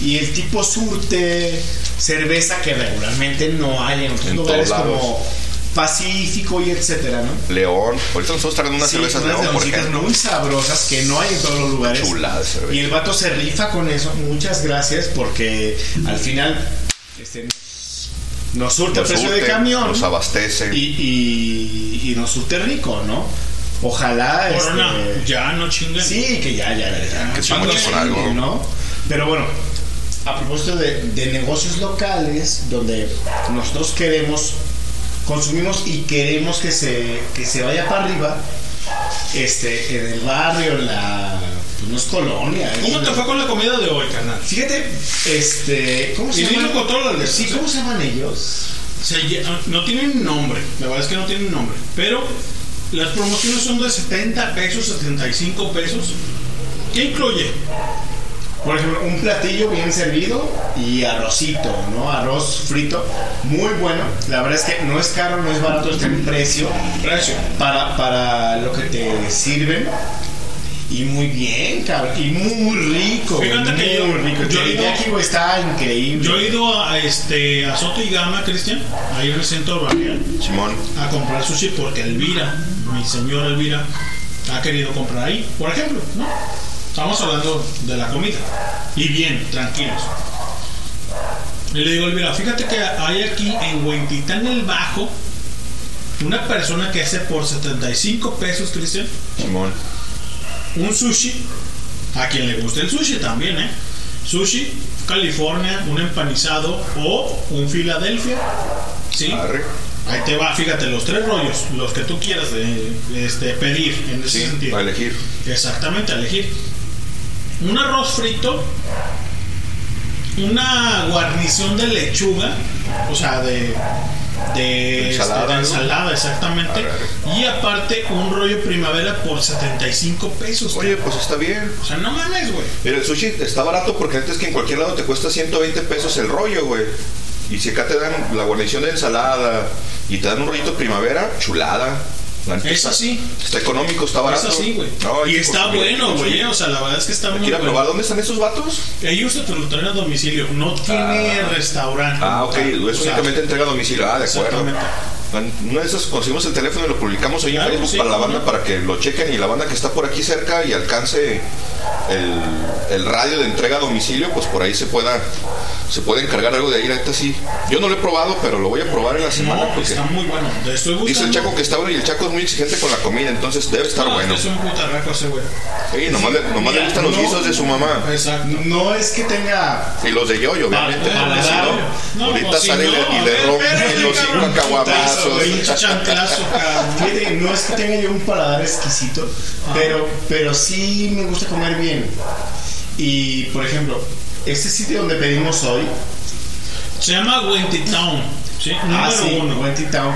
Y el tipo surte cerveza que regularmente no hay en otros En lugares todos lados. como Pacífico y etcétera, ¿no? León. Ahorita nosotros trayendo unas Sí, cervezas unas León, por ejemplo. muy sabrosas que no hay en todos los lugares. Chulada de cerveza. Y el vato se rifa con eso. Muchas gracias porque al final este, nos, surte Nos precio de camión Nos abastece. y, y, y nos surte rico, ¿no? Ojalá. Corona, este, ya no chinguen. Sí, que ya, ya, ya. Que ya chingues con algo. ¿no? Pero bueno, a propósito de, de negocios locales, donde nosotros queremos, consumimos y queremos que se, que se vaya para arriba, este, en el barrio, en la. Pues no es colonia. ¿Cómo te fue con la comida de hoy, carnal? Fíjate, este. ¿Cómo se Y llaman? con Sí, ¿cómo se llaman ellos? Se lle- no tienen nombre, la verdad es que no tienen nombre, pero las promociones son de 70 pesos, 75 pesos. ¿Qué incluye? Por ejemplo, un platillo bien servido y arrocito, ¿no? Arroz frito, muy bueno. La verdad es que no es caro, no es barato, está en precio. Precio. Para, para lo que te sirven. Y muy bien, cabrón. Y muy rico. Fíjate que yo- muy rico. yo he ido- teriyaki, güey, está increíble. Yo he ido a, este, a Soto y Gama, Cristian, ahí en el centro barrial, Simón. a comprar sushi porque Elvira, mi señora Elvira, ha querido comprar ahí, por ejemplo, ¿no? Estamos hablando de la comida. Y bien, tranquilos. Y le digo, Elvira, fíjate que hay aquí en Huentitán el Bajo una persona que hace por 75 pesos, Cristian, Simón. un sushi, a quien le guste el sushi también, ¿eh? Sushi, California, un empanizado o un Filadelfia. Sí. Arre. Ahí te va, fíjate, los tres rollos, los que tú quieras eh, este, pedir en ese Sí, sentido. a elegir. Exactamente, a elegir. Un arroz frito, una guarnición de lechuga, o sea, de, de Ensalada, este, ensalada, exactamente. Y aparte, un rollo primavera por 75 pesos. Oye, pues está bien. O sea, no mames, güey. Mira, el sushi está barato porque antes que en cualquier lado te cuesta 120 pesos el rollo, güey. Y si acá te dan la guarnición de ensalada y te dan un rollito primavera, chulada. Es así. Está económico, está barato. Es así, güey. No, y está bueno, güey. O sea, la verdad es que está muy bueno. probar. ¿Dónde están esos vatos? Ellos te lo traen a domicilio. No tiene Ah. restaurante. Ah, ok. tal. Es únicamente entrega a domicilio. Ah, de acuerdo. Una de esas conseguimos el teléfono y lo publicamos hoy Claro, en Facebook sí, para la banda no. para que lo chequen y la banda que está por aquí cerca y alcance el, el radio de entrega a domicilio, pues por ahí se pueda se puede encargar algo de ahí. Neta sí. Yo no lo he probado, pero lo voy a probar en la semana No, porque está muy bueno. Estoy dice el Chaco que está bueno y el Chaco es muy exigente con la comida, entonces debe estar No, bueno. Es un putarraco ese, güey. Sí, nomás, le, nomás le Mira, gustan los no- guisos de su mamá. Exacto. No es que tenga. Y los de Yoyo, obviamente. Ah, porque si no, ahorita pues, sale y le- y le espérate, los cinco caguamazos. No es que tenga yo un paladar exquisito, pero, pero sí me gusta comer bien. Y, por ejemplo, este sitio donde pedimos hoy, Se llama Wenty Town. ¿sí? Número ah, sí, uno. Wenty Town,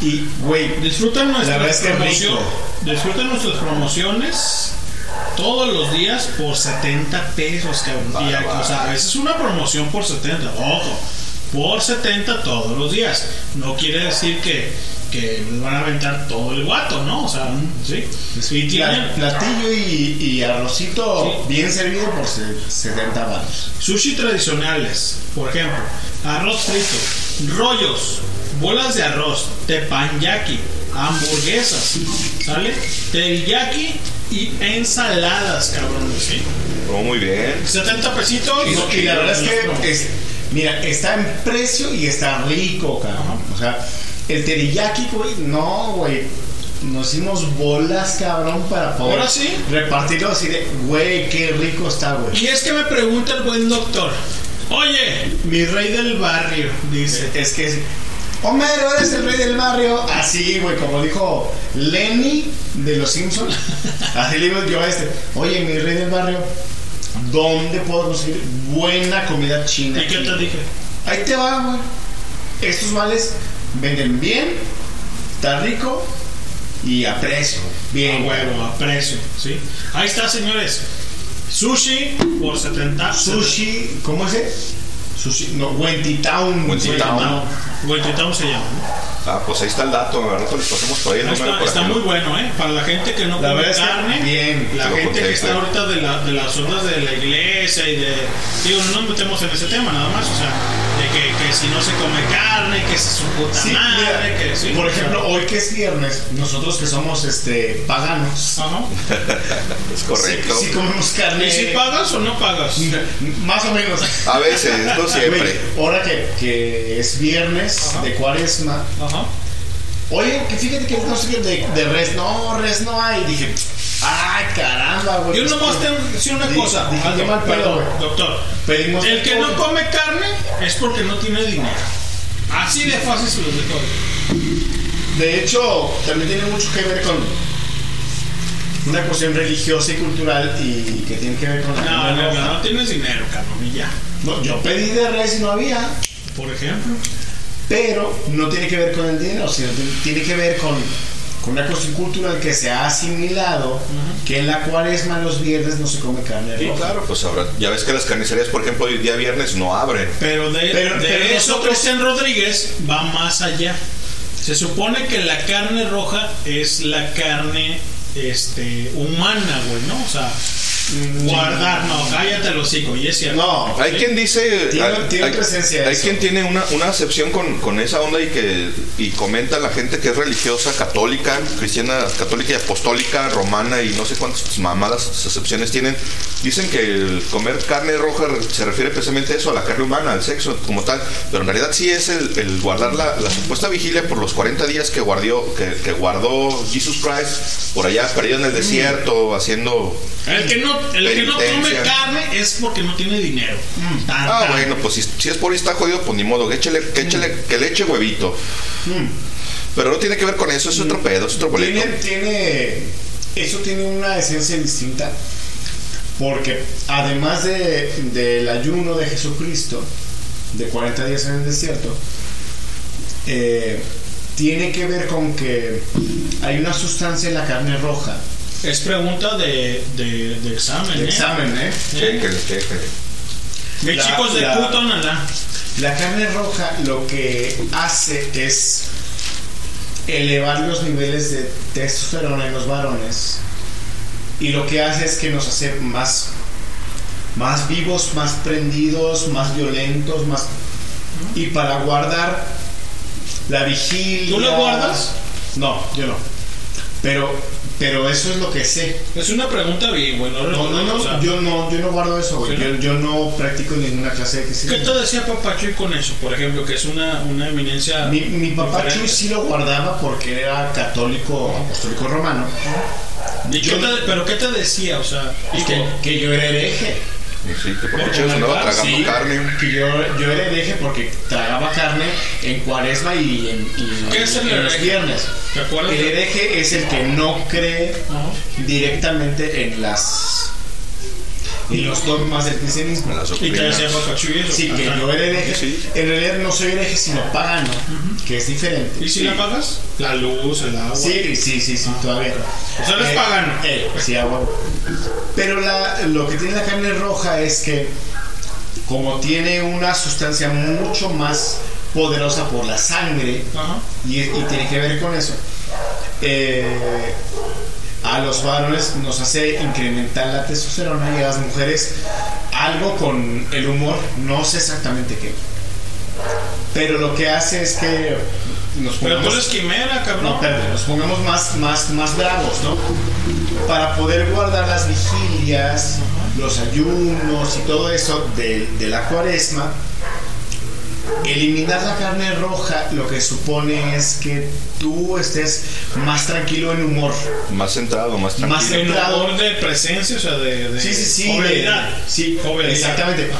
y, güey, Disfrutan nuestras es promociones. Disfrutan nuestras promociones todos los días por 70 pesos, cabrón. Bárbaro. o sea, a veces una promoción por 70. Ojo, por 70 todos los días. No quiere decir que, que les van a aventar todo el guato, ¿no? O sea, sí. Y tienen pla- platillo y, y arrocito Sí. bien servido por se- 70 baros. sushi tradicionales, por ejemplo, arroz frito, rollos, bolas de arroz, tepanyaki, hamburguesas, ¿sale? Teriyaki y ensaladas, cabrón, ¿sí? Oh, muy bien. 70 pesitos. No, y la verdad es que, es- mira, está en precio y está rico, cabrón. O sea, el teriyaki, güey, no, güey. Nos hicimos bolas, cabrón, para poder ¿Ahora sí? repartirlo así de, güey, qué rico está, güey. Y es que me pregunta el buen doctor, oye, mi rey del barrio, dice. Es que es, Homero, eres el rey del barrio. Así, güey, como dijo Lenny de los Simpsons. Así le digo yo a este. Oye, mi rey del barrio, ¿dónde puedo conseguir buena comida china? ¿Y qué te dije? Ahí te va, güey. Estos vales venden bien, está rico y a precio. Bien, A huevo, a precio, ¿sí? Ahí está, señores. Sushi por 70. Sushi, ¿cómo es? Sushi, no, Wentitown. Wentitown. Wentitown se llama, ¿no? Ah, pues ahí está el dato, ¿verdad? Les pasamos por ahí número está, está muy bueno, ¿eh? Para la gente que no La come carne, bien, la gente que está ahorita de, la, de las ondas de la iglesia y de. Digo, no nos metemos en ese tema nada más, o sea, de que, que si no se come carne, que si su puta Sí, madre, mira, que sí. por ejemplo, hoy que es viernes, nosotros que somos este paganos, Ajá. Es correcto. sí, sí comemos carne. ¿Y si pagas o no pagas? Más o menos. A veces, no siempre. Ahora que, que es viernes Ajá. de cuaresma, Ajá. Oye, que fíjate que no sé de, de res, no, res no hay. Dije, ay, caramba, güey. Yo nomás tengo que decir una di- cosa. dije, mal perdón, doctor. Pedimos El que todo. no come carne es porque no tiene dinero. Así de fácil se los dejo. De hecho, también tiene mucho que ver con una cuestión religiosa y cultural y que tiene que ver con la No, no, no, no tienes dinero, cabrón, y ya. No, yo pedí de res y no había. Por ejemplo. Pero no tiene que ver con el dinero, sino tiene que ver con, con una cuestión cultural que se ha asimilado, que en la cuaresma los viernes no se come carne Sí, roja. claro, pues habrá. Ya ves que las carnicerías, por ejemplo, hoy día viernes no abren. Pero de, Pero- de pero eso nosotros- Cristian Rodríguez va más allá. Se supone que la carne roja es la carne este, humana, güey, ¿no? O sea, guardar, no, cállate el hocico, y es cierto. No, Hay quien dice. Tiene- hay, tiene hay- presencia hay eso. quien tiene una, una acepción con, con esa onda y que y comenta la gente que es religiosa, católica, cristiana, católica y apostólica, romana y no sé cuántas mamadas acepciones tienen. Dicen que el comer carne roja se refiere precisamente a eso, a la carne humana, al sexo como tal. Pero en realidad sí es el, el guardar la, la supuesta vigilia por los 40 días que guardió, que, que guardó Jesus Christ por allá perdido en el desierto, haciendo. El que no, el que no come carne es porque no tiene dinero. Tan, Ah, bueno, pues si, si es por ahí está jodido, pues ni modo, que, échele, que, le eche huevito. Pero no tiene que ver con eso, es otro pedo, es otro boleto. Tiene, tiene, eso tiene una esencia distinta, porque además de, del ayuno de Jesucristo, de 40 días en el desierto, eh, tiene que ver con que hay una sustancia en la carne roja, Es pregunta de, de, de examen, de ¿eh? examen, ¿eh? Chéquele, chéquele. De La- chicos de la- puto, nada. La carne roja lo que hace es elevar los niveles de testosterona en los varones y lo que hace es que nos hace más más vivos, más prendidos, más violentos, más y para guardar la vigilia. ¿Tú la guardas? No, yo no. Pero pero eso es lo que sé. Es una pregunta bien, bueno. No, no, no, o sea, yo no, yo no guardo eso, güey. ¿Sí? Yo, yo no practico ninguna clase de ¿Qué cristianismo. te decía Papachuy con eso, por ejemplo? Que es una, una eminencia. Mi, mi papá diferente. Chuy sí lo guardaba porque era católico, apostólico romano. ¿Y qué te- ¿Pero qué te decía? O sea, Y que, que yo era hereje. Sí, que por noche andaba comer tragando Sí, carne. Que yo, yo era hereje porque tragaba carne en cuaresma y en, y ¿Qué es el en los viernes. ¿Te acuerdas? El hereje es el que no cree Ajá. directamente en las en los dogmas del cristianismo. Las Y te doctrinas. decía. Sí, que yo era hereje. Sí. En realidad no soy hereje, sino pagano, que es diferente. ¿Y si Sí. la pagas? La luz, el agua. Sí, sí, sí, sí, todavía. O sea, eres pagano. eh, sí, a huevo. Pero la- lo que tiene la carne roja es que, como tiene una sustancia mucho más poderosa por la sangre, y, y tiene que ver con eso, eh, a los varones nos hace incrementar la testosterona y a las mujeres algo con el humor, no sé exactamente qué. Pero lo que hace es que nos Pero tú pongamos... eres quimera, cabrón. No, perdón, nos pongamos más, más, más bravos, ¿no? Para poder guardar las vigilias, los ayunos y todo eso de, de la cuaresma, eliminar la carne roja lo que supone es que tú estés más tranquilo en humor. Más centrado, más tranquilo. Más En centrado. honor de presencia, o sea, de, de Sí, sí, sí. sí, Jovialidad. exactamente.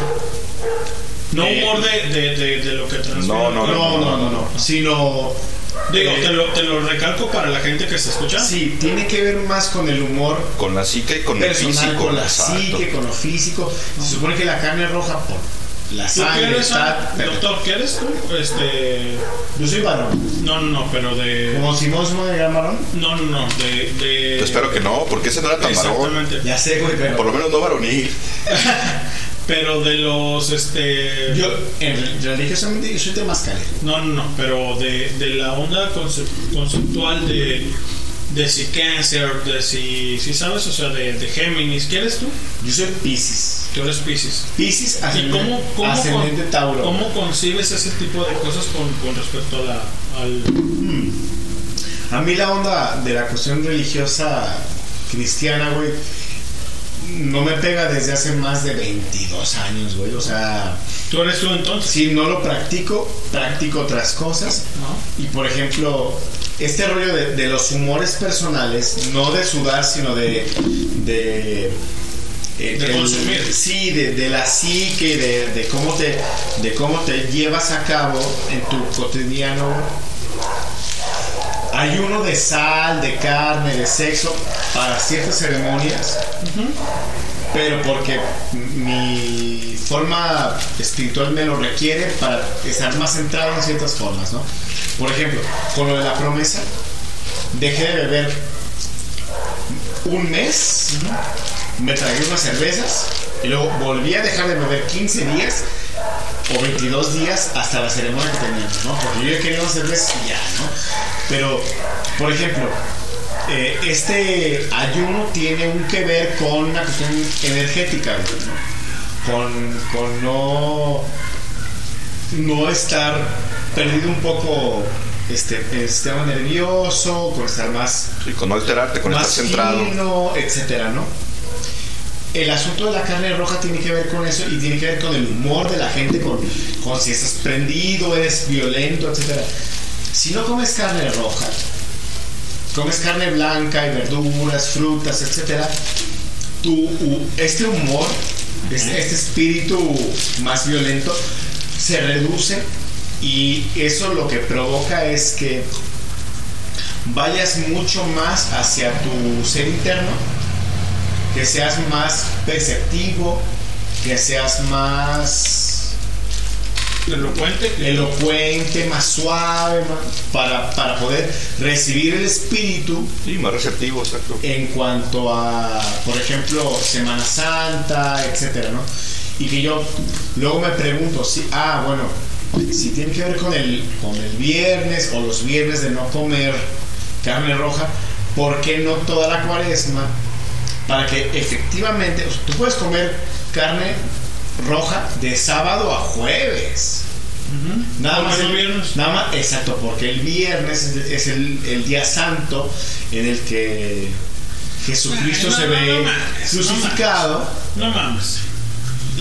No Eh, humor de, de, de, de lo que transmite. No, no, No, no, no, no. Sino. Digo, eh, te, lo, te lo recalco para la gente que se escucha. Sí, tiene que ver más con el humor Con la psique y con el físico. con la exacto. psique, con lo físico. Se supone que la carne roja por la ¿Tú qué sangre eres, está. doctor? ¿Qué eres tú? Este. Yo soy varón. No, no, no, pero de. Como Simón de gran varón. No, no, no, de. de... Yo espero que no, porque ese no era tan varón. Exactamente. Ya sé, güey, pero. Por lo menos no varonil. Pero de los. Este. Yo, en, religiosamente, yo soy temascalero. No, no, no, pero de, de la onda concep- conceptual de, de si cáncer, de si, si sabes, o sea, de, de Géminis, ¿qué eres tú? Yo soy Pisces. Tú eres Pisces. Pisces ¿Y cómo, cómo, ascendente con- Tauro. cómo concibes ese tipo de cosas con, con respecto a la, al... A mí la onda de la cuestión religiosa cristiana, güey, no me pega desde hace más de 22 años, güey. O sea, ¿Tú eres tú entonces? si no lo practico, practico otras cosas. ¿No? Y por ejemplo, este rollo de, de los humores personales, no de sudar, sino de. de eh, De consumir. Sí, de, de la psique, de, de cómo te, de cómo te llevas a cabo en tu cotidiano. Ayuno de sal, de carne, de sexo para ciertas ceremonias, pero porque mi forma espiritual me lo requiere para estar más centrado en ciertas formas, ¿no? Por ejemplo, con lo de la promesa, dejé de beber un mes, me tragué unas cervezas y luego volví a dejar de beber 15 días o 22 días hasta la ceremonia que teníamos, ¿no? Porque yo quería unas cervezas y ya, ¿no? Pero, por ejemplo, eh, este ayuno tiene un que ver con una cuestión energética. Con, con no, no estar perdido un poco este, el sistema nervioso, con estar más Y con no alterarte, con estar más centrado. fino, etcétera, ¿no? El asunto de la carne roja tiene que ver con eso y tiene que ver con el humor de la gente, con, con si estás prendido, eres violento, etcétera. Si no comes carne roja, comes carne blanca y verduras, frutas, etcétera, tu, este humor, este, este espíritu más violento, se reduce y eso lo que provoca es que vayas mucho más hacia tu ser interno, que seas más perceptivo, que seas más Elocuente. elocuente, más suave, más- para, para poder recibir el espíritu Sí, más receptivo, exacto. en cuanto a, por ejemplo, Semana Santa, etcétera, ¿no? Y que yo luego me pregunto, si, ah, bueno, si tiene que ver con el, con el viernes o los viernes de no comer carne roja, ¿por qué no toda la cuaresma? Para que efectivamente, o sea, tú puedes comer carne roja de sábado a jueves. Nada más el viernes. Nada más, exacto, porque el viernes es, es el, el día santo en el que Jesucristo no, se no, ve no mames, crucificado No mames.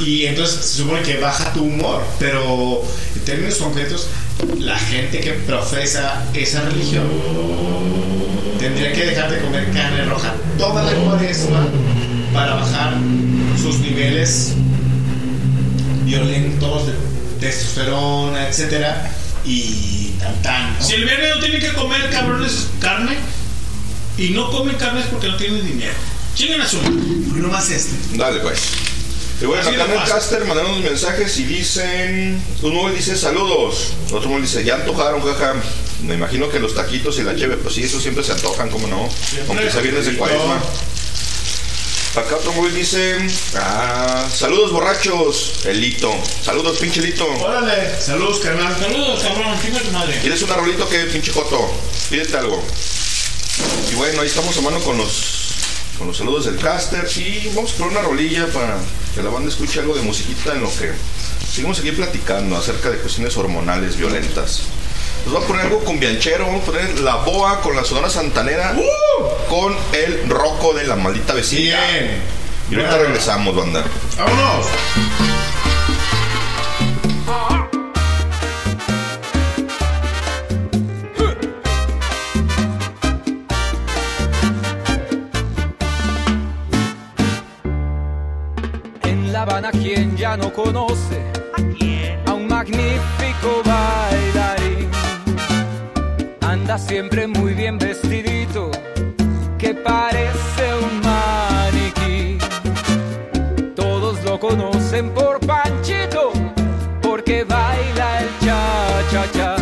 y entonces se supone que baja tu humor, pero en términos concretos, la gente que profesa esa religión tendría que dejar de comer carne roja toda la cuaresma para bajar sus niveles violentos de testosterona, etcétera, y tan tan. ¿no? Si el viernes no tienen que comer cabrones carne y no comen carne es porque no tienen dinero. Chingan a su madre. Uno más este. Dale, pues. Y bueno, acá en el caster mandaron unos mensajes y dicen. Uno dice saludos, otro uno dice ya antojaron, jaja. Me imagino que los taquitos y la cheve, pues sí, eso siempre se antojan, como no. Aunque sea viernes de cuaresma. Acá otro móvil dice, ah, saludos borrachos, Elito. Saludos, pinche Elito. Órale, saludos, carnal. Saludos, cabrón. Chinga tu madre. ¿Quieres un arrolito que pinche Joto? Pídete algo. Y bueno, ahí estamos a mano con los, con los saludos del caster y vamos por una rolilla para que la banda escuche algo de musiquita en lo que seguimos aquí platicando acerca de cuestiones hormonales violentas. Les voy a poner algo cumbianchero. Vamos a poner la boa con la sonora santanera. ¡Uh! Con el roco de la maldita vecina. Bien. Y ahorita bueno. regresamos, banda. ¡Vámonos! En La Habana quien ya no conoce a, a un magnífico baile anda siempre muy bien vestidito, que parece un maniquí. Todos lo conocen por Panchito, porque baila el cha-cha-cha.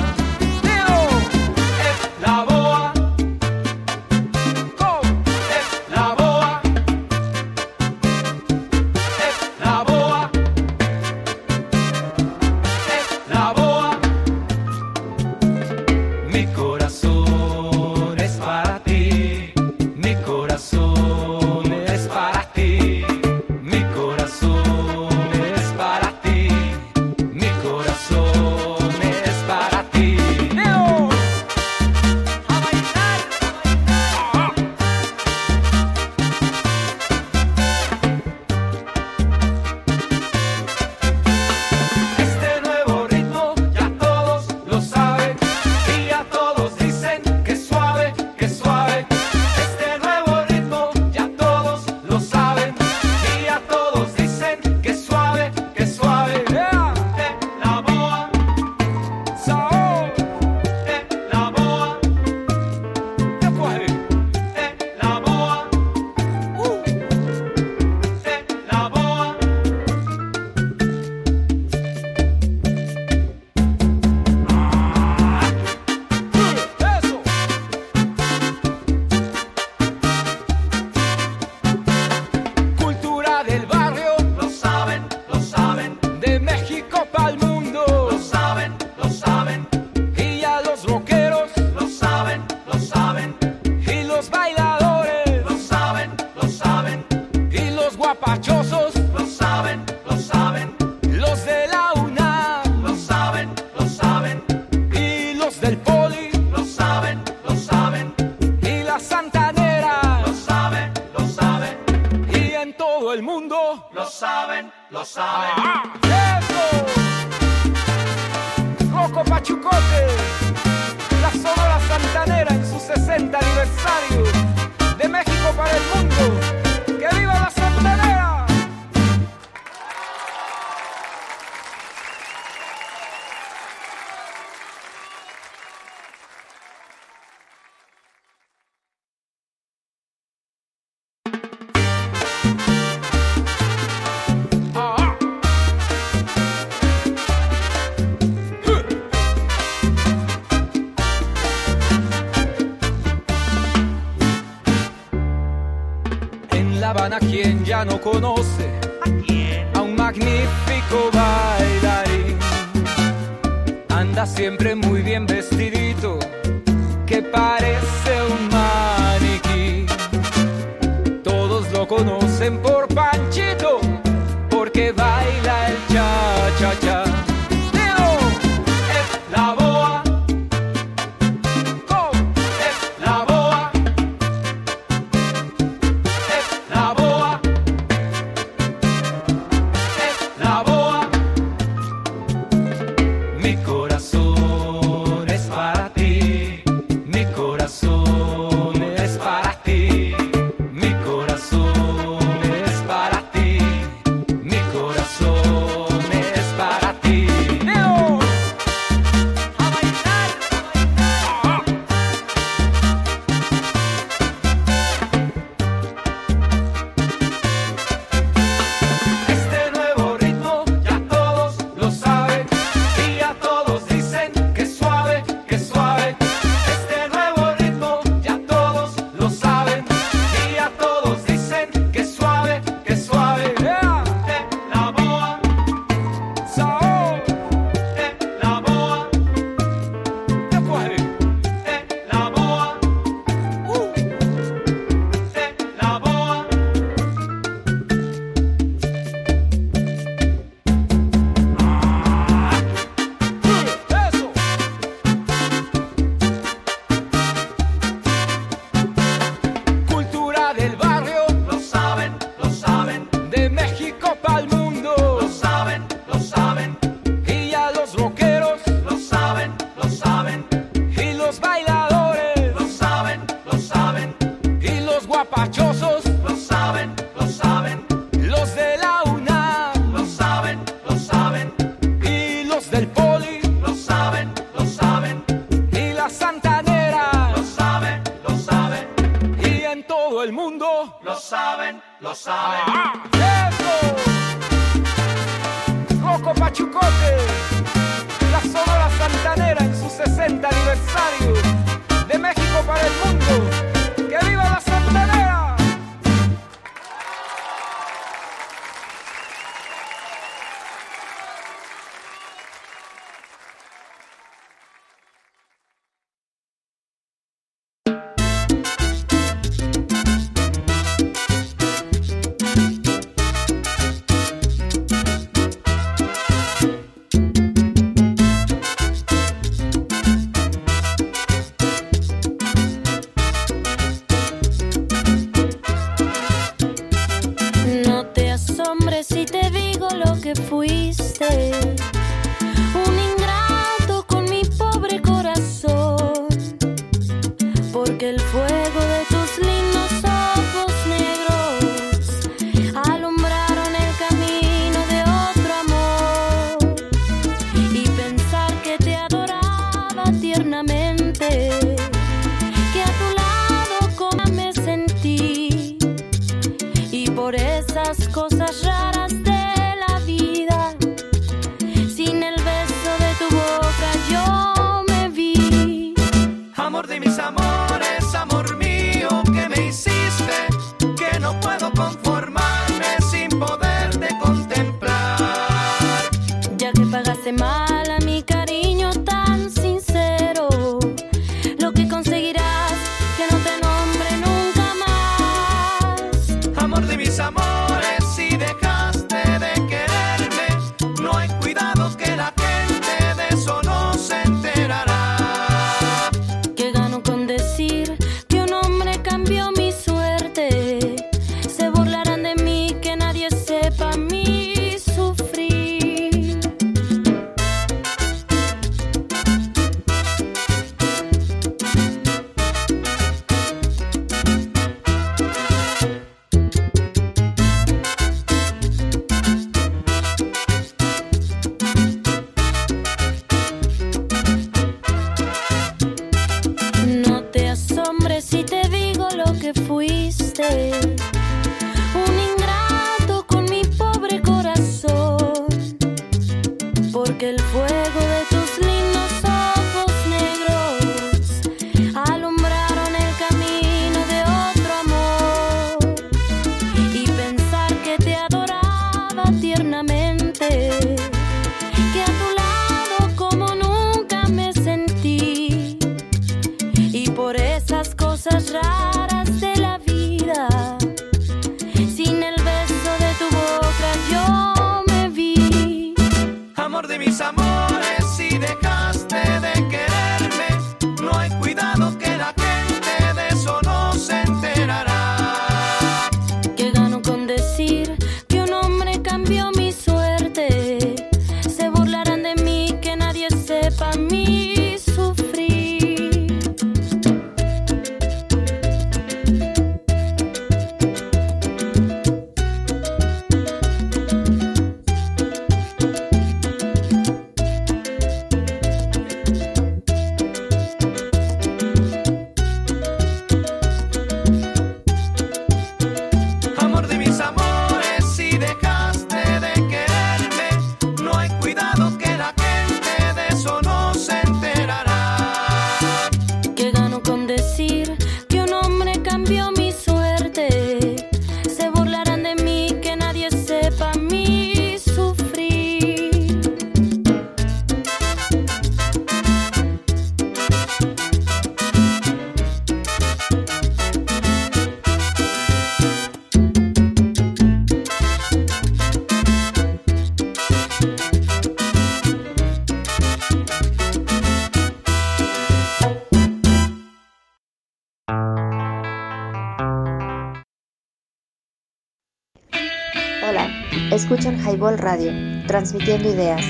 transmitiendo ideas.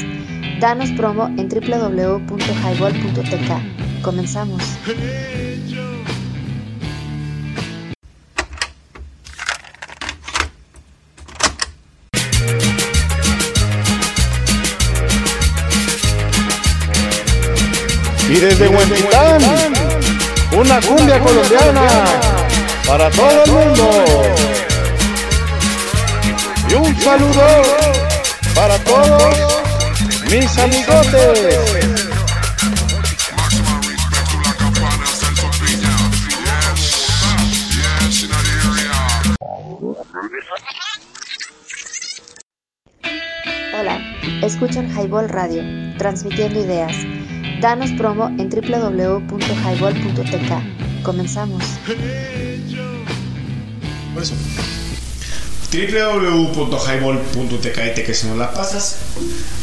Danos promo en www.highball.tk. Comenzamos. Y desde Huentitán, una cumbia colombiana para todo el mundo. Y un saludo para todos mis amigotes. Hola, escuchan Highball Radio, transmitiendo ideas. Danos promo en www.highball.tk. Comenzamos. www.highball.tk y que si no la pasas.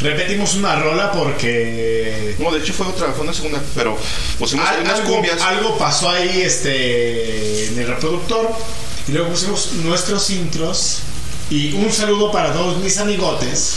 Repetimos una rola porque. No, de hecho fue otra, fue una segunda, pero pusimos Al- unas algo, cumbias. algo pasó ahí este, en el reproductor y luego pusimos nuestros intros y un saludo para todos mis amigotes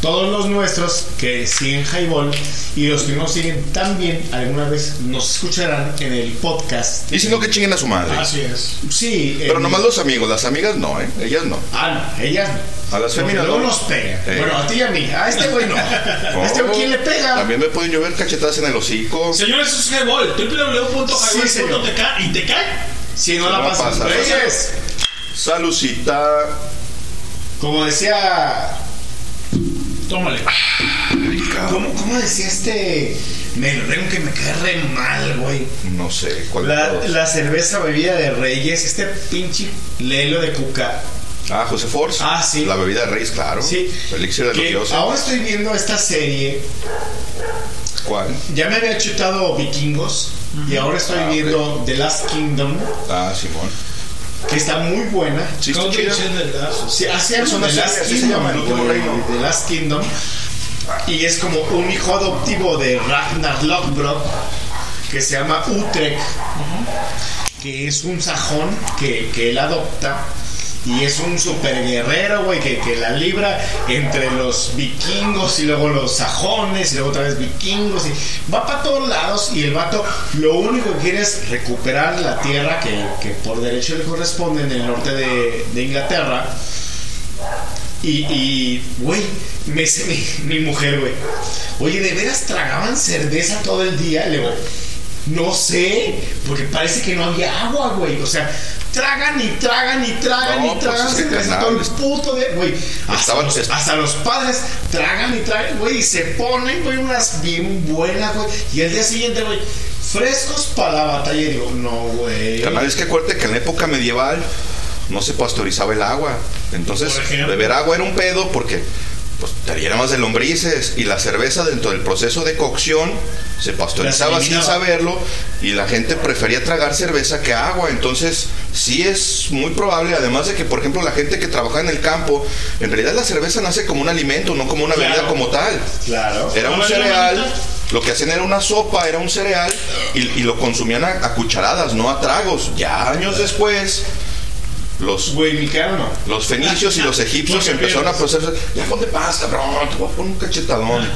todos los nuestros que siguen Highball y los que no siguen también alguna vez nos escucharán en el podcast Y si no, que chinguen a su madre. así es sí Pero en- nomás los amigos, las amigas no, ¿eh? Ellas no. ah no ellas no A las féminas no. nos pega Eh. bueno a ti y a mí a este güey no a este güey quién le pega También me pueden llover cachetadas en el hocico. Señores, eso es Highball. www.highball.tk y te cae. si no la pasas pasa, Reyes Salucita. como decía Tómale. ¿Cómo, cómo decía este melorrego que me cae re mal, güey? No sé cuál La, la cerveza bebida de Reyes, este pinche lelo de cuca. Ah, José Force. Ah, sí. La bebida de Reyes, claro. Sí. Elixir de los ahora estoy viendo esta serie. ¿Cuál? Ya me había chutado Vikingos y ahora estoy Ah, viendo The Last Kingdom, Ah, Simón. Que está muy buena. Sí, está chida. Sí, así Es The Kingdom. The Last Kingdom. Y es como un hijo adoptivo de Ragnar Lothbrok que se llama Utrecht, que es un sajón que, que él adopta. Y es un super guerrero, güey, que, que la libra entre los vikingos y luego los sajones y luego otra vez vikingos. Y va para todos lados y el vato lo único que quiere es recuperar la tierra que, que por derecho le corresponde en el norte de, de Inglaterra. Y, güey, me dice mi, mi mujer, güey, oye, ¿de veras tragaban cerveza todo el día? Le digo, no sé, porque parece que no había agua, güey. O sea, tragan y tragan y tragan No, y pues tragan es que cerveza carnal, todo el puto de, güey. Hasta, hasta los padres tragan y tragan, güey, y se ponen, güey, unas bien buenas, güey. Y el día siguiente, güey, frescos para la batalla. Y digo, no, güey. Carnal, es que acuérdate que en la época medieval no se pasteurizaba el agua. Entonces, beber agua era un pedo porque pues, llena más de lombrices. Y la cerveza, dentro del proceso de cocción, se pasteurizaba sin saberlo. Y la gente prefería tragar cerveza que agua. Entonces, sí es muy probable, además de que, por ejemplo, la gente que trabaja en el campo, en realidad la cerveza nace como un alimento, no como una Claro. bebida como tal. Claro. Era un ¿Cómo es la cereal. Lo que hacían era una sopa, era un cereal y, y lo consumían a, a cucharadas, no a tragos. Ya años después, los, Güey, los fenicios y los egipcios empezaron a procesar. Ya ponte paz, cabrón, te voy a poner un cachetadón.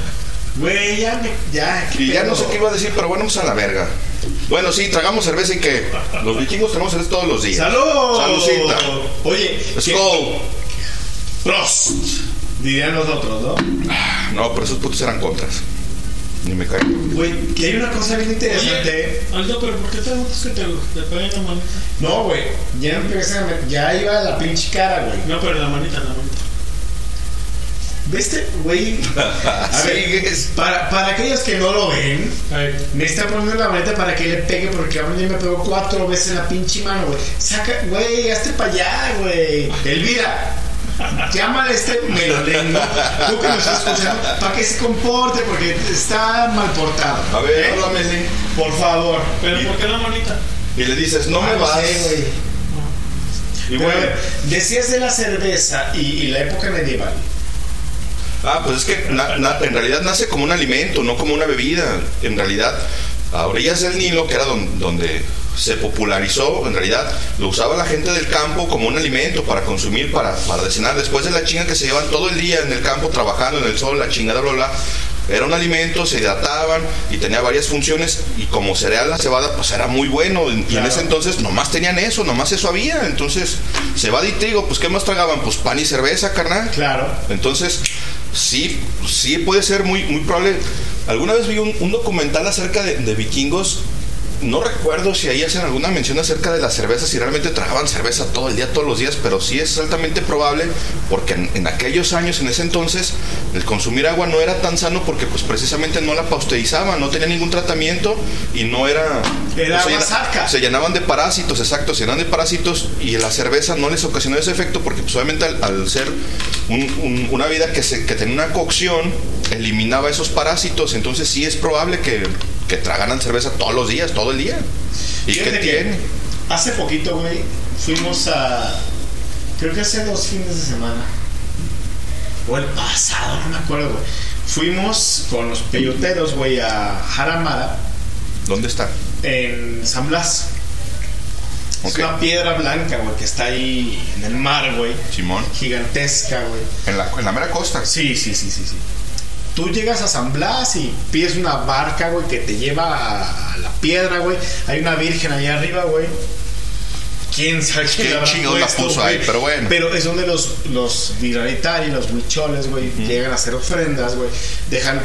Güey, ya me. Ya, Y ya no sé qué iba a decir, pero bueno, vamos a la verga. Bueno, sí, tragamos cerveza y que los vikingos tenemos cerveza todos los días. ¡Salud! Saludcita. Oye, Let's ¿qué- go. Prost. Dirían los otros, ¿no? No, pero esos putos eran contras. Ni me caen. Güey, que hay una cosa bien interesante. Oye, Aldo, pero ¿por qué te gustas que te, te peguen la manita? No, güey, ya empecé a met- Ya iba la pinche cara, güey. No, pero la manita, la manita. ¿Viste, güey? A ver, para, para aquellos que no lo ven, me está poniendo la maneta para que le pegue porque cabrón ya me pegó cuatro veces en la pinche mano, güey. Saca, güey, hazte para allá, güey. Elvira, llámale a este melolengo, tú que nos estás escuchando, para que se comporte porque está mal portado. A ver, ¿eh? háblame, sí. Por favor. ¿Pero por qué la manita? Y le dices, no me Ah, vas. sé. Y Pero, bueno, decías de la cerveza y, y la época medieval. Ah, pues es que na- na- en realidad nace como un alimento, no como una bebida. En realidad, a orillas del Nilo, que era don- donde se popularizó, en realidad lo usaba la gente del campo como un alimento para consumir, para, para cenar. Después de la chinga que se llevan todo el día en el campo trabajando en el sol, la chingada, bla, bla, era un alimento, se hidrataban y tenía varias funciones. Y como cereal, la cebada, pues era muy bueno. Y en Claro. ese entonces nomás tenían eso, nomás eso había. Entonces, cebada y trigo, pues ¿qué más tragaban? Pues pan y cerveza, carnal. Claro. Entonces, Sí, sí puede ser muy, muy probable. Alguna vez vi un, un documental acerca de, de vikingos. No recuerdo si ahí hacen alguna mención acerca de la cerveza, si realmente tragaban cerveza todo el día, todos los días, pero sí es altamente probable porque en, en aquellos años, en ese entonces, el consumir agua no era tan sano porque pues precisamente no la pasteurizaban, no tenía ningún tratamiento y no era... Era llena-. Se llenaban de parásitos, exacto, se llenaban de parásitos y la cerveza no les ocasionó ese efecto porque pues, obviamente al, al ser un- un- una vida que, se, que tenía una cocción, eliminaba esos parásitos, entonces sí es probable que, que tragaran cerveza todos los días, todo el día. ¿Y qué tiene? Hace poquito, güey, fuimos a. Creo que hace dos fines de semana. O el pasado, no me acuerdo, güey. Fuimos con los peyoteros, güey, a Jaramara, ¿Dónde está? en San Blas. Es una piedra blanca, güey, que está ahí en el mar, güey. Simón. Gigantesca, güey. En la, en la mera costa. Sí, sí, sí, sí, sí. Tú llegas a San Blas y pides una barca, güey, que te lleva a, a la piedra, güey. Hay una virgen allá arriba, güey. ¿Quién sabe quién, ¿Quién la habrá chingados la puso ahí? Pero bueno. Pero es donde los, los viralitari, los huicholes, güey, llegan a hacer ofrendas, güey. Dejan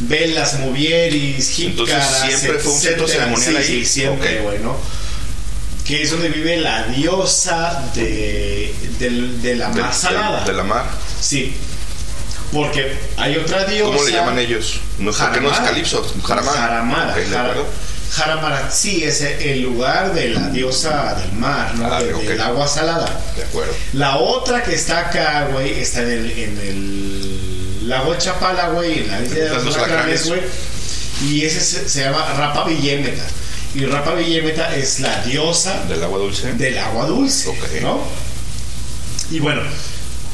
velas, movieris, Entonces, jícaras, siempre fue un centro ceremonial Sí, ahí. Sí, siempre, Ok. güey, ¿no? Que es donde vive la diosa de, del- de la mar salada. de la mar. Sí. Porque hay otra diosa. ¿Cómo le llaman ellos? No, ¿por qué no es Jaramara. Calipso? Jaramara. Jaramara. Ok, de Jara- acuerdo. Jaramara, sí, es el lugar de la diosa del mar, ¿no? Ah, De-. Del agua salada. De acuerdo. La otra que está acá, güey, está en el, en el lago Chapala, güey, en la isla de los alacranes, güey. Y ese se, se llama Rapa Villémeta. Y Rapa Villémeta es la diosa Del agua dulce. del agua dulce, ¿no? Y bueno,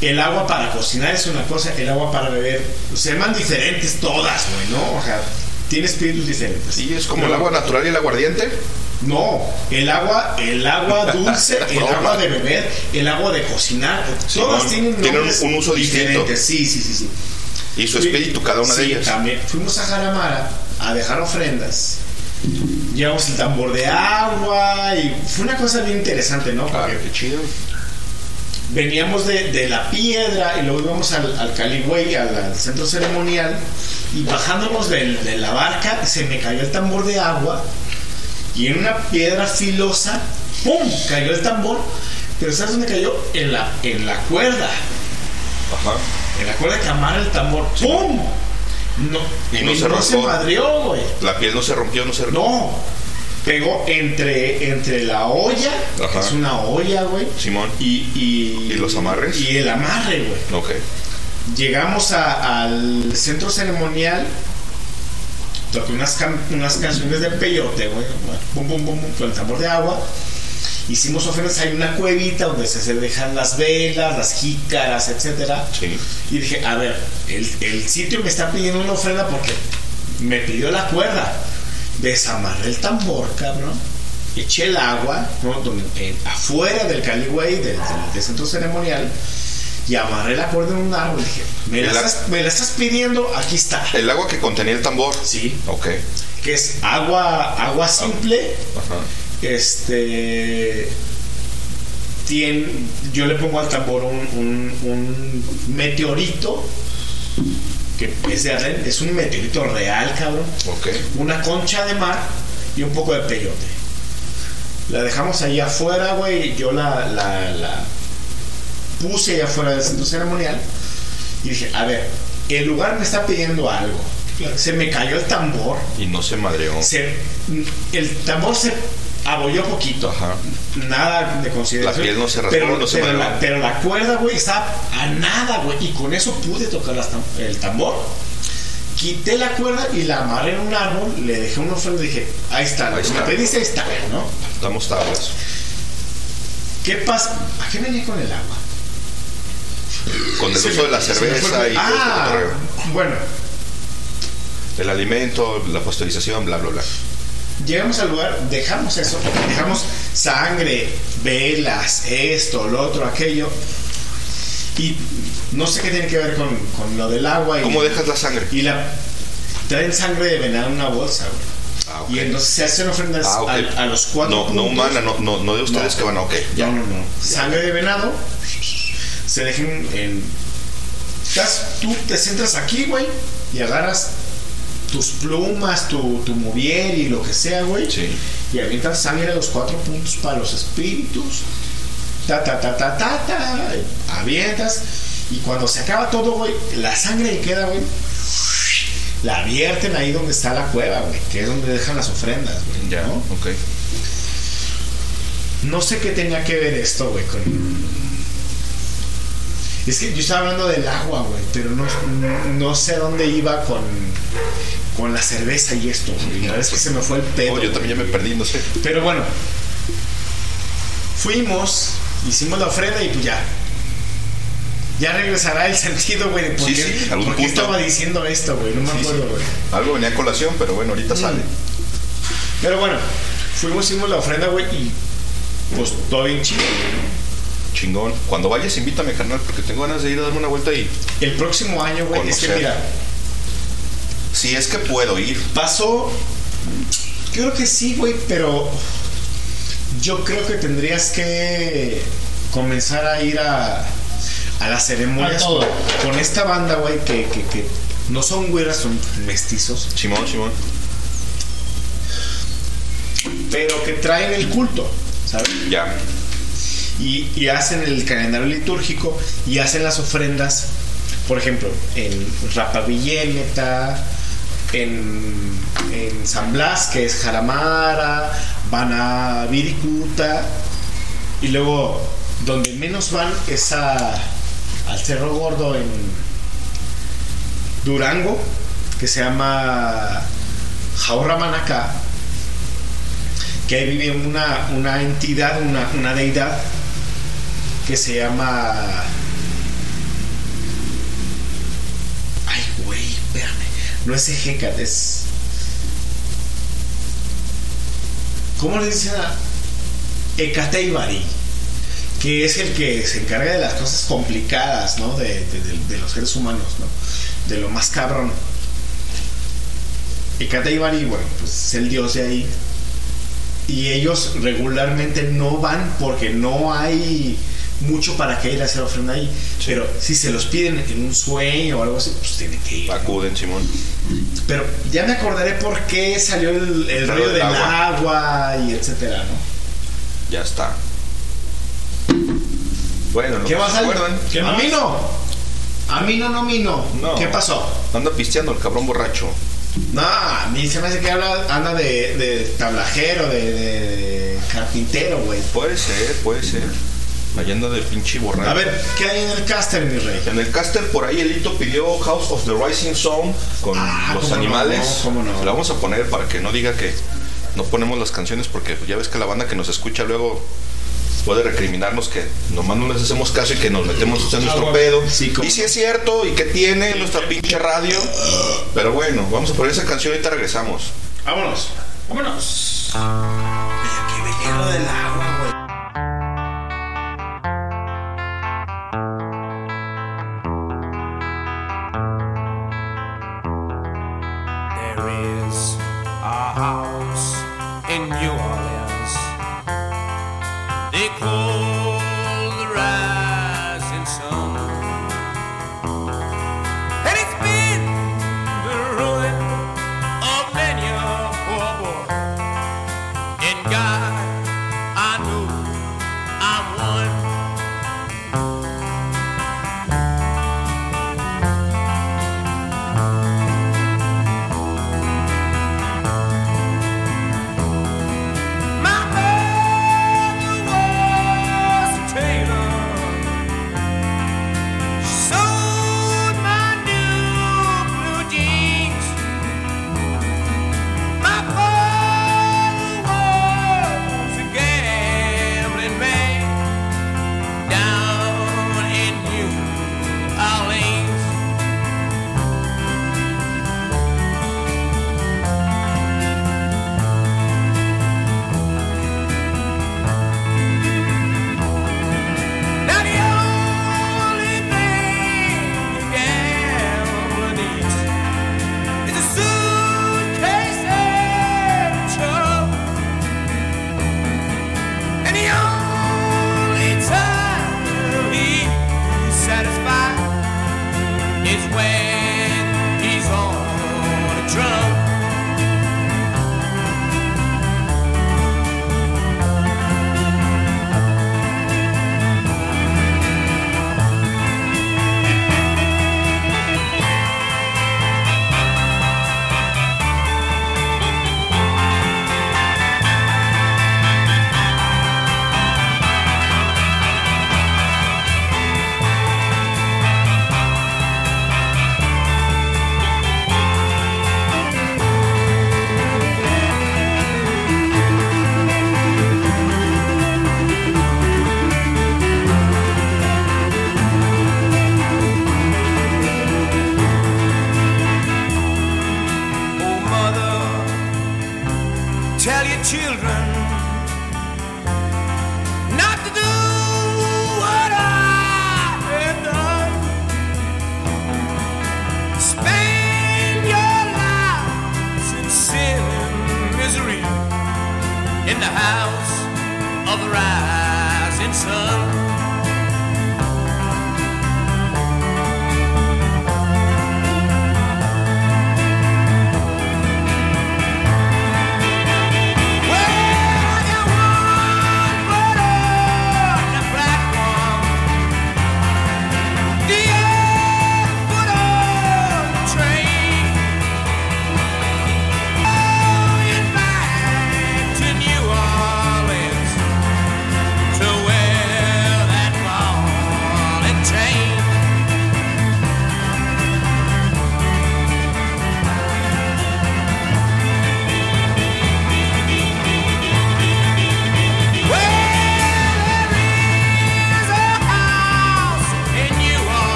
el agua para cocinar es una cosa, el agua para beber se llaman diferentes todas, güey, ¿no? O sea, tiene espíritus diferentes. Sí, es como el agua natural y el aguardiente. No, el agua, el agua dulce, el agua de beber, el agua de cocinar, todas tienen un uso distinto. diferentes. Sí, sí, sí, sí. Y su espíritu, cada una de Sí, ellas. también. Fuimos a Jaramara a dejar ofrendas. Llevamos el tambor de agua y fue una cosa bien interesante, ¿no? Ah, Porque qué chido. Veníamos de, de la piedra y luego íbamos al, al Caligüey, al, al centro ceremonial, y bajándonos de, la barca se me cayó el tambor de agua y en una piedra filosa, ¡pum! cayó el tambor, pero ¿sabes dónde cayó? En la, en la cuerda, Ajá. en la cuerda que amarra el tambor, ¡pum! No, Y no se se rompió. madrió, güey. La piel no se rompió, no se No, pegó entre, entre la olla, Ajá. que es una olla, güey, Simón. y, y, ¿Y los amarres? y el amarre, güey. Ok. Llegamos a- al centro ceremonial, toqué unas, cam- unas canciones de peyote, güey, bum, con el tambor de agua. Hicimos ofrendas, hay una cuevita donde se, se dejan las velas, las jícaras, etcétera. Sí. Y dije, a ver, el, el sitio me está pidiendo una ofrenda porque me pidió la cuerda. Desamarré el tambor, cabrón. Eché el agua, ¿no? Donde- en- afuera del Caligüey, del, centro ceremonial, y amarré la cuerda en un árbol. Dije, ¿me la, estás, me la estás pidiendo? Aquí está. El agua que contenía el tambor. Sí. Ok. Que es agua, agua simple. Ajá. Este. Tiene, yo le pongo al tambor un, un- un meteorito que es de Arlen, es un meteorito real, cabrón. Ok. Una concha de mar y un poco de peyote. La dejamos ahí afuera, güey. Yo la, la, la puse allá afuera del centro ceremonial y dije, a ver, el lugar me está pidiendo algo. Se me cayó el tambor. Y no se madreó. Se- el tambor se abolló poquito. Ajá. Nada de consideración. La piel no se raspó, pero, no se pero, la, pero la cuerda, güey, estaba a nada, güey. Y con eso pude tocar tam- el tambor. Quité la cuerda y la amarré en un árbol, le dejé una ofrenda y dije, ahí está, Ahí está. me pediste, ahí está, ¿no? Estamos tablas. ¿Qué pasa? ¿A qué venía con el agua? Con el Se uso me- de la fue cerveza el- y todo Ah, bueno, El alimento, la pasteurización, bla, bla, bla. Llegamos al lugar, dejamos eso, dejamos sangre, velas, esto, lo otro, aquello. Y no sé qué tiene que ver con, con lo del agua. Y, ¿Cómo dejas la sangre? Y la traen sangre de venado en una bolsa, güey. Ah, ok. Y entonces se hacen ofrendas Ah, ok. a, a los cuatro No, no puntos. humana, no, no, no de ustedes No. que van, ok. Ya. No, no, no. Sangre de venado se dejan en tú te centras aquí, güey, y agarras tus plumas, tu, tu movier y lo que sea, güey. Y avientas sangre a los cuatro puntos para los espíritus. Ta, ta, ta, ta, ta, ta. Avientas. Y cuando se acaba todo, güey, la sangre que queda, güey, la vierten ahí donde está la cueva, güey, que es donde dejan las ofrendas, güey. Ya, ¿no? ok. No sé qué tenía que ver esto, güey, con. Es que yo estaba hablando del agua, güey, pero no, no sé dónde iba con, con la cerveza y esto, güey. La verdad es que se me fue el pedo. Oh, yo también ya me perdí, no sé. Pero bueno, fuimos, hicimos la ofrenda y pues ya. Ya regresará el sentido, güey, de por Sí, qué, sí, algún por qué punto. estaba diciendo esto, güey. No me Sí, acuerdo, güey. Algo venía a colación, pero bueno, ahorita sale. Pero bueno, fuimos, hicimos la ofrenda, güey, y pues todo bien chido. Chingón. Cuando vayas, invítame, carnal, porque tengo ganas de ir a darme una vuelta y. El próximo año, güey, es que mira, Si es que puedo ir. pasó. Creo que sí, güey, pero yo creo que tendrías que comenzar a ir a, a las ceremonias A todo. con, con esta banda, güey, que, que, que no son güeras, son mestizos, Simón, Simón. pero que traen el culto, ¿sabes? Ya. Y, hacen el calendario litúrgico y hacen las ofrendas, por ejemplo, en Rapavilléneta, en, en San Blas, que es Jaramara, van a Viricuta, y luego donde menos van es a, al Cerro Gordo en Durango, que se llama Jaurra Manacá, que ahí vive una, una entidad, una, una deidad que se llama. Ay, güey, espérame. No es Ejecat, es. ¿Cómo le dicen a Ecateibari? Que es el que se encarga de las cosas complicadas, ¿no? De, de- los seres humanos, ¿no? De lo más cabrón. Ecateibari, bueno, pues es el dios de ahí y ellos regularmente no van porque no hay mucho para que ir a hacer ofrenda ahí. Pero si se los piden en un sueño o algo así, pues tienen que ir. Acuden, Simón. Pero ya me acordaré por qué salió el, el rollo del del agua. agua. y etcétera, ¿no? Ya está. Bueno, ¿Qué no se a acuerdan? A mí no. A mí no, no, mí no. No. ¿Qué pasó? Anda pisteando el cabrón borracho. No, a mí se me hace que habla, anda de, de tablajero, de, de- de carpintero, güey. Puede ser, puede ser. Allá anda de pinche borracho. A ver, ¿qué hay en el caster, mi rey? En el caster por ahí Elito pidió House of the Rising Sun con Ah, los cómo no, animales. cómo no. Se la vamos a poner para que no diga que no ponemos las canciones porque ya ves que la banda que nos escucha luego puede recriminarnos que nomás no les hacemos caso y que nos metemos en nuestro Ah, pedo. sí, y si es cierto, y que tiene nuestra pinche radio. Pero bueno, vamos a poner esa canción y ahorita regresamos. Vámonos. Vámonos. Qué veneno del agua,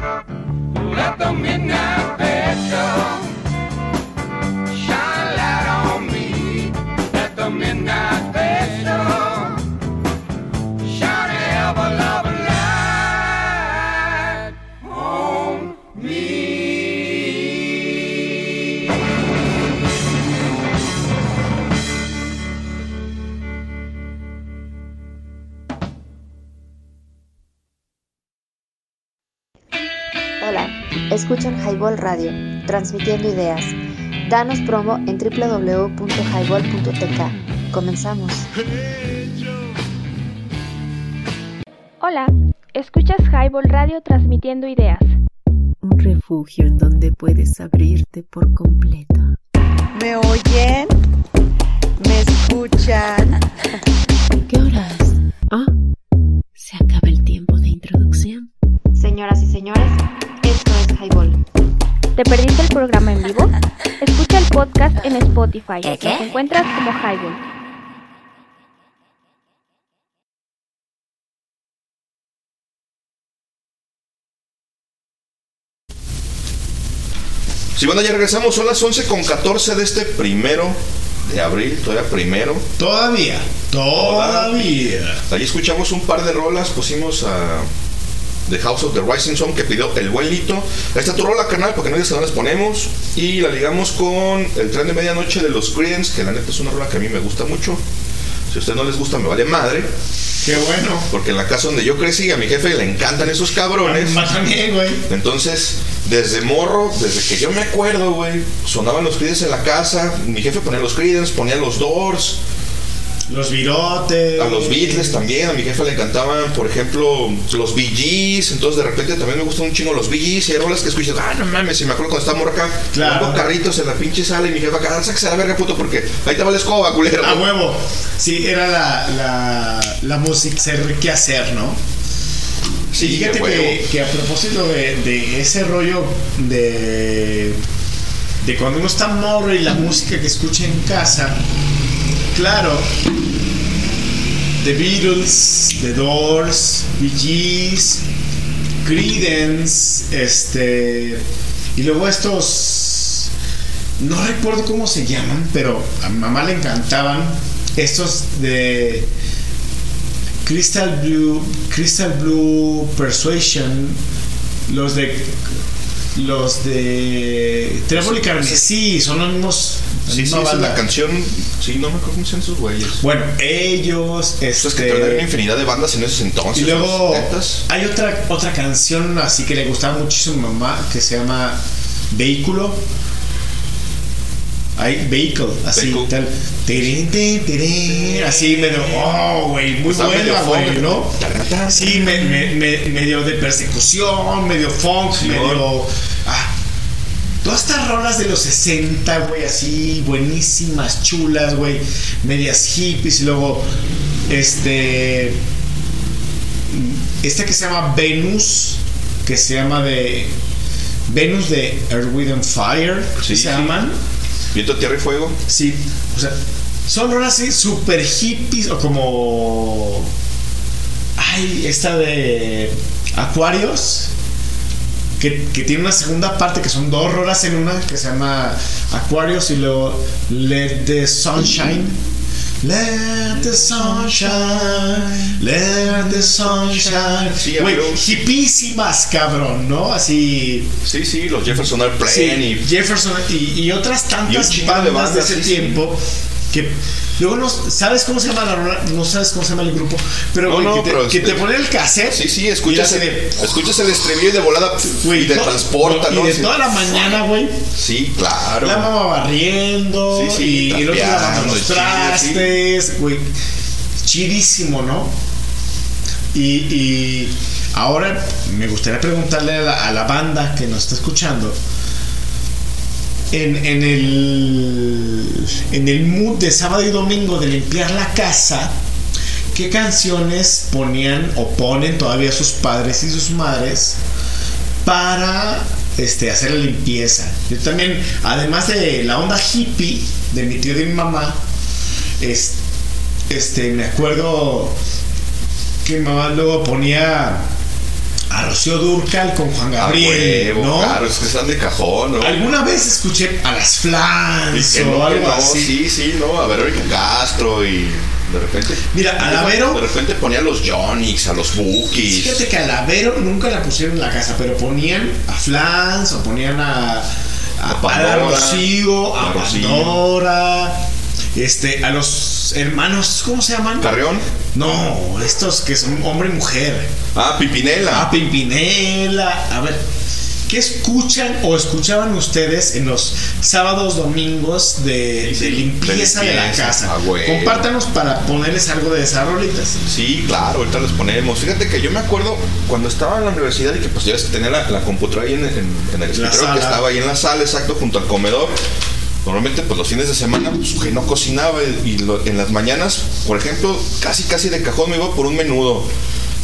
Let the midnight Radio, transmitiendo ideas. Danos promo en www.highball.tk. Comenzamos. Hola, escuchas Highball Radio transmitiendo ideas. Un refugio en donde puedes abrirte por completo. ¿Me oyen? ¿Me escuchan? ¿Qué horas? Ah, se acaba el tiempo de introducción. Señoras y señores, esto es Highball. ¿Te perdiste el programa en vivo? Escucha el podcast en Spotify. Nos encuentras como Highball. Si bueno, ya regresamos, son las 11 con 14 de este primero de abril, todavía primero. Todavía, todavía. Ahí escuchamos un par de rolas, pusimos a The House of the Rising Sun que pidió el buen Lito. Ahí está tu rola, canal, porque no digas que no las ponemos. Y la ligamos con el tren de medianoche de los Creedence, que la neta es una rola que a mí me gusta mucho. Si a ustedes no les gusta, me vale madre. Qué bueno. Porque en la casa donde yo crecí, a mi jefe le encantan esos cabrones. Más también, güey. Entonces, desde morro, desde que yo me acuerdo, güey, sonaban los Creedence en la casa. Mi jefe ponía los Creedence, ponía los Doors. Los virotes. A los Beatles también, a mi jefa le encantaban, por ejemplo, los Gees, entonces de repente también me gustan un chingo los Gees, y hay rolas que escuchas, ah, no mames, si me acuerdo cuando estábamos acá, Claro. pongo carritos en la pinche sala y mi jefa acá, sáquese a la verga, puto, porque ahí te va la escoba, culero. A huevo. Sí, era la, la, la música, ser qué hacer, ¿no? Sí, Fíjate que a propósito de, de ese rollo de, de cuando uno está morro y la música que escucha en casa, claro, The Beatles, The Doors, Bee Gees, Creedence, este, y luego estos, no recuerdo cómo se llaman, pero a mamá le encantaban estos de Crystal Blue, Crystal Blue Persuasion, los de los de Trébol y Carmesí, son los mismos. Sí, sí, banda. la canción, sí, no me acuerdo cómo llaman esos güeyes. Bueno, ellos, Pues es que este, también había infinidad de bandas en esos entonces. y luego en los 70s. hay otra otra canción así que le gustaba muchísimo a mi mamá que se llama Vehículo. Hay Vehicle, así tal. Tirín, tin, tirín, así medio, oh, güey, muy medio buena, güey. ¿no? Sí, me- me- me- medio de persecución, medio funk, medio. Ah, Todas estas rolas de los 60, güey, así, buenísimas, chulas, güey, medias hippies, y luego, este. Este que se llama Venus, que se llama de. Venus de Earth, Wind and Fire, Sí, se sí. llaman. Viento, tierra y fuego. Sí, o sea, son rolas así super hippies o como. Ay, esta de Acuarios. Que, que tiene una segunda parte que son dos rolas en una que se llama Aquarius y luego Let the Sunshine. Let the sunshine, let the sunshine. Sí, Güey, amigo. hippísimas, cabrón, ¿no? Así. Sí, sí, los Jefferson Airplane Sí, y Jefferson y, y otras Y tantas chingo de bandas de, bandas, ese sí, sí. Que luego no sabes cómo se llama la rola? no sabes cómo se llama el grupo pero, No, que, te, pero que este- te pone el cassette Sí, sí, y escuchas, el, de- escuchas el estribillo y de volada y te transporta, y de Sí. toda la mañana güey Sí, claro. la mamá barriendo Sí, sí, y, y trapeando, los trastes güey chidísimo no y, y ahora me gustaría preguntarle a la, a la banda que nos está escuchando en, en el en el mood de sábado y domingo de limpiar la casa qué canciones ponían o ponen todavía sus padres y sus madres para este, hacer la limpieza. Yo también, además de la onda hippie de mi tío y de mi mamá, es- este, me acuerdo que mi mamá luego ponía a Rocío Durcal con Juan Ah, Gabriel, huevo, ¿no? Claro, es que están de cajón, ¿no? Alguna vez escuché a las Flans o no, algo no, así. sí, sí, no, a Verónica Castro y de repente. Mira, a la Vero- De repente ponía a los Jonix, a los Bookies. Fíjate que a la Vero nunca la pusieron en la casa, pero ponían a Flans o ponían a, a, A Pandora. Rocío, a A Rocío. Pandora, este, a los hermanos, ¿cómo se llaman? ¿Carrión? No, estos que son hombre y mujer. Ah, Pipinela. A Pimpinela. A ver, ¿qué escuchan o escuchaban ustedes en los sábados, domingos de, de limpieza de, la casa? ah. Compártanos para ponerles algo de esas rolitas. Sí, claro, ahorita les ponemos. Fíjate que yo me acuerdo cuando estaba en la universidad y que pues que tenía la, la computadora ahí en, en- en el escritorio que estaba ahí en la sala, exacto, junto al comedor. Normalmente pues los fines de semana pues que no cocinaba y, lo- en las mañanas, por ejemplo, casi casi de cajón me iba por un menudo.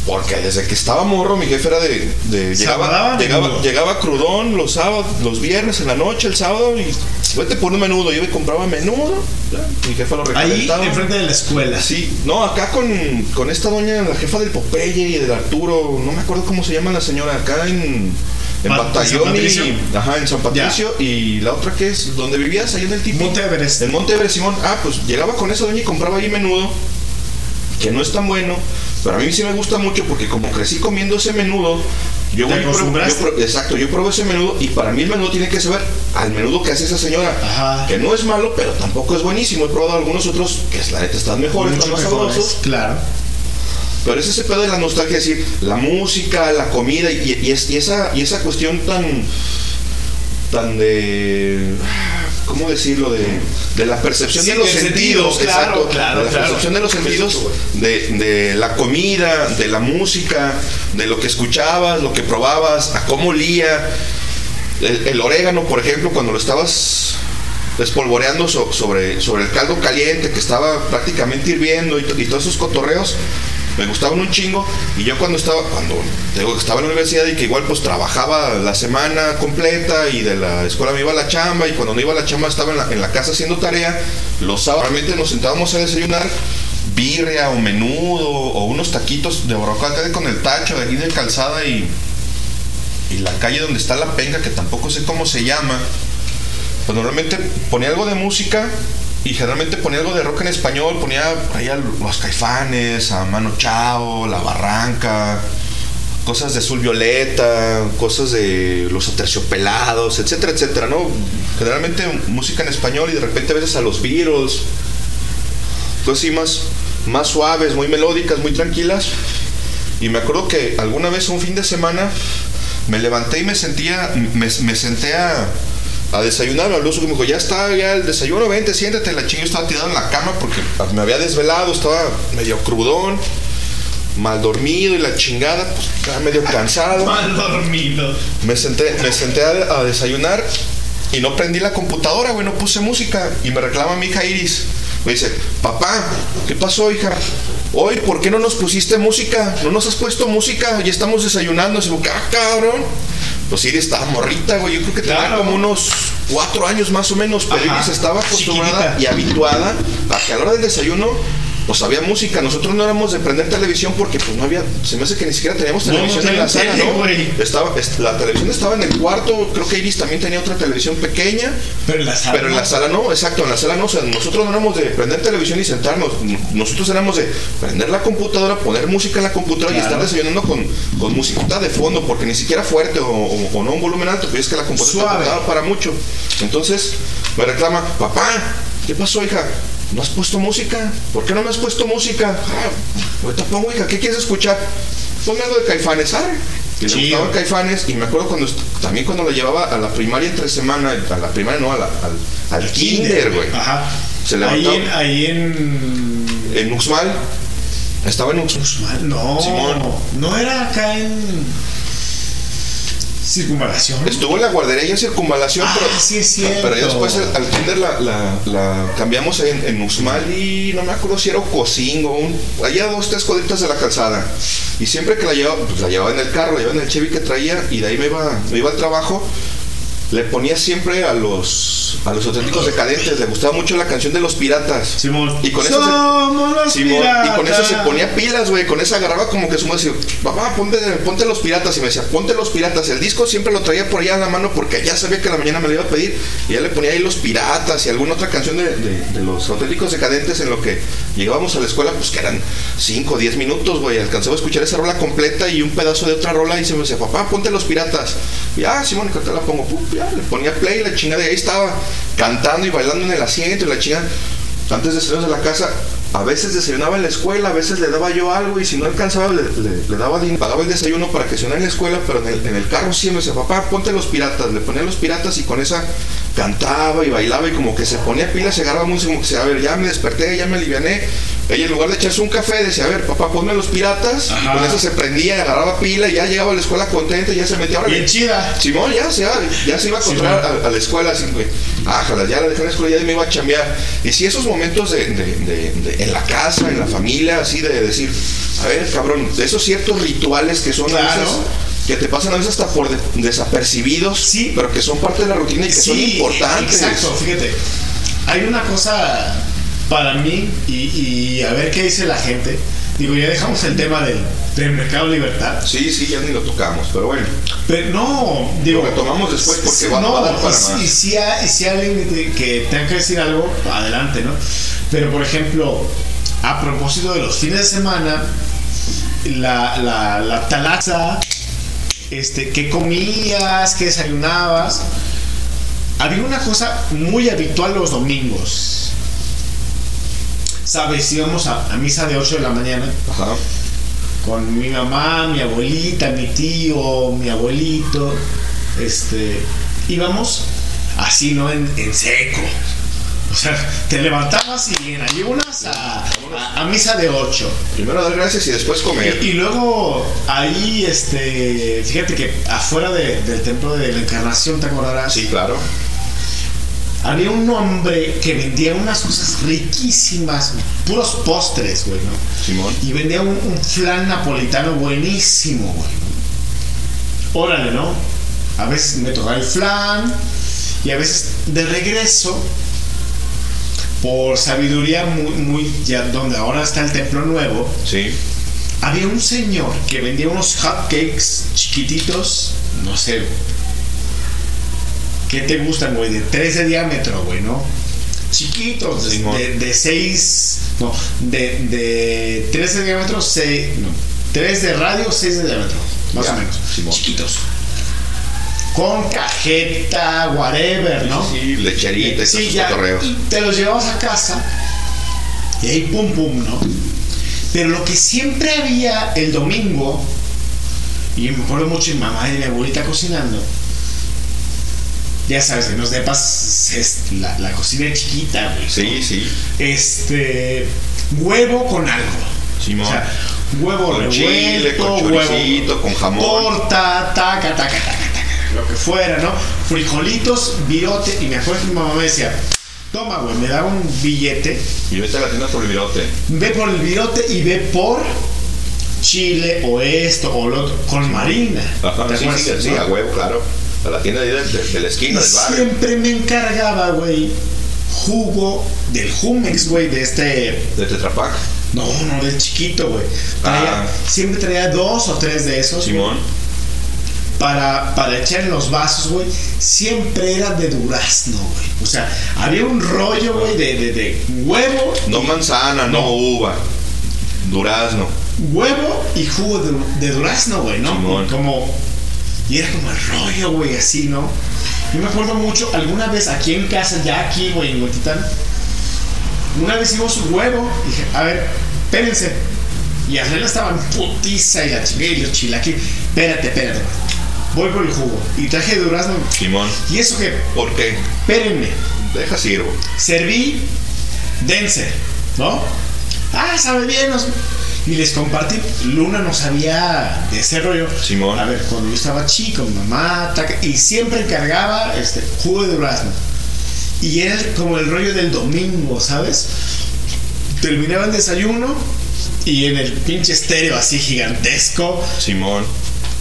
Porque desde que estaba morro mi jefe era de... de- llegaba, llegaba, llegaba crudón los sábados, los viernes en la noche, el sábado y vete por un menudo. Yo me compraba menudo, mi jefe lo Ahí, recalentaba. enfrente de la escuela. Sí, no, acá con, con esta doña, la jefa del Popeye y del Arturo, no me acuerdo cómo se llama la señora, acá en, en Batallón y. Ajá, en San Patricio. Y la otra que es, donde vivías, ahí en el tipo. Monte Everest. En Monte Everest, Simón. Ah, pues llegaba con esa doña y compraba ahí menudo, que no es tan bueno, pero a mí sí me gusta mucho porque como crecí comiendo ese menudo, yo ¿Te pruebo- yo exacto, yo pruebo ese menudo y para mí el menudo tiene que saber al menudo que hace esa señora, Ajá. que no es malo, pero tampoco es buenísimo. He probado algunos otros que la neta están mejores, Mucho están más mejores, sabrosos. claro. Pero es ese pedo de la nostalgia, es decir, la música, la comida y, y es- y esa, y esa cuestión tan, tan de, ¿cómo decirlo? De, de la percepción Sí, de los sentidos, sentidos, claro, exacto, claro, de la claro. percepción de los sentidos, de, de la comida, de la música, de lo que escuchabas, lo que probabas, a cómo olía. El, el orégano, por ejemplo, cuando lo estabas despolvoreando so- sobre, sobre el caldo caliente que estaba prácticamente hirviendo y todos esos cotorreos me gustaban un chingo y yo cuando estaba cuando estaba en la universidad y que igual pues trabajaba la semana completa y de la escuela me iba a la chamba y cuando no iba a la chamba estaba en la, casa haciendo tarea los sábados realmente nos sentábamos a desayunar birria o menudo o unos taquitos de barbacoa con el tacho de aquí de calzada y y la calle donde está la penca, que tampoco sé cómo se llama, pues normalmente ponía algo de música y generalmente ponía algo de rock en español, ponía ahí a los caifanes, a Mano Chao, La Barranca, cosas de Azul Violeta, cosas de los aterciopelados, etcétera, etcétera, ¿no? Generalmente música en español y de repente a veces a los Beatles, cosas así más, más suaves, muy melódicas, muy tranquilas. Y me acuerdo que alguna vez un fin de semana me levanté y me sentía, me, me senté a, a desayunar, me habló su me dijo, ya está, ya el desayuno, vente, siéntate, la chinga yo estaba tirado en la cama porque me había desvelado, estaba medio crudón, mal dormido y la chingada, pues estaba medio cansado. Mal dormido. Me senté, me senté a, a desayunar y no prendí la computadora, güey, no puse música. Y me reclama mi hija Iris. Me dice, papá, ¿qué pasó, hija? Hoy, ¿por qué no nos pusiste música? ¿No nos has puesto música? Ya estamos desayunando. Y digo, ah, cabrón. Pues Iris estaba morrita, güey. Yo creo que tenía Claro. como unos cuatro años más o menos, pero Iris estaba acostumbrada chiquitita. y habituada a que a la hora del desayuno pues había música. Nosotros no éramos de prender televisión porque pues no había, se me hace que ni siquiera teníamos televisión no en la sala, tele, ¿no? Estaba, est- la televisión estaba en el cuarto, creo que Iris también tenía otra televisión pequeña. Pero en la sala. Pero en la sala no, exacto, en la sala no. O sea, nosotros no éramos de prender televisión y sentarnos. Nosotros éramos de prender la computadora, poner música en la computadora y estar desayunando con, con musiquita de fondo, porque ni siquiera fuerte o, o- o no un volumen alto, pues es que la computadora Suave. para mucho. Entonces me reclama, papá, ¿qué pasó, hija? ¿No has puesto música? ¿Por qué no me has puesto música? Ah, ahorita pongo, hija, ¿qué quieres escuchar? Ponme algo de caifanes, ¿sabes? Y le gustaba Caifanes y me acuerdo cuando también cuando la llevaba a la primaria entre semana, a la primaria no, a la- al, al kinder, güey. Ajá. Se Ahí levantaba en, ahí en. en Uxmal. Estaba en Uxmal. No. Simón. No era acá en. Circunvalación. Estuvo en la guardería y en circunvalación, Ah, pero, sí es cierto. pero ya después al, al kinder la, la- la cambiamos en, en Uxmal y no me acuerdo si era Ocosingo, un, allá dos, tres cuadritas de la calzada. Y siempre que la llevaba, pues la llevaba en el carro, la llevaba en el Chevy que traía y de ahí me iba, me iba al trabajo. Le ponía siempre a los a los auténticos decadentes, le gustaba mucho la canción de los piratas. Simón. Y con eso se- Somos los Simón, y con eso se ponía pilas, güey. Con esa agarraba como que su madre decía, papá, ponte, ponte los piratas. Y me decía, ponte los piratas. El disco siempre lo traía por allá en la mano porque ya sabía que a la mañana me lo iba a pedir. Y ya le ponía ahí los piratas y alguna otra canción de, de- de los auténticos decadentes en lo que llegábamos a la escuela, pues que eran 5 o 10 minutos, güey. Alcanzaba a escuchar esa rola completa y un pedazo de otra rola. Y se me decía, papá, ponte los piratas. Y ah, Simón, que te la pongo. Pum, ya, le ponía play la chingada. Y ahí estaba cantando y bailando en el asiento y la chingada. Antes de salirnos de la casa, a veces desayunaba en la escuela, a veces le daba yo algo y si no alcanzaba le, le- le daba din- pagaba el desayuno para que cenara en la escuela, pero en el, en el carro siempre decía, papá, ponte los piratas, le ponía los piratas y con esa cantaba y bailaba y como que se ponía pilas, se agarraba música, como que decía, a ver, ya me desperté, ya me aliviané. Ella en lugar de echarse un café decía, a ver, papá, ponme los piratas, y con eso se prendía, agarraba pila y ya llegaba a la escuela contenta y ya se metía. Bien chida. Simón ya, se ya se iba a encontrar a, a la escuela así, güey. Ájala, ya la dejé en la escuela, ya me iba a chambear. Y si esos momentos de, de- de- de- en la casa, en la familia, así de decir, a ver, cabrón, de esos ciertos rituales que son Claro. que te pasan a veces hasta por de- desapercibidos, Sí. pero que son parte de la rutina y que son importantes. Exacto, fíjate. Hay una cosa para mí y, y a ver qué dice la gente. Digo, ya dejamos el tema del, del mercado libertad. Sí, sí, ya ni lo tocamos, pero bueno. Pero no, digo. Lo retomamos después porque sí, va- no, va a dar para y si- más. Y si, hay, y si hay alguien que, que tenga que decir algo, adelante, ¿no? Pero por ejemplo, a propósito de los fines de semana, la, la, la talaza, este, qué comías, qué desayunabas. Había una cosa muy habitual los domingos. ¿Sabes? Íbamos a, a misa de 8 de la mañana Ajá. con mi mamá, mi abuelita, mi tío, mi abuelito. Este, íbamos así, ¿no? En, en seco. O sea, te levantabas y en ayunas a, a, a misa de 8. Primero dar gracias y después comer. Y, y luego ahí, este, fíjate que afuera de- del templo de la Encarnación, ¿te acordarás? Sí, claro. Había un hombre que vendía unas cosas riquísimas, puros postres, güey, ¿no? Simón. Y vendía un, un flan napolitano buenísimo, güey. Órale, ¿no? A veces me tocaba el flan y a veces de regreso, por sabiduría muy, muy, ya donde ahora está el templo nuevo, Sí. había un señor que vendía unos hotcakes chiquititos, no sé, ¿qué te gustan, güey? De 3 de diámetro, güey, ¿no? Chiquitos, de- Simón. de 6, no, de, de 3 de diámetro, 6, no, 3 de radio, 6 de diámetro, más Ya, o menos, chiquitos. Con cajeta, whatever, ¿no? Sí, lecherita, Sí, ya. Y te los llevabas a casa y ahí pum pum, ¿no? Pero lo que siempre había el domingo, y me acuerdo mucho de mi mamá y de mi abuelita cocinando, ya sabes, en los depas es la, la cocina es chiquita, güey. Sí, sí. Este, huevo con algo. Simón. O sea, huevo Con revuelto, chile, con huevo- con jamón. torta, taca, taca, taca, taca, lo que fuera, ¿no? Frijolitos, virote, y me acuerdo que mi mamá me decía, toma, güey, me daba un billete, Y vete a la tienda por el virote. ve por el virote y ve por chile o esto o lo otro, con marina. Ajá, ¿Te sí, acuerdas, sí, sí, no? a huevo, claro. A la tienda de, de- de la esquina Y del barrio. siempre me encargaba, güey, jugo del Jumex, güey, de este. De Tetra Pak. No, no, del chiquito, güey. Ah. Siempre traía dos o tres de esos. Simón. Para, para echar en los vasos, güey. Siempre era de durazno, güey. O sea, había un rollo, güey, de, de, de huevo. No manzana, no, uva. Durazno. Huevo y jugo de, de durazno, güey, ¿no? Simón. Como. Y era como el rollo, güey, así, ¿no? Yo me acuerdo mucho, alguna vez aquí en casa, ya aquí, güey, en Huentitán, una vez hicimos un huevo. y Dije, a ver, espérense. Y Arlena estaba en putiza y la chingué y los chilaquiles. Espérate, espérate. Voy por el jugo. Y traje de durazno. Simón. ¿Y eso qué? ¿Por qué? Espérenme. Deja sirvo. Serví, dense, ¿no? Ah, sabe bien. Y les compartí. Luna no sabía de ese rollo. Simón. A ver, cuando yo estaba chico, mi mamá, taca, y siempre encargaba este jugo de durazno. Y era como el rollo del domingo, ¿sabes? Terminaba el desayuno y en el pinche estéreo así gigantesco, Simón.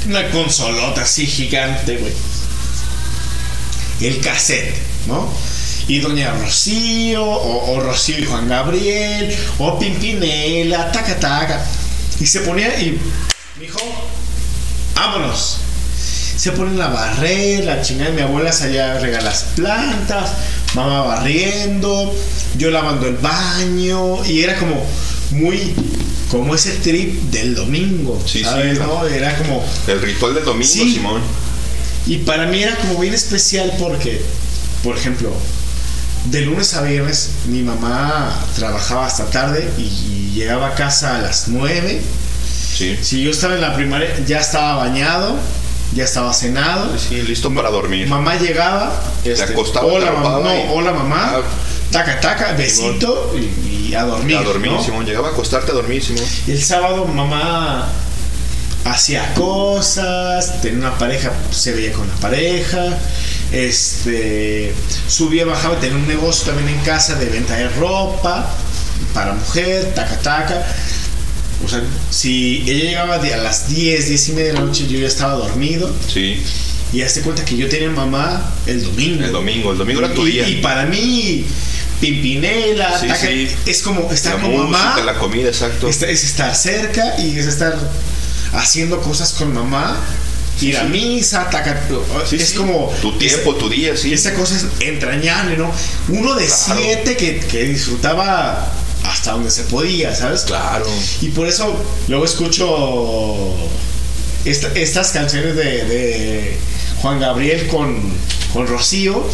una consolota así gigante, güey. El cassette, ¿no? Y Doña Rocío, o, o Rocío y Juan Gabriel, o Pimpinela, taca taca. Y se ponía y, mijo, vámonos. Se ponen a barrer, la chingada, mi abuela salía a regar las plantas, mamá barriendo, yo lavando el baño, y era como muy, como ese trip del domingo, Sí, sí, ¿sabes? claro. no? Era como, El ritual del domingo, Sí. Simón. y para mí era como bien especial porque, por ejemplo, de lunes a viernes mi mamá trabajaba hasta tarde y, y llegaba a casa a las 9. Sí. Si yo estaba en la primaria, ya estaba bañado, ya estaba cenado. Sí, listo para dormir. Mamá llegaba, este, acostaba, hola, mamá, no, hola mamá, Ah. taca taca, besito y, y a dormir. A dormir, ¿no? Simón. Llegaba a acostarte a dormir, Simón. Y el sábado mamá hacía cosas, tenía una pareja, se veía con la pareja, este subía, bajaba, tenía un negocio también en casa de venta de ropa para mujer, taca taca. O sea, si ella llegaba a las 10, 10 y media de la noche, yo ya estaba dormido. Sí. Y hazte cuenta que yo tenía mamá el domingo. El domingo, el domingo era tu Y- día. Y, para mí, Pimpinela, Sí, taca, sí. es como estar La con mamá. la comida, exacto. Es, es estar cerca y es estar haciendo cosas con mamá. Ir a sí. misa, taca, Sí, es sí. como Tu tiempo, tu día, sí. esa cosa es entrañable, ¿no? Uno de Claro. siete que, que disfrutaba hasta donde se podía, ¿sabes? Claro. Y por eso luego escucho esta- estas canciones de, de Juan Gabriel con, con Rocío.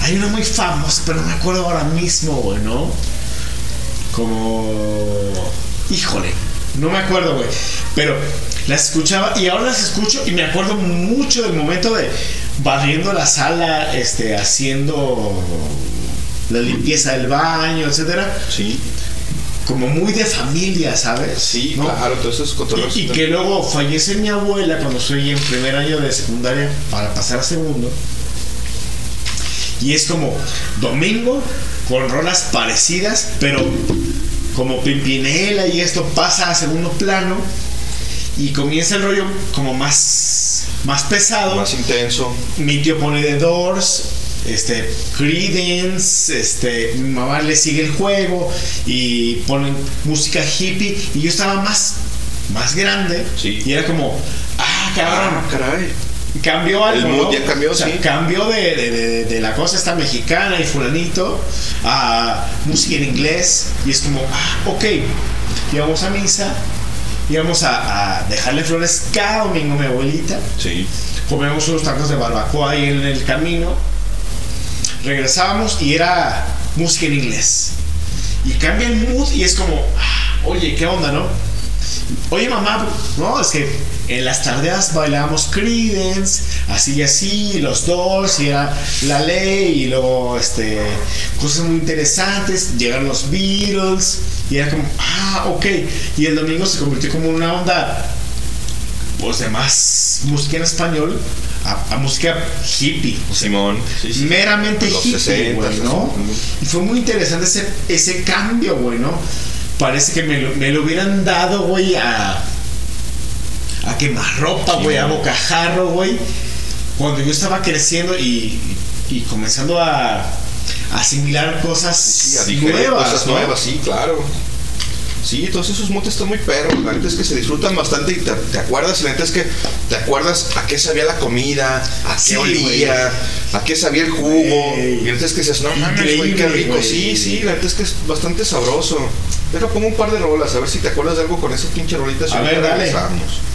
Hay una muy famosa, pero no me acuerdo ahora mismo, güey, ¿no? Como... Híjole, no me acuerdo, güey. Pero las escuchaba y ahora las escucho y me acuerdo mucho del momento de barriendo la sala, este, haciendo la limpieza del baño, etcétera. Sí. Como muy de familia, ¿sabes? Sí, ¿No? claro. Entonces, cotorreos. Y, y que luego fallece mi abuela cuando estoy en primer año de secundaria para pasar a segundo. Y es como domingo con rolas parecidas, pero como Pimpinela y esto pasa a segundo plano y comienza el rollo como más, más pesado. Más intenso. Mi tío pone The Doors, este, Creedence, este, mi mamá le sigue el juego y ponen música hippie y yo estaba más, más grande Sí. y era como, ah, cabrón, Ah, caray. cambió algo. El mood ya cambió, O sea, sí. Cambió de, de- de- de la cosa esta mexicana y fulanito a música en inglés y es como, ah, ok, íbamos a misa, íbamos a, a dejarle flores cada domingo a mi abuelita Sí. comíamos unos tacos de barbacoa ahí en el camino, regresábamos y era música en inglés. Y cambia el mood y es como, ah, oye, ¿qué onda, no? Oye, mamá, no, es que en las tardeas bailábamos Creedence, así y así, los dos, y era la ley, y luego este, cosas muy interesantes, llegaron los Beatles, y era como, ah, ok. Y el domingo se convirtió como una onda, pues de más música en español a, música hippie. Simón. Meramente hippie, 60, güey, ¿no? Y fue muy interesante ese, ese cambio, güey, ¿no? Parece que me lo, me lo hubieran dado, güey, a. A quemar ropa, güey, a bocajarro, güey. Cuando yo estaba creciendo y, y comenzando a asimilar cosas sí, a nuevas. Cosas nuevas, sí, claro. Sí, todos esos montes están muy perros. La neta es que se disfrutan bastante y te, acuerdas. Y la neta es que te acuerdas a qué sabía la comida, a qué olía, a qué sabía el jugo. Y la neta es que dices, no mames, qué rico. Sí, sí, la neta es que es bastante sabroso. Deja como un par de rolas, a ver si te acuerdas de algo con esas pinche rolitas. A ver, dale. Regresamos.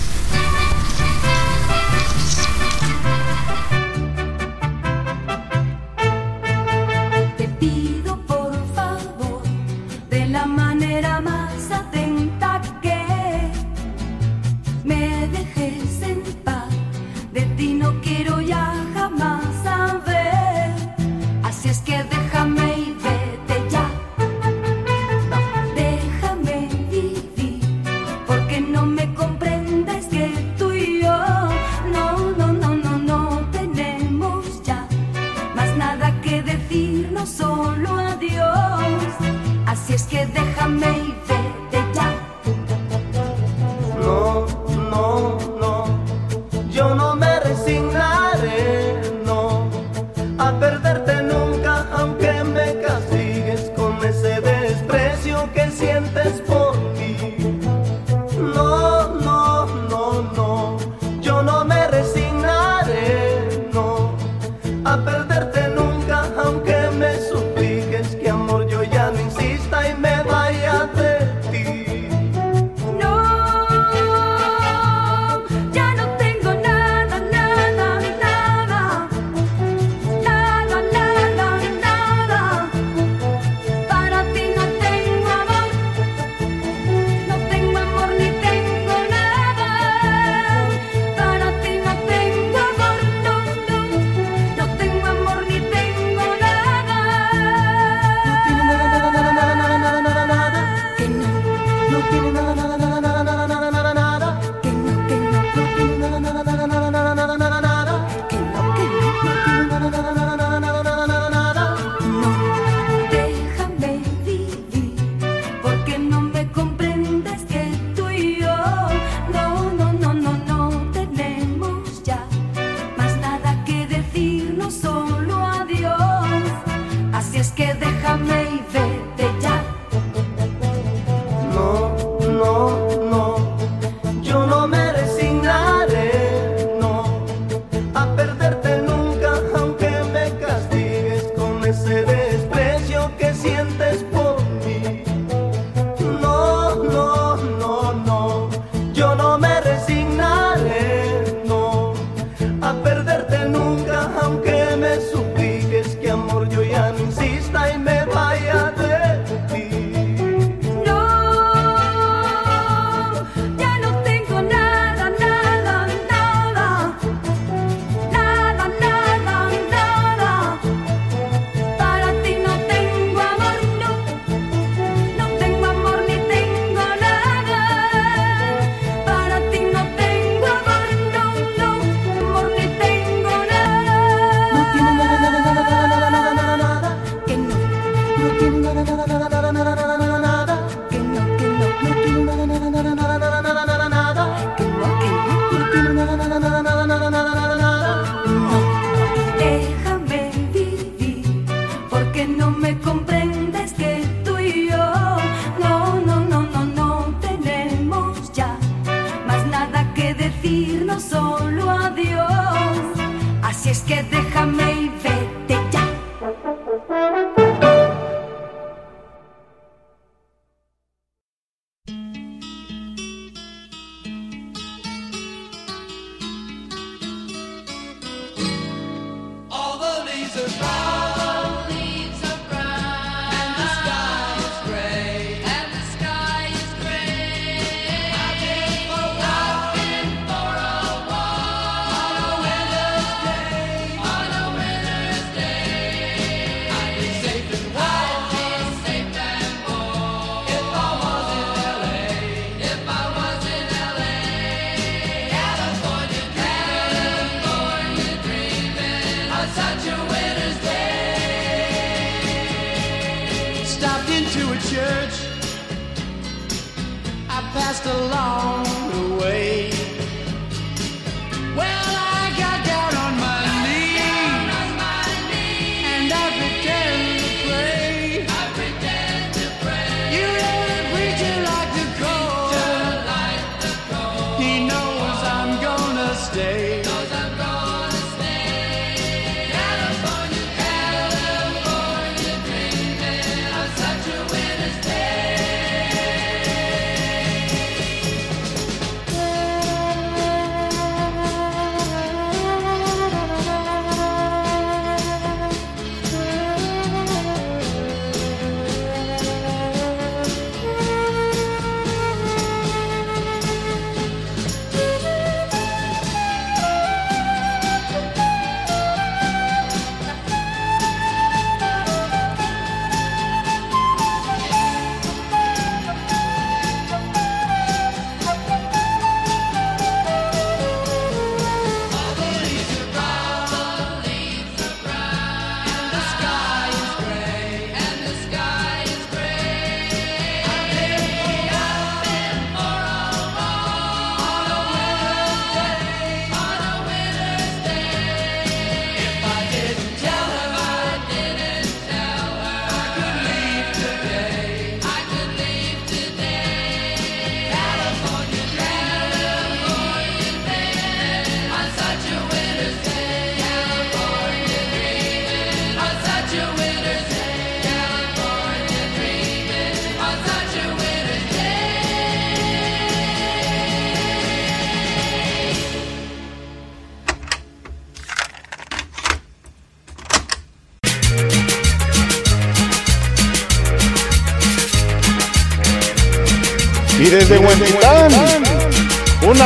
και δεν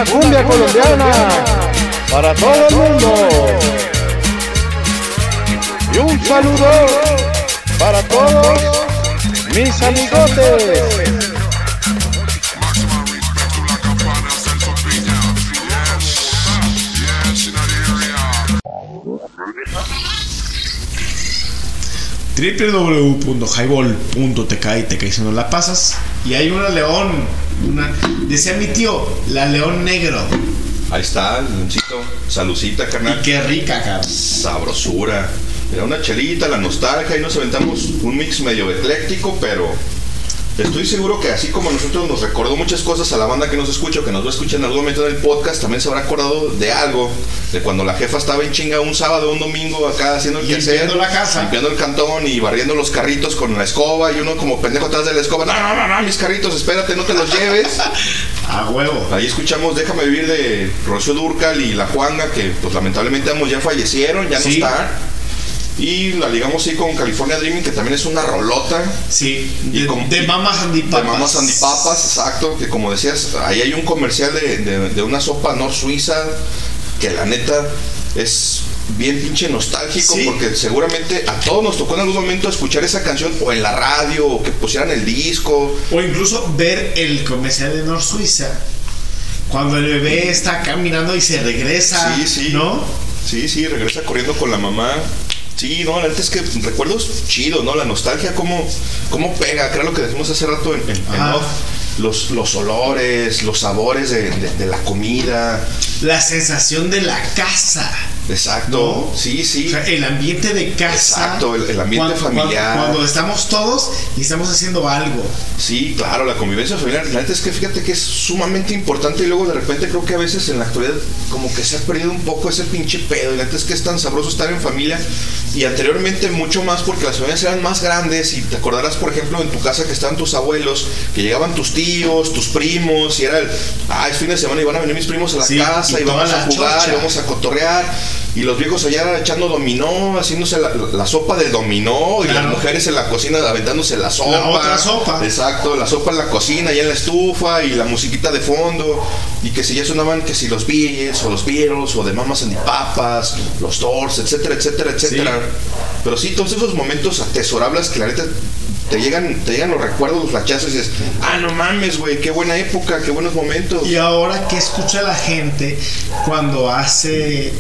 cumbia colombiana para todo el mundo. Y un saludo para todos mis amigotes. www.highball.tk y te la pasas. Y hay una león, una, decía mi tío, la león negro. Ahí está, el leoncito. Salucita, carnal. Y qué rica, cabrón. Sabrosura. Era una chelita, la nostalgia, y nos aventamos un mix medio ecléctico, pero estoy seguro que así como nosotros nos recordó muchas cosas a la banda que nos escucha, o que nos va a escuchar en algún momento en el podcast, también se habrá acordado de algo, de cuando la jefa estaba en chinga un sábado, un domingo acá haciendo el quehacer, Limpiando la casa. limpiando el cantón y barriendo los carritos con la escoba, y uno como pendejo atrás de la escoba, no, no, no, no, mis carritos, espérate, no te los lleves. A huevo. Ahí escuchamos Déjame vivir de Rocío Durcal y La Juanga, que pues lamentablemente ambos ya fallecieron, ya no están. Y la ligamos ahí con California Dreaming, que también es una rolota. Sí, Y de, con- de mamas De andipapas. mamas andipapas, exacto. Que como decías, ahí hay un comercial de, de- de una sopa nor suiza que la neta es bien pinche nostálgico Sí. porque seguramente a todos nos tocó en algún momento escuchar esa canción o en la radio o que pusieran el disco. O incluso ver el comercial de Nor Suiza. Cuando el bebé está caminando y se regresa. Sí, sí. ¿No? Sí, sí, regresa corriendo con la mamá. Sí, no, la neta es que recuerdos chidos, ¿no? La nostalgia, cómo, cómo pega, era lo que decimos hace rato en, en- off. Los, los olores, los sabores de, de- de la comida. La sensación de la casa. Exacto. ¿no? Sí, sí. O sea, el ambiente de casa. Exacto, el- el ambiente cuando, familiar. Cuando, cuando estamos todos y estamos haciendo algo. Sí, claro, la convivencia familiar. La neta es que fíjate que es sumamente importante y luego de repente creo que a veces en la actualidad como que se ha perdido un poco ese pinche pedo. Y la neta es que es tan sabroso estar en familia y anteriormente mucho más porque las familias eran más grandes y te acordarás, por ejemplo, en tu casa que estaban tus abuelos, que llegaban tus tíos, tus primos y era el, ah, es fin de semana y van a venir mis primos a la Sí, casa y y, vamos a jugar y vamos a cotorrear. Y los viejos allá echando dominó, haciéndose la, la sopa del dominó, y Claro. las mujeres en la cocina aventándose la sopa. otra sopa. Exacto, la sopa en la cocina y en la estufa y la musiquita de fondo. Y que si ya sonaban que si los Beatles o los Beatles o de Mamas and the Papas, los Doors, etcétera, etcétera, etcétera. Pero sí, todos esos momentos atesorables que la neta te llegan, te llegan los recuerdos, los flachazos y dices, ah, no mames, güey, qué buena época, qué buenos momentos. Y ahora, ¿qué escucha la gente cuando hace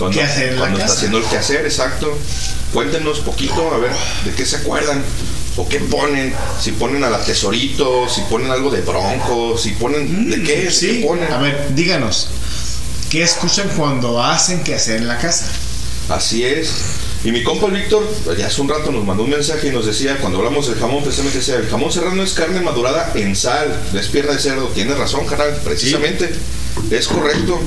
Cuando, qué hacer en la cuando está haciendo el quehacer, exacto. Cuéntenos poquito, a ver, de qué se acuerdan. O qué ponen, si ponen a la tesorito, si ponen algo de bronco, si ponen, ¿de qué? ¿De Sí, qué ponen? a ver, díganos. ¿Qué escuchan cuando hacen qué hacer en la casa? Así es. Y mi compa el Víctor, ya hace un rato nos mandó un mensaje y nos decía, cuando hablamos del jamón, precisamente decía, el jamón serrano es carne madurada en sal, no es pierna de cerdo. Tiene razón, carnal, precisamente. Es correcto.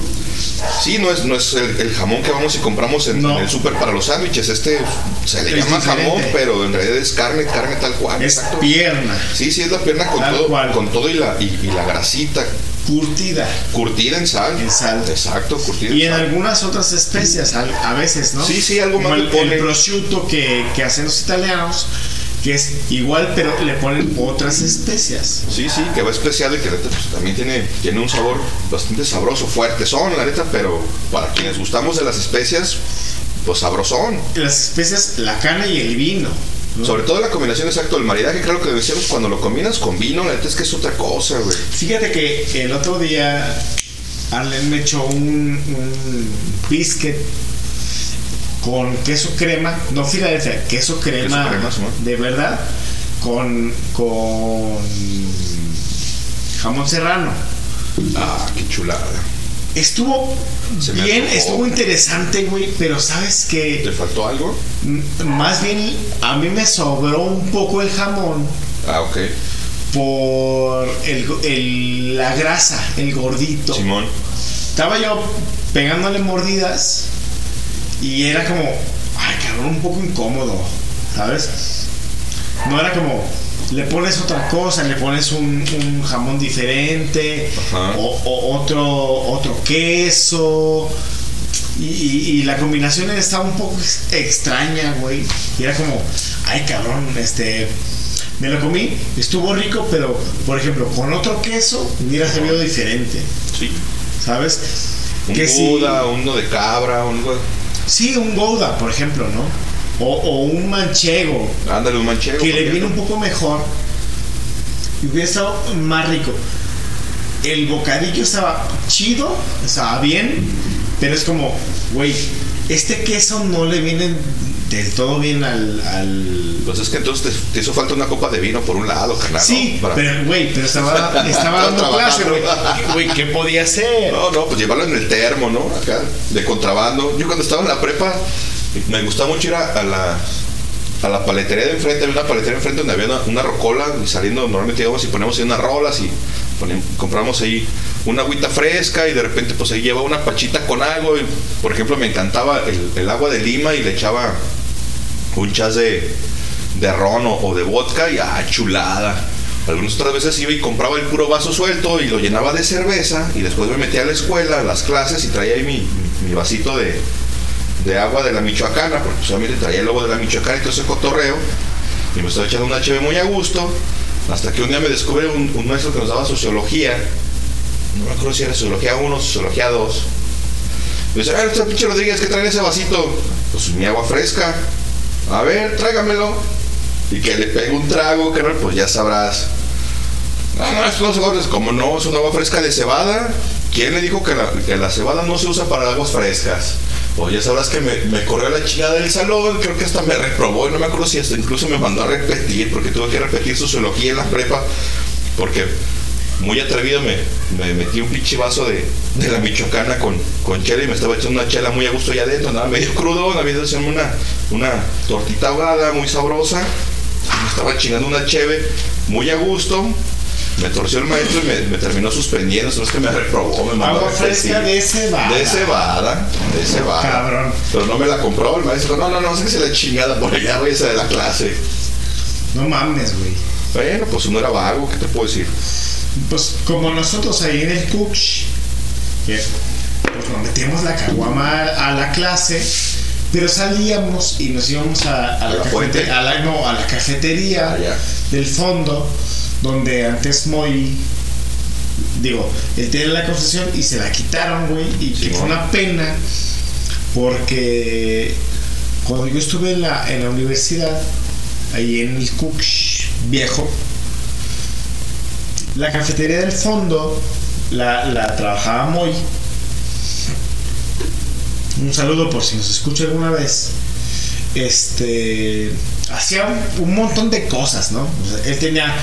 Sí, no es, no es el, el jamón que vamos y compramos en, en el súper para los sándwiches. Este se le Es llama jamón, pero en realidad es carne, carne tal cual. Es exacto. pierna. Sí, sí, es la pierna con Tal todo, cual. con todo y la, y, y la grasita. Curtida. Curtida en sal. En sal. Exacto, curtida Y en sal. algunas otras especias, a veces, ¿no? Sí, sí, algo más Como el, ponen. el prosciutto que, que hacen los italianos, que es igual, pero le ponen otras especias. Sí, sí, que va especial y que neta, pues, también tiene, tiene un sabor bastante sabroso, fuerte son, la neta, pero para quienes gustamos de las especias, pues sabrosón. Las especias, la carne y el vino. Sobre todo la combinación exacto del maridaje, creo que decíamos cuando lo combinas con vino, la neta es que es otra cosa, güey. Fíjate que el otro día Arlen me echó un, un biscuit con queso crema, no Filadelfia, queso crema, Queso crema, de verdad, con, con jamón serrano. Ah, qué chulada. Estuvo Se bien, estuvo interesante, güey, pero sabes que ¿Te faltó algo? m- más bien a mí me sobró un poco el jamón Ah, ok. por el, el- la grasa, el gordito. Simón. Estaba yo pegándole mordidas y era como, ay, cabrón, un poco incómodo, ¿sabes? No era como, le pones otra cosa, le pones un, un jamón diferente, o, o otro, otro queso. Y, y- y la combinación estaba un poco ex- extraña, güey. Y era como, ay, cabrón, este. Me lo comí, estuvo rico, pero por ejemplo, con otro queso hubiera sabido diferente. Sí. ¿Sabes? Un Que si- Gouda, uno de cabra, un... Sí, un Gouda, por ejemplo, ¿no? O, o un manchego. Ándale, un manchego. que le viene un poco mejor y hubiera estado más rico. El bocadillo estaba chido, estaba bien, pero es como, güey, este queso no le viene del todo bien al. al... Pues es que entonces te, te hizo falta una copa de vino por un lado, carnal. Sí. Para- pero güey, pero estaba, estaba dando clase, güey. Güey, ¿qué podía hacer? No, no, pues llevarlo en el termo, ¿no? Acá, de contrabando. Yo cuando estaba en la prepa, me gustaba mucho ir a, la a la paletería de enfrente, había una paletería enfrente donde había una, rocola y saliendo normalmente íbamos y poníamos ahí unas rolas y compramos ahí una agüita fresca y de repente pues ahí llevaba una pachita con algo y por ejemplo me encantaba el, agua de lima y le echaba un chas de, de ron o, o de vodka y ah, chulada. Algunas otras veces iba y compraba el puro vaso suelto y lo llenaba de cerveza y después me metía a la escuela, a las clases y traía ahí mi- mi vasito de, de agua de la Michoacana, porque pues obviamente traía el logo de la Michoacana y todo ese cotorreo y me estaba echando una HB muy a gusto hasta que un día me descubre un, un maestro que nos daba sociología, no me acuerdo si era sociología 1 o sociología 2. Me dice, ah, este pinche Rodríguez, ¿qué trae ese vasito? Pues mi agua fresca. A ver, tráigamelo. Y que le pegue un trago, carnal, pues ya sabrás. No, no, no guarda. Como no, es una agua fresca de cebada. ¿Quién le dijo que la, que la cebada no se usa para aguas frescas? Ya sabrás que me, me corrió la chingada del salón, creo que hasta me reprobó y no me acuerdo hasta incluso me mandó a repetir, porque tuve que repetir sociología en la prepa, porque muy atrevido me, me metí un pinche vaso de, de la michoacana con, con chela y me estaba echando una chela muy a gusto allá adentro, nada medio crudo, había de hacerme una, una tortita ahogada muy sabrosa, me estaba chingando una cheve muy a gusto, me torció el maestro y me, me terminó suspendiendo, es que me reprobó, me mandó Agua fresca de cebada. De cebada, de cebada. Cabrón. Pero no me la compró el maestro, no, no, no, sé que se la chingada por allá, voy a de la clase. No mames, güey. Bueno, pues uno era vago, ¿qué te puedo decir? Pues como nosotros ahí en el Cuch, que pues nos metíamos la caguama a la clase, pero salíamos y nos íbamos a, a ¿A la cafete- fuente? a la, no, a la cafetería del fondo, donde antes muy digo, él tenía la concesión y se la quitaron, güey, y que fue una pena porque cuando yo estuve en la, en la universidad, ahí en el Cuch viejo, la cafetería del fondo la, trabajaba Moy. Un saludo por si nos escucha alguna vez. Este hacía un, montón de cosas, ¿no? Él tenía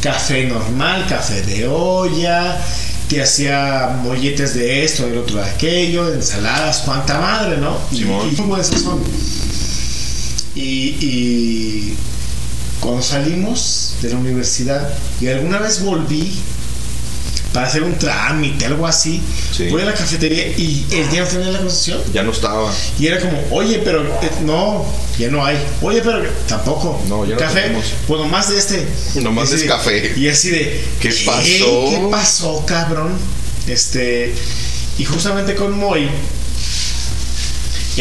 café normal, café de olla, que hacía molletes de esto, del otro de aquello, ensaladas, cuanta madre, ¿no? Y, y buen sazón. Y, y cuando salimos de la universidad y alguna vez volví para hacer un trámite, algo así, voy a la cafetería y él ya no tenía la concesión. Ya no estaba. Y era como, oye, pero eh, no, ya no hay. Oye, pero tampoco. No, ya no Café, tenemos. pues nomás de este. Nomás es café. Y así de, ¿Qué pasó? ¿Qué pasó, cabrón? Este, y justamente con Moy,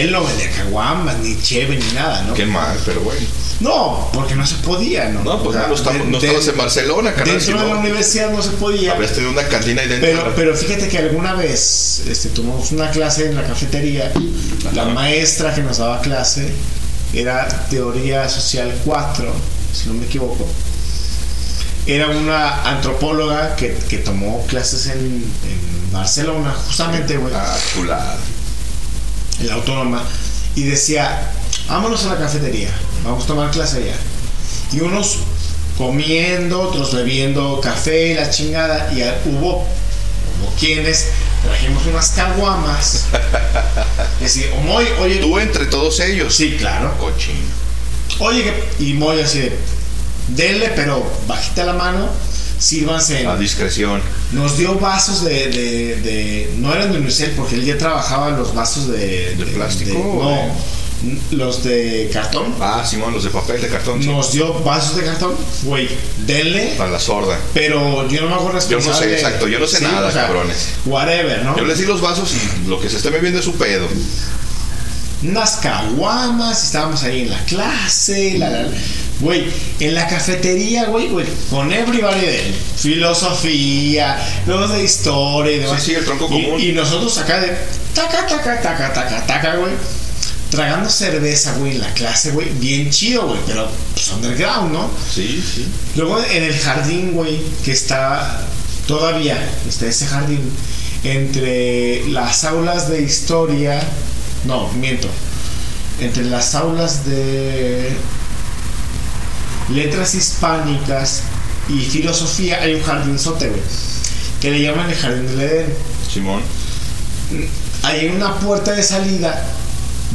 él no vendía caguamas, ni cheve, ni nada, ¿no? Qué mal, pero bueno. No, porque no se podía, ¿no? No, pues O sea, no, estamos- no de- estabas en Barcelona, carnal. Dentro de la no, universidad no se podía. Habrías tenido una cantina dentro. Pero, pero fíjate que alguna vez este, tomamos una clase en la cafetería. La maestra que nos daba clase era Teoría Social 4, si no me equivoco. Era una antropóloga que, que tomó clases en, en Barcelona, justamente, güey. Ah, chulada. En la autónoma. Y decía, vámonos a la cafetería, vamos a tomar clase allá. Y unos comiendo, otros bebiendo café, la chingada. Y hubo, hubo quienes trajimos unas caguamas. Y así, o Moy, oye. Tú entre todos ellos. Sí, claro. Cochino. Oye, y Moy así de, denle, pero bajita la mano, sírvanse. A discreción. Nos dio vasos de, de, de- no eran de unicel porque él ya trabajaba los vasos de, de, plástico no, los de cartón. Ah, Simón, los de papel de cartón. sí. Nos dio vasos de cartón, güey, denle. A la sorda. Pero yo no me hago Yo no responsable. sé, exacto, yo no sé Sí, nada, o sea, cabrones. Whatever, ¿no? Yo les di los vasos y lo que se esté bebiendo es su pedo. Unas caguamas, estábamos ahí en la clase, la, la- Güey, en la cafetería, güey, güey, con everybody there. Filosofía, los de historia y demás. Sí, sí, el tronco Y- común. Y, nosotros acá de taca, taca, taca, taca, taca, güey. Tragando cerveza, güey, en la clase, güey. Bien chido, güey, pero pues underground, ¿no? Sí, sí. Luego en el jardín, güey, que está todavía, está ese jardín, entre las aulas de historia, no, miento, entre las aulas de letras hispánicas y filosofía hay un jardinzote, güey, que le llaman el jardín del Edén. Simón. Hay una puerta de salida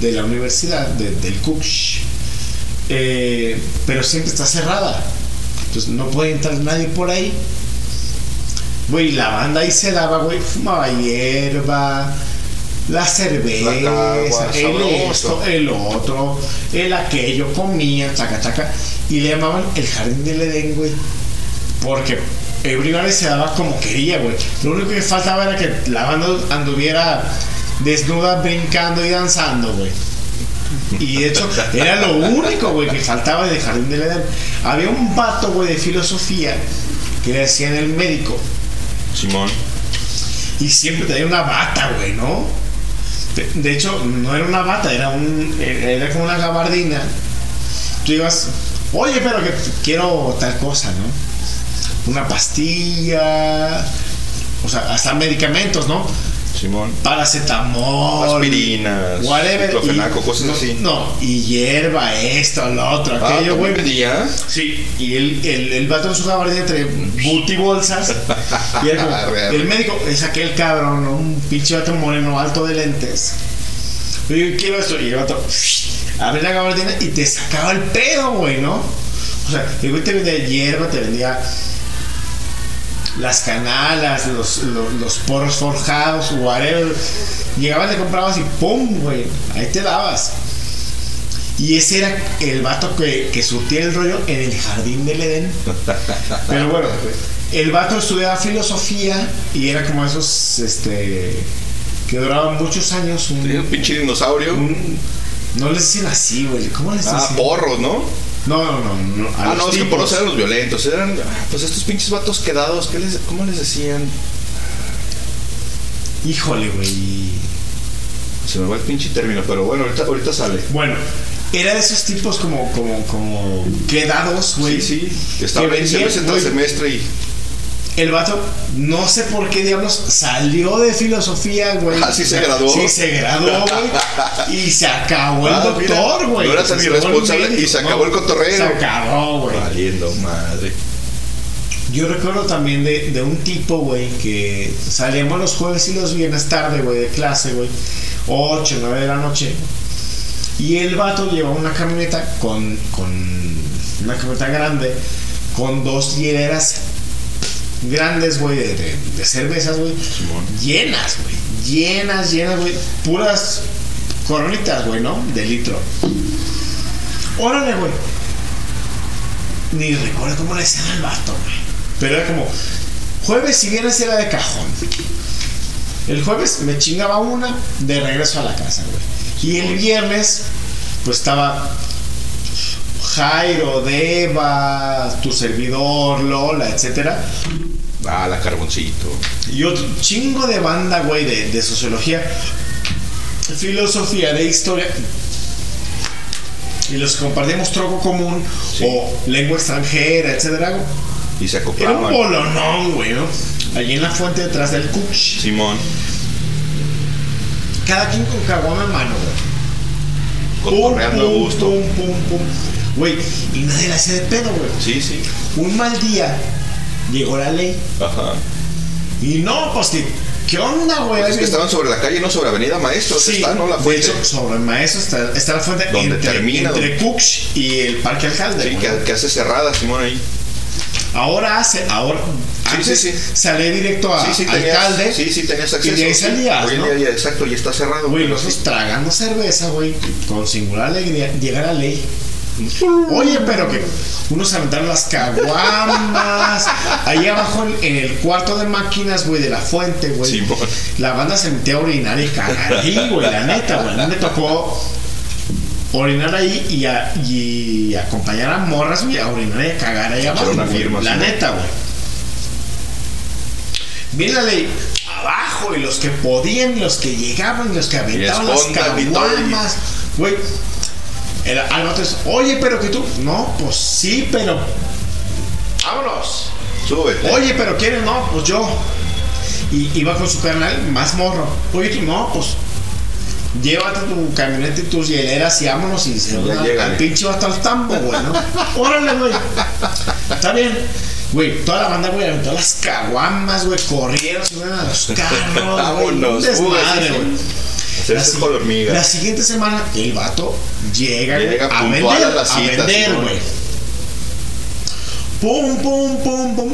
de la universidad, de- del Cooksh, eh, pero siempre está cerrada. Entonces no puede entrar nadie por ahí. Güey, la banda ahí se daba, güey, fumaba hierba, la cerveza, La el esto, el otro, el aquello, comía, taca, taca. Y le llamaban el jardín del Edén, güey. Porque everybody se daba como quería, güey. Lo único que faltaba era que la banda anduviera desnuda, brincando y danzando, güey. Y de hecho, era lo único, güey, que faltaba del jardín del Edén. Había un vato, güey, de filosofía que le hacían el médico. Simón. Y siempre tenía una bata, güey, ¿no? De, hecho, no era una bata, era un era como una gabardina. Tú ibas, oye, pero que quiero tal cosa, ¿no? Una pastilla, o sea, hasta medicamentos, ¿no? Simón. Paracetamol, Aspirinas, whatever. cosas no, así. No, y hierba, esto, lo otro, Ah, aquello, güey. Sí, y el, el, el vato en su gabardina trae booty bolsas. Y el médico es aquel cabrón, un pinche vato moreno alto de lentes. Y yo quiero esto. Y el vato abre la gabardina y te sacaba el pedo, güey, ¿no? O sea, el güey te vendía hierba, te vendía las canalas, los, los, los poros forjados, whatever. Llegabas, le comprabas y ¡pum! güey, ahí te dabas. Y ese era el vato que, que surtía el rollo en el jardín del Edén. Pero bueno, el vato estudiaba filosofía y era como esos este que duraban muchos años. Un, un pinche dinosaurio. no les decían así, güey. ¿Cómo les decían? Ah, porros, ¿no? No, no, no. no, a Ah, no, es que tipos. porros eran los violentos. Eran, pues estos pinches vatos quedados, ¿qué les, ¿cómo les decían? Híjole, güey. Se me va el pinche término, pero bueno, ahorita, ahorita sale. Bueno, era de esos tipos como, como, como quedados, güey. Sí, sí, que estaban ahí vendían, semestre tras semestre y. El vato, no sé por qué diablos, salió de filosofía, güey. Ah, sí se graduó. Sí se graduó, güey. Y se acabó el Ah, mira, doctor, güey. No era tan irresponsable y se ¿no? acabó el cotorreo. Se acabó, güey. Valiendo madre. Yo recuerdo también de, de un tipo, güey, que salíamos los jueves y los viernes tarde, güey, de clase, güey. 8, 9 de la noche. Y el vato llevaba una camioneta con, con una camioneta grande, con dos hieleras grandes, güey, de, de- de cervezas, güey. Llenas, güey. Llenas, llenas, güey. Puras coronitas, güey, ¿no? De litro. Órale, güey. Ni recuerdo cómo le decían al vato, güey. Pero era como, jueves y viernes era de cajón. El jueves me chingaba una de regreso a la casa, güey. Y el viernes, pues estaba Jairo, Deva, tu servidor, Lola, etcétera. Ah, la carboncito. Y otro chingo de banda, güey, de, de sociología, filosofía, de historia. Y los que compartíamos troco común o lengua extranjera, etcétera. Y se Era un acoplaban. bolonón, güey, ¿no? Allí en la fuente detrás del Cuch. Simón. Cada quien con caguama en mano, güey. Cotorreando a gusto. Pum, pum, pum. Güey, y nadie la hace de pedo, güey. Sí, sí. Un mal día llegó la ley. Ajá. Y no, pues que, ¿qué onda, güey? Pues es que estaban sobre la calle, no sobre Avenida Maestro. Sí, está, ¿no? La de fuente. hecho, sobre el maestro está, está la fuente Donde entre, termina, entre Cooks y el Parque Alcalde. Sí, que hace cerrada, Simón, ahí. Ahora hace, ahora Sí, antes sí, sí. sale directo a Sí, sí, alcalde. sí, sí, tenías y acceso. de ahí sí. salías, Hoy en ¿no? día ya, exacto, y está cerrado. Güey, nosotros sí. tragando cerveza, güey, con singular alegría, llega la ley. Oye, pero que unos se aventaron las caguamas. Ahí abajo en, el cuarto de máquinas, güey, de la fuente, güey. Simón. La banda se metió a orinar y cagar ahí, güey, la neta, güey. Mí me tocó orinar ahí y, a- y acompañar a morras, güey, a orinar y a cagar ahí abajo. una firma, La sí. neta, güey. Viene la ley abajo y los que podían, los que llegaban, los que aventaban las caguamas, güey. El, al vato es, oye, pero que tú, no, pues sí, pero vámonos. Súbete. Oye, pero ¿quiénes? No, pues yo. Y iba con su carnal más morro. Oye, tú no, pues llévate tu camioneta y tus hieleras y vámonos y se al pinche vato al tambo, güey, ¿no? Órale, güey. Está bien. Güey, toda la banda, güey, aventó las caguamas, güey, corrieron, se a los carros, Vámonos, desmadre, güey. La si-. La siguiente semana, el vato llega, Llega a vender, a la a vender, güey. Pum, pum, pum, pum.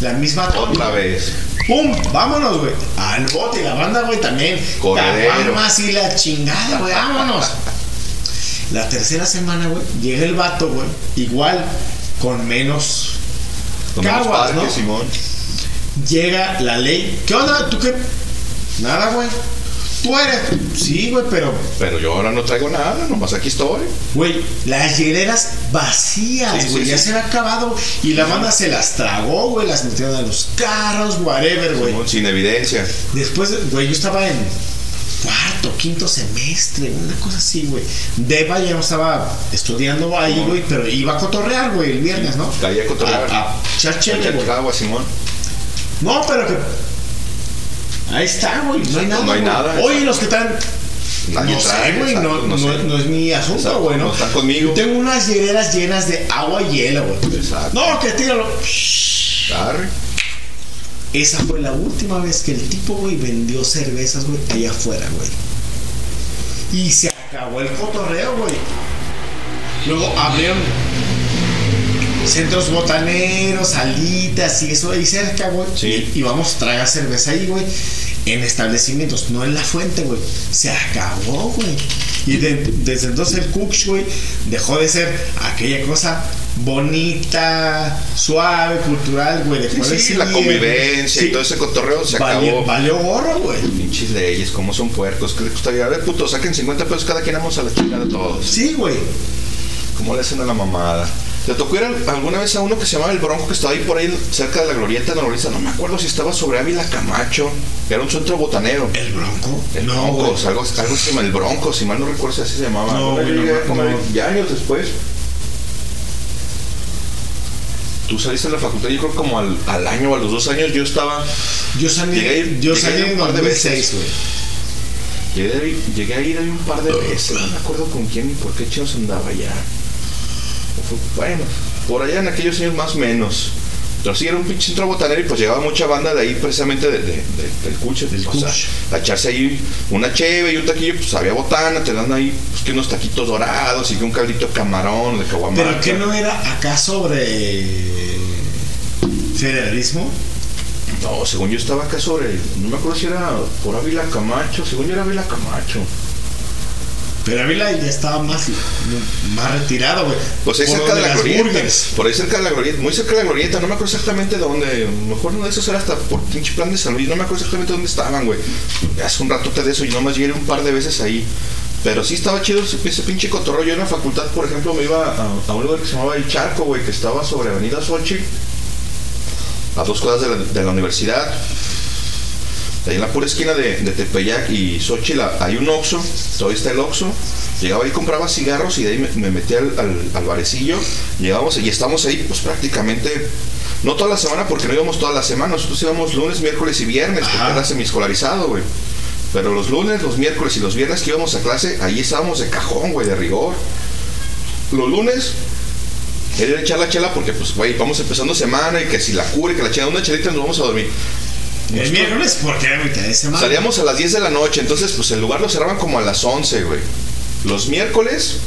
La misma Otra vez. ¡Pum! Vámonos, güey. Al bote y la banda, güey, también. Caguamas y la chingada, güey. Vámonos. La tercera semana, güey, llega el vato, güey. Igual, con menos Con menos caguas, parque, ¿no? Simón. Llega la ley. ¿Qué onda? ¿Tú qué? Nada, güey. Tú eres. Sí, güey, pero. Pero yo ahora no traigo nada, nomás aquí estoy. Güey, las hieleras vacías, güey. sí, ya sí. se había acabado. Y la banda se las tragó, güey. Las metieron a los carros, whatever, güey. Sin evidencia. Después, güey, yo estaba en cuarto, quinto semestre, una cosa así, güey. Deva ya no estaba estudiando ahí, güey, pero iba a cotorrear, güey, el viernes, ¿no? Caía a cotorrear. A, a güey. Simón. No, pero que. Ahí está, güey, no hay nada. No hay güey. nada, Oye, los que están. Nadie no trae, sé, güey, no, exacto, no, no sé. no es mi asunto, Exacto, güey, ¿no? no están conmigo. Yo tengo unas hieleras llenas de agua y hielo, güey. Exacto. No, que tíralo. Arre. Esa fue la última vez que el tipo, güey, vendió cervezas, güey, allá afuera, güey. Y se acabó el cotorreo, güey. Luego abrieron centros botaneros, salitas y eso ahí cerca, güey. Sí. Y, y vamos a traer cerveza ahí, güey. En establecimientos, no en la fuente, güey. Se acabó, güey. Y de- desde entonces el Cooks, güey, dejó de ser aquella cosa bonita, suave, cultural, güey. Dejó Sí, de sí, la convivencia sí. y todo ese cotorreo se Valió- acabó. Valió gorro, güey. Pinches leyes, como son puercos. ¿Qué les gustaría? A ver, puto, saquen 50 pesos cada quien, vamos a la chingada de todos. Sí, güey. ¿Cómo le hacen a la mamada? ¿Te tocó ir al- alguna vez a uno que se llamaba El Bronco, que estaba ahí por ahí cerca de la glorieta noroeste? No me acuerdo si estaba sobre Ávila Camacho. Era un centro botanero. ¿El Bronco? El No, Bronco, algo, algo se llama El Bronco, si mal no recuerdo si así se llamaba. No, Yo güey, llegué no, no. ya años después. Tú saliste de la facultad, yo creo como al, al año o a los dos años yo estaba. Yo salí, Llegué yo llegué salí un par de 2006, veces. güey. Llegué, a ir- llegué a ir ahí un par de veces, no me acuerdo con quién ni por qué chingos andaba ya. Bueno, por allá en aquellos años más o menos. Pero sí, era un pinche centro botanero y pues llegaba mucha banda de ahí precisamente de, de- de- del cuche. Del o sea, Cuche. a echarse ahí una cheve y un taquillo, pues había botana, te dan ahí pues, que unos taquitos dorados y que un caldito de camarón, de caguamata. Pero que no era acá sobre federalismo. No, según yo estaba acá sobre, no me acuerdo si era por Ávila Camacho, según yo era Ávila Camacho. Pero Ávila ya estaba más, más retirado, güey. Pues ahí Por cerca de la glorieta. burgers. Por ahí cerca de la glorieta. Muy cerca de la glorieta. No me acuerdo exactamente dónde. A mejor uno de esos era hasta por pinche plan de San Luis. No me acuerdo exactamente dónde estaban, güey. Hace un ratote de eso. Y nomás llegué un par de veces ahí. Pero sí estaba chido ese, pinche cotorreo. Yo en la facultad, por ejemplo, me iba a, a un lugar que se llamaba El Charco, güey, que estaba sobre Avenida Xochitl. A dos cuadras de la, de la universidad. Ahí en la pura esquina de, de Tepeyac y Xochitl hay un Oxxo, todavía está el Oxxo. Llegaba y compraba cigarros y de ahí me, me metí al, al, al barecillo. Llegábamos y estábamos ahí pues prácticamente, no toda la semana porque no íbamos toda la semana, nosotros íbamos lunes, miércoles y viernes, porque era semiescolarizado, güey. Pero los lunes, los miércoles y los viernes que íbamos a clase, ahí estábamos de cajón, güey, de rigor. Los lunes era echar la chela porque, pues, güey, vamos empezando semana y que si la y que la chela, una chelita nos vamos a dormir. El miércoles, mitad de semana. Salíamos a las 10 de la noche, entonces pues el lugar lo cerraban como a las 11, güey. Los miércoles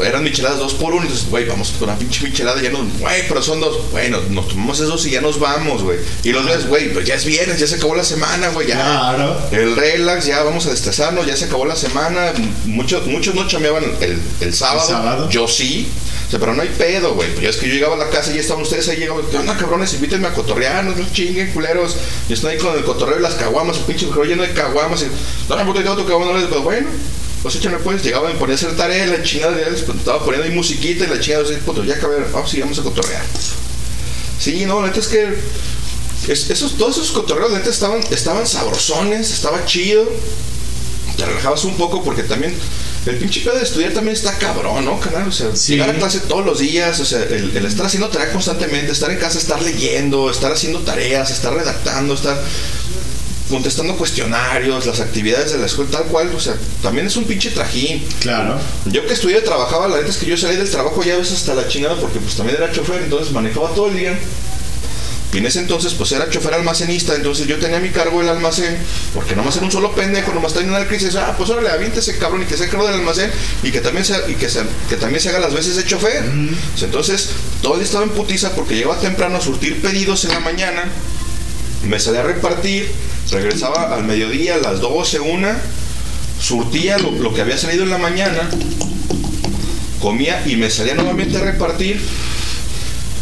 eran micheladas dos por uno, entonces, güey, vamos con una pinche michelada, ya nos, güey, pero son dos, bueno, nos tomamos esos y ya nos vamos, güey. Y los días, güey, pues ya es viernes, ya se acabó la semana, güey, ya. Claro. El relax, ya vamos a destresarnos, ya se acabó la semana. Muchos, muchos no chameaban el, el sábado. ¿El sábado? Yo sí. Pero no hay pedo, güey. Pues ya es que yo llegaba a la casa y ya estaban ustedes ahí, llegaban, ¿qué onda, cabrones? Invítenme a cotorrear, no chinguen, culeros. Yo estoy ahí con el cotorreo y las caguamas, un pinche cotorreo lleno de caguamas. Y, no, puta, tu caguama, no pues bueno. O sea, no puedes, llegaba, me ponía a hacer tarea, la chingada, ya les estaba poniendo ahí musiquita y la chingada, así, puto, ya acabé, vamos, sí, vamos a cotorrear. Sí, no, la neta es que es- esos, todos esos cotorreos, la neta, estaban, estaban sabrosones, estaba chido. Te relajabas un poco porque también el pinche pedo de estudiar también está cabrón, ¿no, canal? O sea, llegar a clase todos los días, o sea, el, el estar haciendo tarea constantemente, estar en casa, estar leyendo, estar haciendo tareas, estar redactando, estar contestando cuestionarios, las actividades de la escuela, tal cual, o sea, también es un pinche trajín. Claro. Yo que estudié trabajaba, la neta es que yo salí del trabajo ya a veces hasta la chingada porque pues también era chofer, entonces manejaba todo el día. Y en ese entonces pues era chofer almacenista, entonces yo tenía mi cargo el almacén, porque nomás era un solo pendejo, nomás tenía una crisis, ah, pues órale, aviéntese cabrón y que sea cargo del almacén y que también se, y que se, que también se haga las veces de chofer. Entonces todo el día estaba en putiza porque llegaba temprano a surtir pedidos en la mañana, me salía a repartir, regresaba al mediodía, a las 12, una, surtía lo, lo que había salido en la mañana, comía y me salía nuevamente a repartir.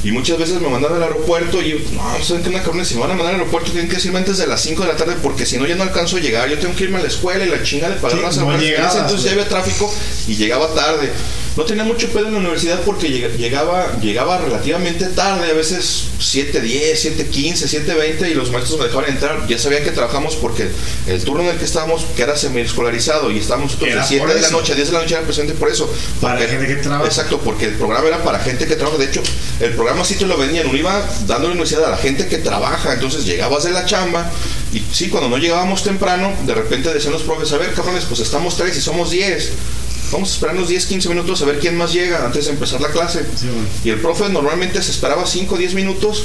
Y muchas veces me mandaban al aeropuerto y no, ¿saben qué una cabrón? Si me van a mandar al aeropuerto tienen que decirme antes de las 5 de la tarde porque si no ya no alcanzo a llegar. Yo tengo que irme a la escuela y la chinga de pagar Sí, las no entonces ya había tráfico y llegaba tarde. No tenía mucho pedo en la universidad porque lleg- llegaba, llegaba relativamente tarde, a veces 7.10, 7.15, 7.20 y los maestros me dejaban entrar. Ya sabían que trabajamos porque el turno en el que estábamos, que era semi-escolarizado y estábamos de Era 7 por de la noche a 10 de la noche era presente por eso. Para Porque- gente que trabaja. Exacto, porque el programa era para gente que trabaja. De hecho, el programa sí te lo vendían. Uno iba dando la universidad a la gente que trabaja. Entonces llegabas de la chamba. Y sí, cuando no llegábamos temprano, de repente decían los profes: A ver, cabrones, pues estamos tres y somos 10. Vamos a esperar unos 10, 15 minutos a ver quién más llega antes de empezar la clase. Y el profe normalmente se esperaba 5, 10 minutos.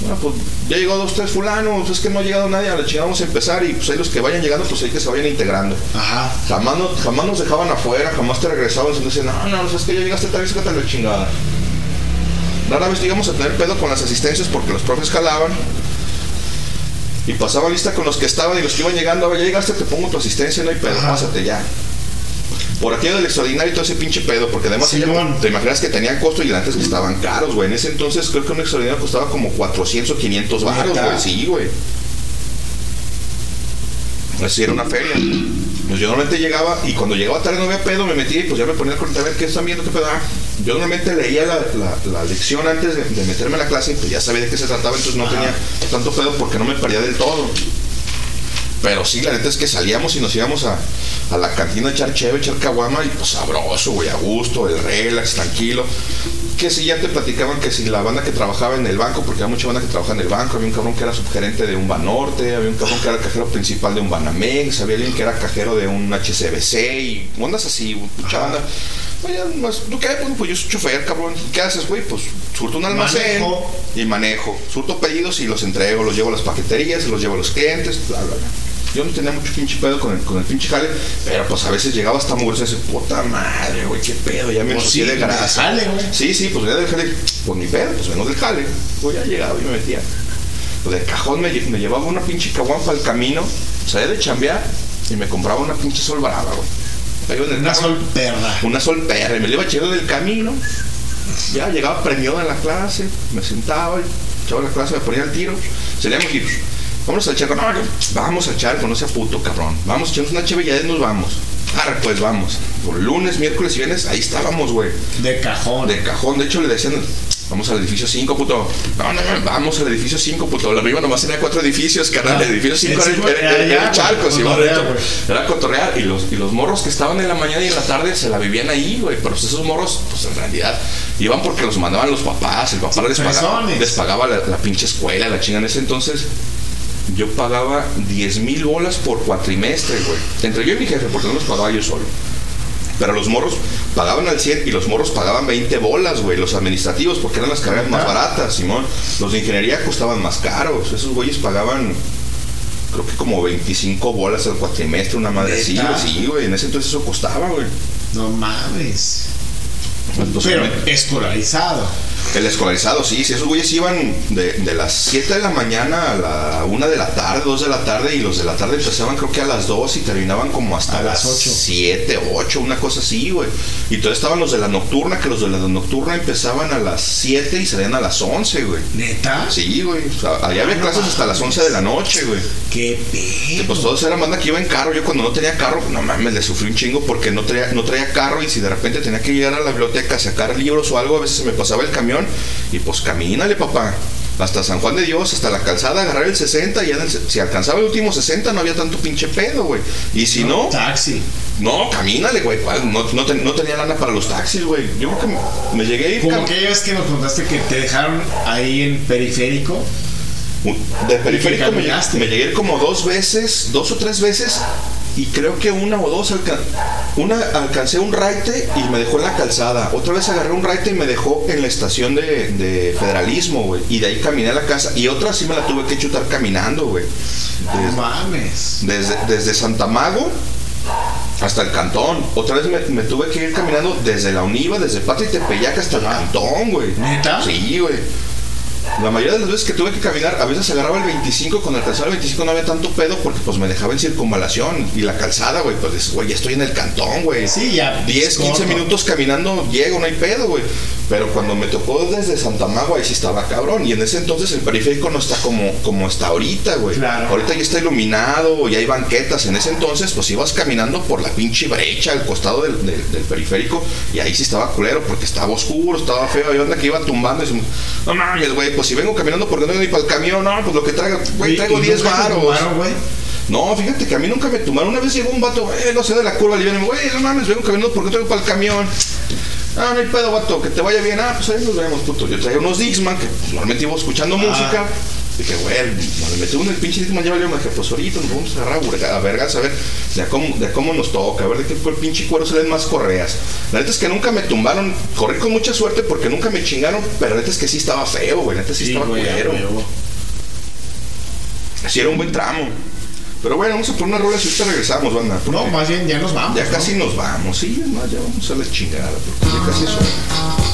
Bueno, pues ya llegó dos, tres fulanos, es que no ha llegado nadie, a la chingada vamos a empezar y pues ahí los que vayan llegando, pues ahí que se vayan integrando. Ajá. Jamás, no- jamás nos dejaban afuera, jamás te regresaban, y decían, no, no, es que ya llegaste tarde, sácate la chingada. Rara vez llegamos a tener pedo con las asistencias porque los profes jalaban y pasaban lista con los que estaban y los que iban llegando, "A ver, ya llegaste, te pongo tu asistencia, no hay pedo, pásate ya. Por aquello del extraordinario y todo ese pinche pedo, porque además ella- te imaginas que tenían costo y antes que estaban caros, güey. En ese entonces creo que un extraordinario costaba como 400 o 500 baros, güey. Sí, güey. Así era una feria. Pues yo normalmente llegaba y cuando llegaba tarde no había pedo, me metía y pues ya me ponía a contar a ver qué están viendo, qué pedo. Ah, yo normalmente leía la, la- la lección antes de, de meterme a la clase y pues ya sabía de qué se trataba, entonces no tenía tanto pedo porque no me perdía del todo. Pero sí, la neta es que salíamos y nos íbamos a, a la cantina a echar cheve, echar caguama y pues sabroso, güey, a gusto, el relax, tranquilo. Que si ya te platicaban que si la banda que trabajaba en el banco, porque había mucha banda que trabajaba en el banco, había un cabrón que era subgerente de un Banorte, había un cabrón que era el cajero principal de un Banamex, había alguien que era cajero de un HCBC y ondas así, mucha banda. Oye, ¿tú qué? Pues, pues yo soy chofer, cabrón. ¿Qué haces, güey? Pues surto un almacén Manejo. y manejo. Surto pedidos y los entrego, los llevo a las paqueterías, los llevo a los clientes, bla, bla, bla. Yo no tenía mucho pinche pedo con el, con el pinche jale, pero pues a veces llegaba hasta mugroso y decía, puta madre, güey, qué pedo, ya me Pues sí, de grasa. jale, güey. Sí, sí, pues venía del jale, pues ni pedo, pues vengo del jale. Pues ya llegaba y me metía. Pues de cajón me, lle- me llevaba una pinche caguampa al camino, salía de chambear y me compraba una pinche sol brava, güey. El Una carro. sol perra. Una sol perra, y me la iba echando del camino. Ya llegaba premiado en la clase, me sentaba, echaba la clase, me ponía al tiro. Salíamos y vamos a echar, no, no, vamos a echar, no sea puto cabrón. Vamos, echamos una cheve y ya nos vamos. Arre, pues vamos. Por lunes, miércoles y viernes, ahí estábamos, güey. De cajón. De cajón, de hecho le decían, vamos al edificio 5, puto. No, no, no, vamos al edificio 5, puto. La arriba nomás tenía cuatro edificios, carnal. Ah, el edificio 5 el era, cinco era- el charco, sí. Era cotorrear. Y los, y los morros que estaban en la mañana y en la tarde se la vivían ahí, güey. Pero pues esos morros, pues en realidad, iban porque los mandaban los papás. El papá les pagaba, les pagaba la, la pinche escuela, la chinga. En ese entonces, yo pagaba 10 mil bolas por cuatrimestre, güey. Entre yo y mi jefe, porque no los pagaba yo solo. Pero los morros pagaban al 100 y los morros pagaban 20 bolas, güey, los administrativos, porque eran las carreras más baratas, Simón. Los de ingeniería costaban más caros. Esos güeyes pagaban, creo que como 25 bolas al cuatrimestre, una madre. Sí, güey, en ese entonces eso costaba, güey. No mames. Entonces, Pero escolarizado. El escolarizado, sí, sí, esos güeyes iban de, de las 7 de la mañana a la 1 de la tarde, 2 de la tarde, y los de la tarde empezaban creo que a las 2 y terminaban como hasta A las las ocho. 7, 8, una cosa así, güey. Y entonces estaban los de la nocturna, que los de la nocturna empezaban a las 7 y salían a las 11, güey. ¿Neta? Sí, güey. O sea, allá había clases hasta las 11 de la noche, güey. Qué Que pedo. pues todos eran banda que iba en carro. Yo cuando no tenía carro, no mames, le sufrí un chingo porque no traía, no traía carro y si de repente tenía que llegar a la biblioteca a sacar libros o algo, a veces se me pasaba el camión y pues camínale, papá. Hasta San Juan de Dios, hasta la calzada, agarrar el 60 y ya si alcanzaba el último 60 no había tanto pinche pedo, güey. Y si no, Taxi. no, camínale, güey. No, no, ten- no tenía lana para los taxis, güey. Yo creo que me, me llegué a ir Como aquella vez que nos contaste que te dejaron ahí en periférico. De periférico me, me llegué como dos veces, dos o tres veces, y creo que una o dos alca- una alcancé un raite y me dejó en la calzada. Otra vez agarré un raite y me dejó en la estación de, de federalismo, güey. Y de ahí caminé a la casa. Y otra sí me la tuve que chutar caminando, güey. No Des- mames. Desde, desde Santa Mago hasta el cantón. Otra vez me, me tuve que ir caminando desde la Univa, desde Patria y Tepeyac hasta el cantón, güey. ¿Neta? Sí, güey. La mayoría de las veces que tuve que caminar, a veces agarraba el 25, con el calzado el 25 no había tanto pedo porque pues me dejaba en circunvalación y la calzada, güey, pues güey, ya estoy en el cantón, güey. Sí, ya. 10, 15 corto. minutos caminando llego, no hay pedo, güey. Pero cuando me tocó desde Santa Magua, ahí sí estaba cabrón. Y en ese entonces el periférico no está como, como está ahorita, güey. Claro. Ahorita ya está iluminado, ya hay banquetas. En ese entonces, pues ibas caminando por la pinche brecha al costado del, del- del periférico. Y ahí sí estaba culero, porque estaba oscuro, estaba feo. Había onda que iba tumbando. Y se- no mames, güey, pues si vengo caminando porque no ni para el camión, no, pues lo que traigo, güey, ¿Y- traigo y 10 nunca te varos. No, fíjate que a mí nunca me tumbaron. Una vez llegó un vato, eh, no sé de la curva, le viene, güey, no mames, vengo caminando porque traigo para el camión. Ah, no hay pedo, vato, que te vaya bien. Ah, pues ahí nos vemos, puto. Yo traía unos Dixman que pues, normalmente iba escuchando música. Dije, güey, cuando me metí uno en el pinche Dixman, ya valió, me dije, pues ahorita nos vamos a agarrar a a vergas, a ver de cómo, de cómo nos toca, a ver de qué el pinche cuero se den más correas. La neta es que nunca me tumbaron, corrí con mucha suerte porque nunca me chingaron, pero la neta es que sí estaba feo, güey, la neta sí, estaba güey, a culero. Así era un buen tramo. Pero bueno, vamos a poner una rola si ahorita regresamos, banda. No, más bien ya nos vamos. Ya ¿no? casi nos vamos, sí, más, ya vamos a la chingada, porque ya casi es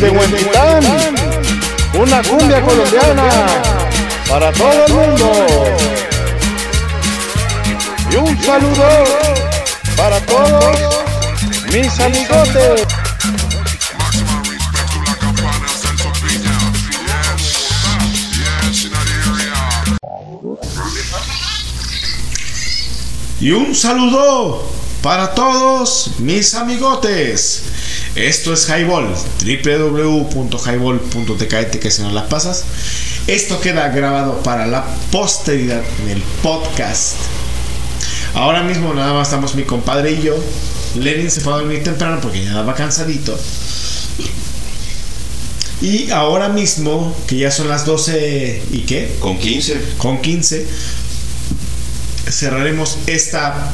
desde Huentitán, una cumbia colombiana para todo el mundo. Y un saludo para todos mis amigotes. Y un saludo para todos mis amigotes. Esto es Highball, www.highball.tkt que si no las pasas. Esto queda grabado para la posteridad en el podcast. Ahora mismo nada más estamos mi compadre y yo. Lenin se fue a dormir temprano porque ya estaba cansadito. Y ahora mismo, que ya son las 12 y qué? Con 15. Con 15. Cerraremos esta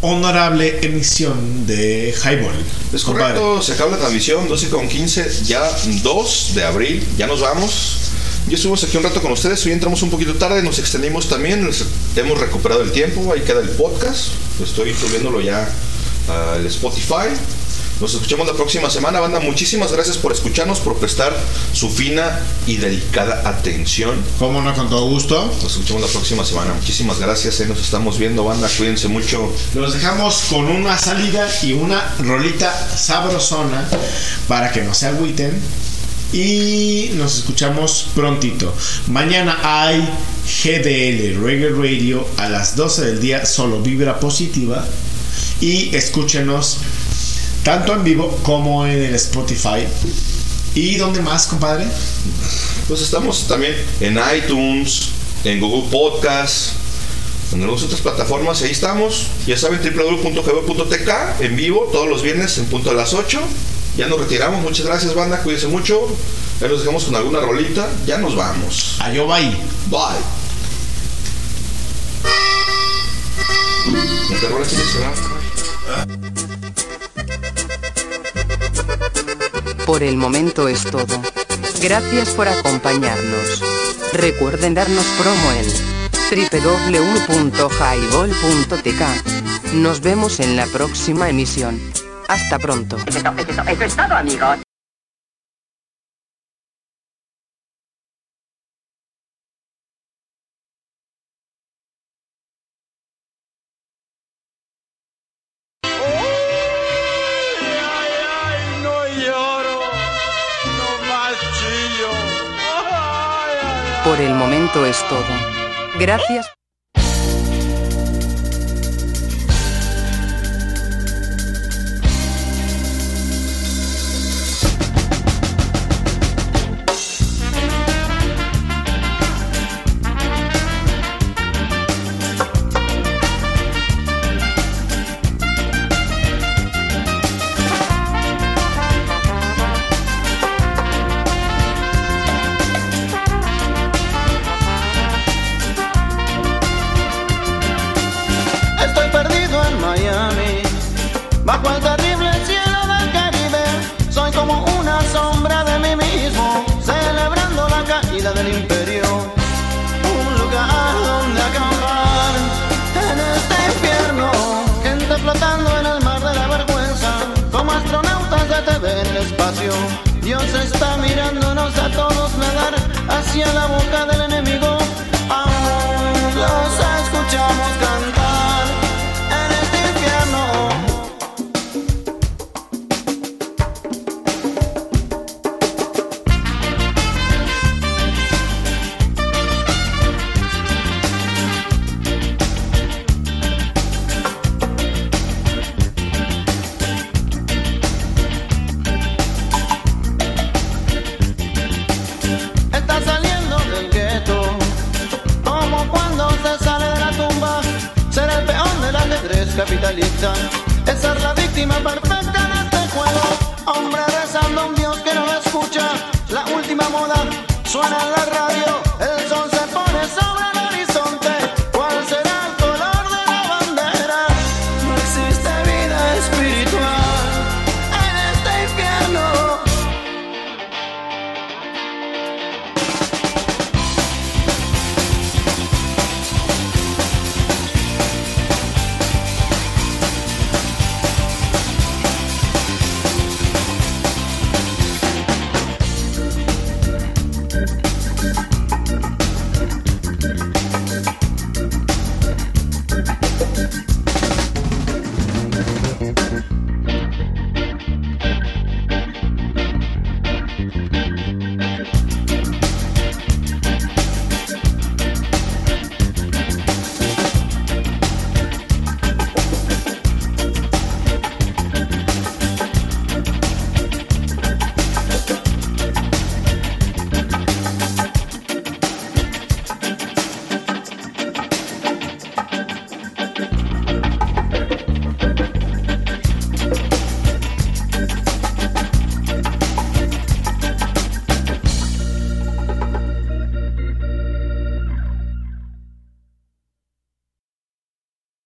honorable emisión de Highball. Es correcto, se acaba la transmisión, 12 con 15, ya 2 de abril, ya nos vamos. Ya estuvimos aquí un rato con ustedes, hoy entramos un poquito tarde, nos extendimos también, nos- hemos recuperado el tiempo, ahí queda el podcast, estoy subiéndolo ya al Spotify. Nos escuchamos la próxima semana, banda. Muchísimas gracias por escucharnos, por prestar su fina y delicada atención. Cómo no, con todo gusto. Nos escuchamos la próxima semana. Muchísimas gracias, ahí nos estamos viendo, banda. Cuídense mucho. Los dejamos con una salida y una rolita sabrosona para que no se agüiten. Y nos escuchamos prontito. Mañana hay GDL Reggae Radio a las 12 del día, solo vibra positiva. Y escúchenos tanto en vivo como en el Spotify. ¿Y dónde más, compadre? Pues estamos también en iTunes, en Google Podcast, en algunas otras plataformas, ahí estamos. Ya saben, www.gb.tk en vivo todos los viernes en punto de las 8. Ya nos retiramos, muchas gracias banda, cuídense mucho. Ya nos dejamos con alguna rolita, ya nos vamos. Ayo, bye. Bye. Por el momento es todo. Gracias por acompañarnos. Recuerden darnos promo en www.highball.tk. Nos vemos en la próxima emisión. Hasta pronto. Eso es todo, amigos. Es todo. Gracias.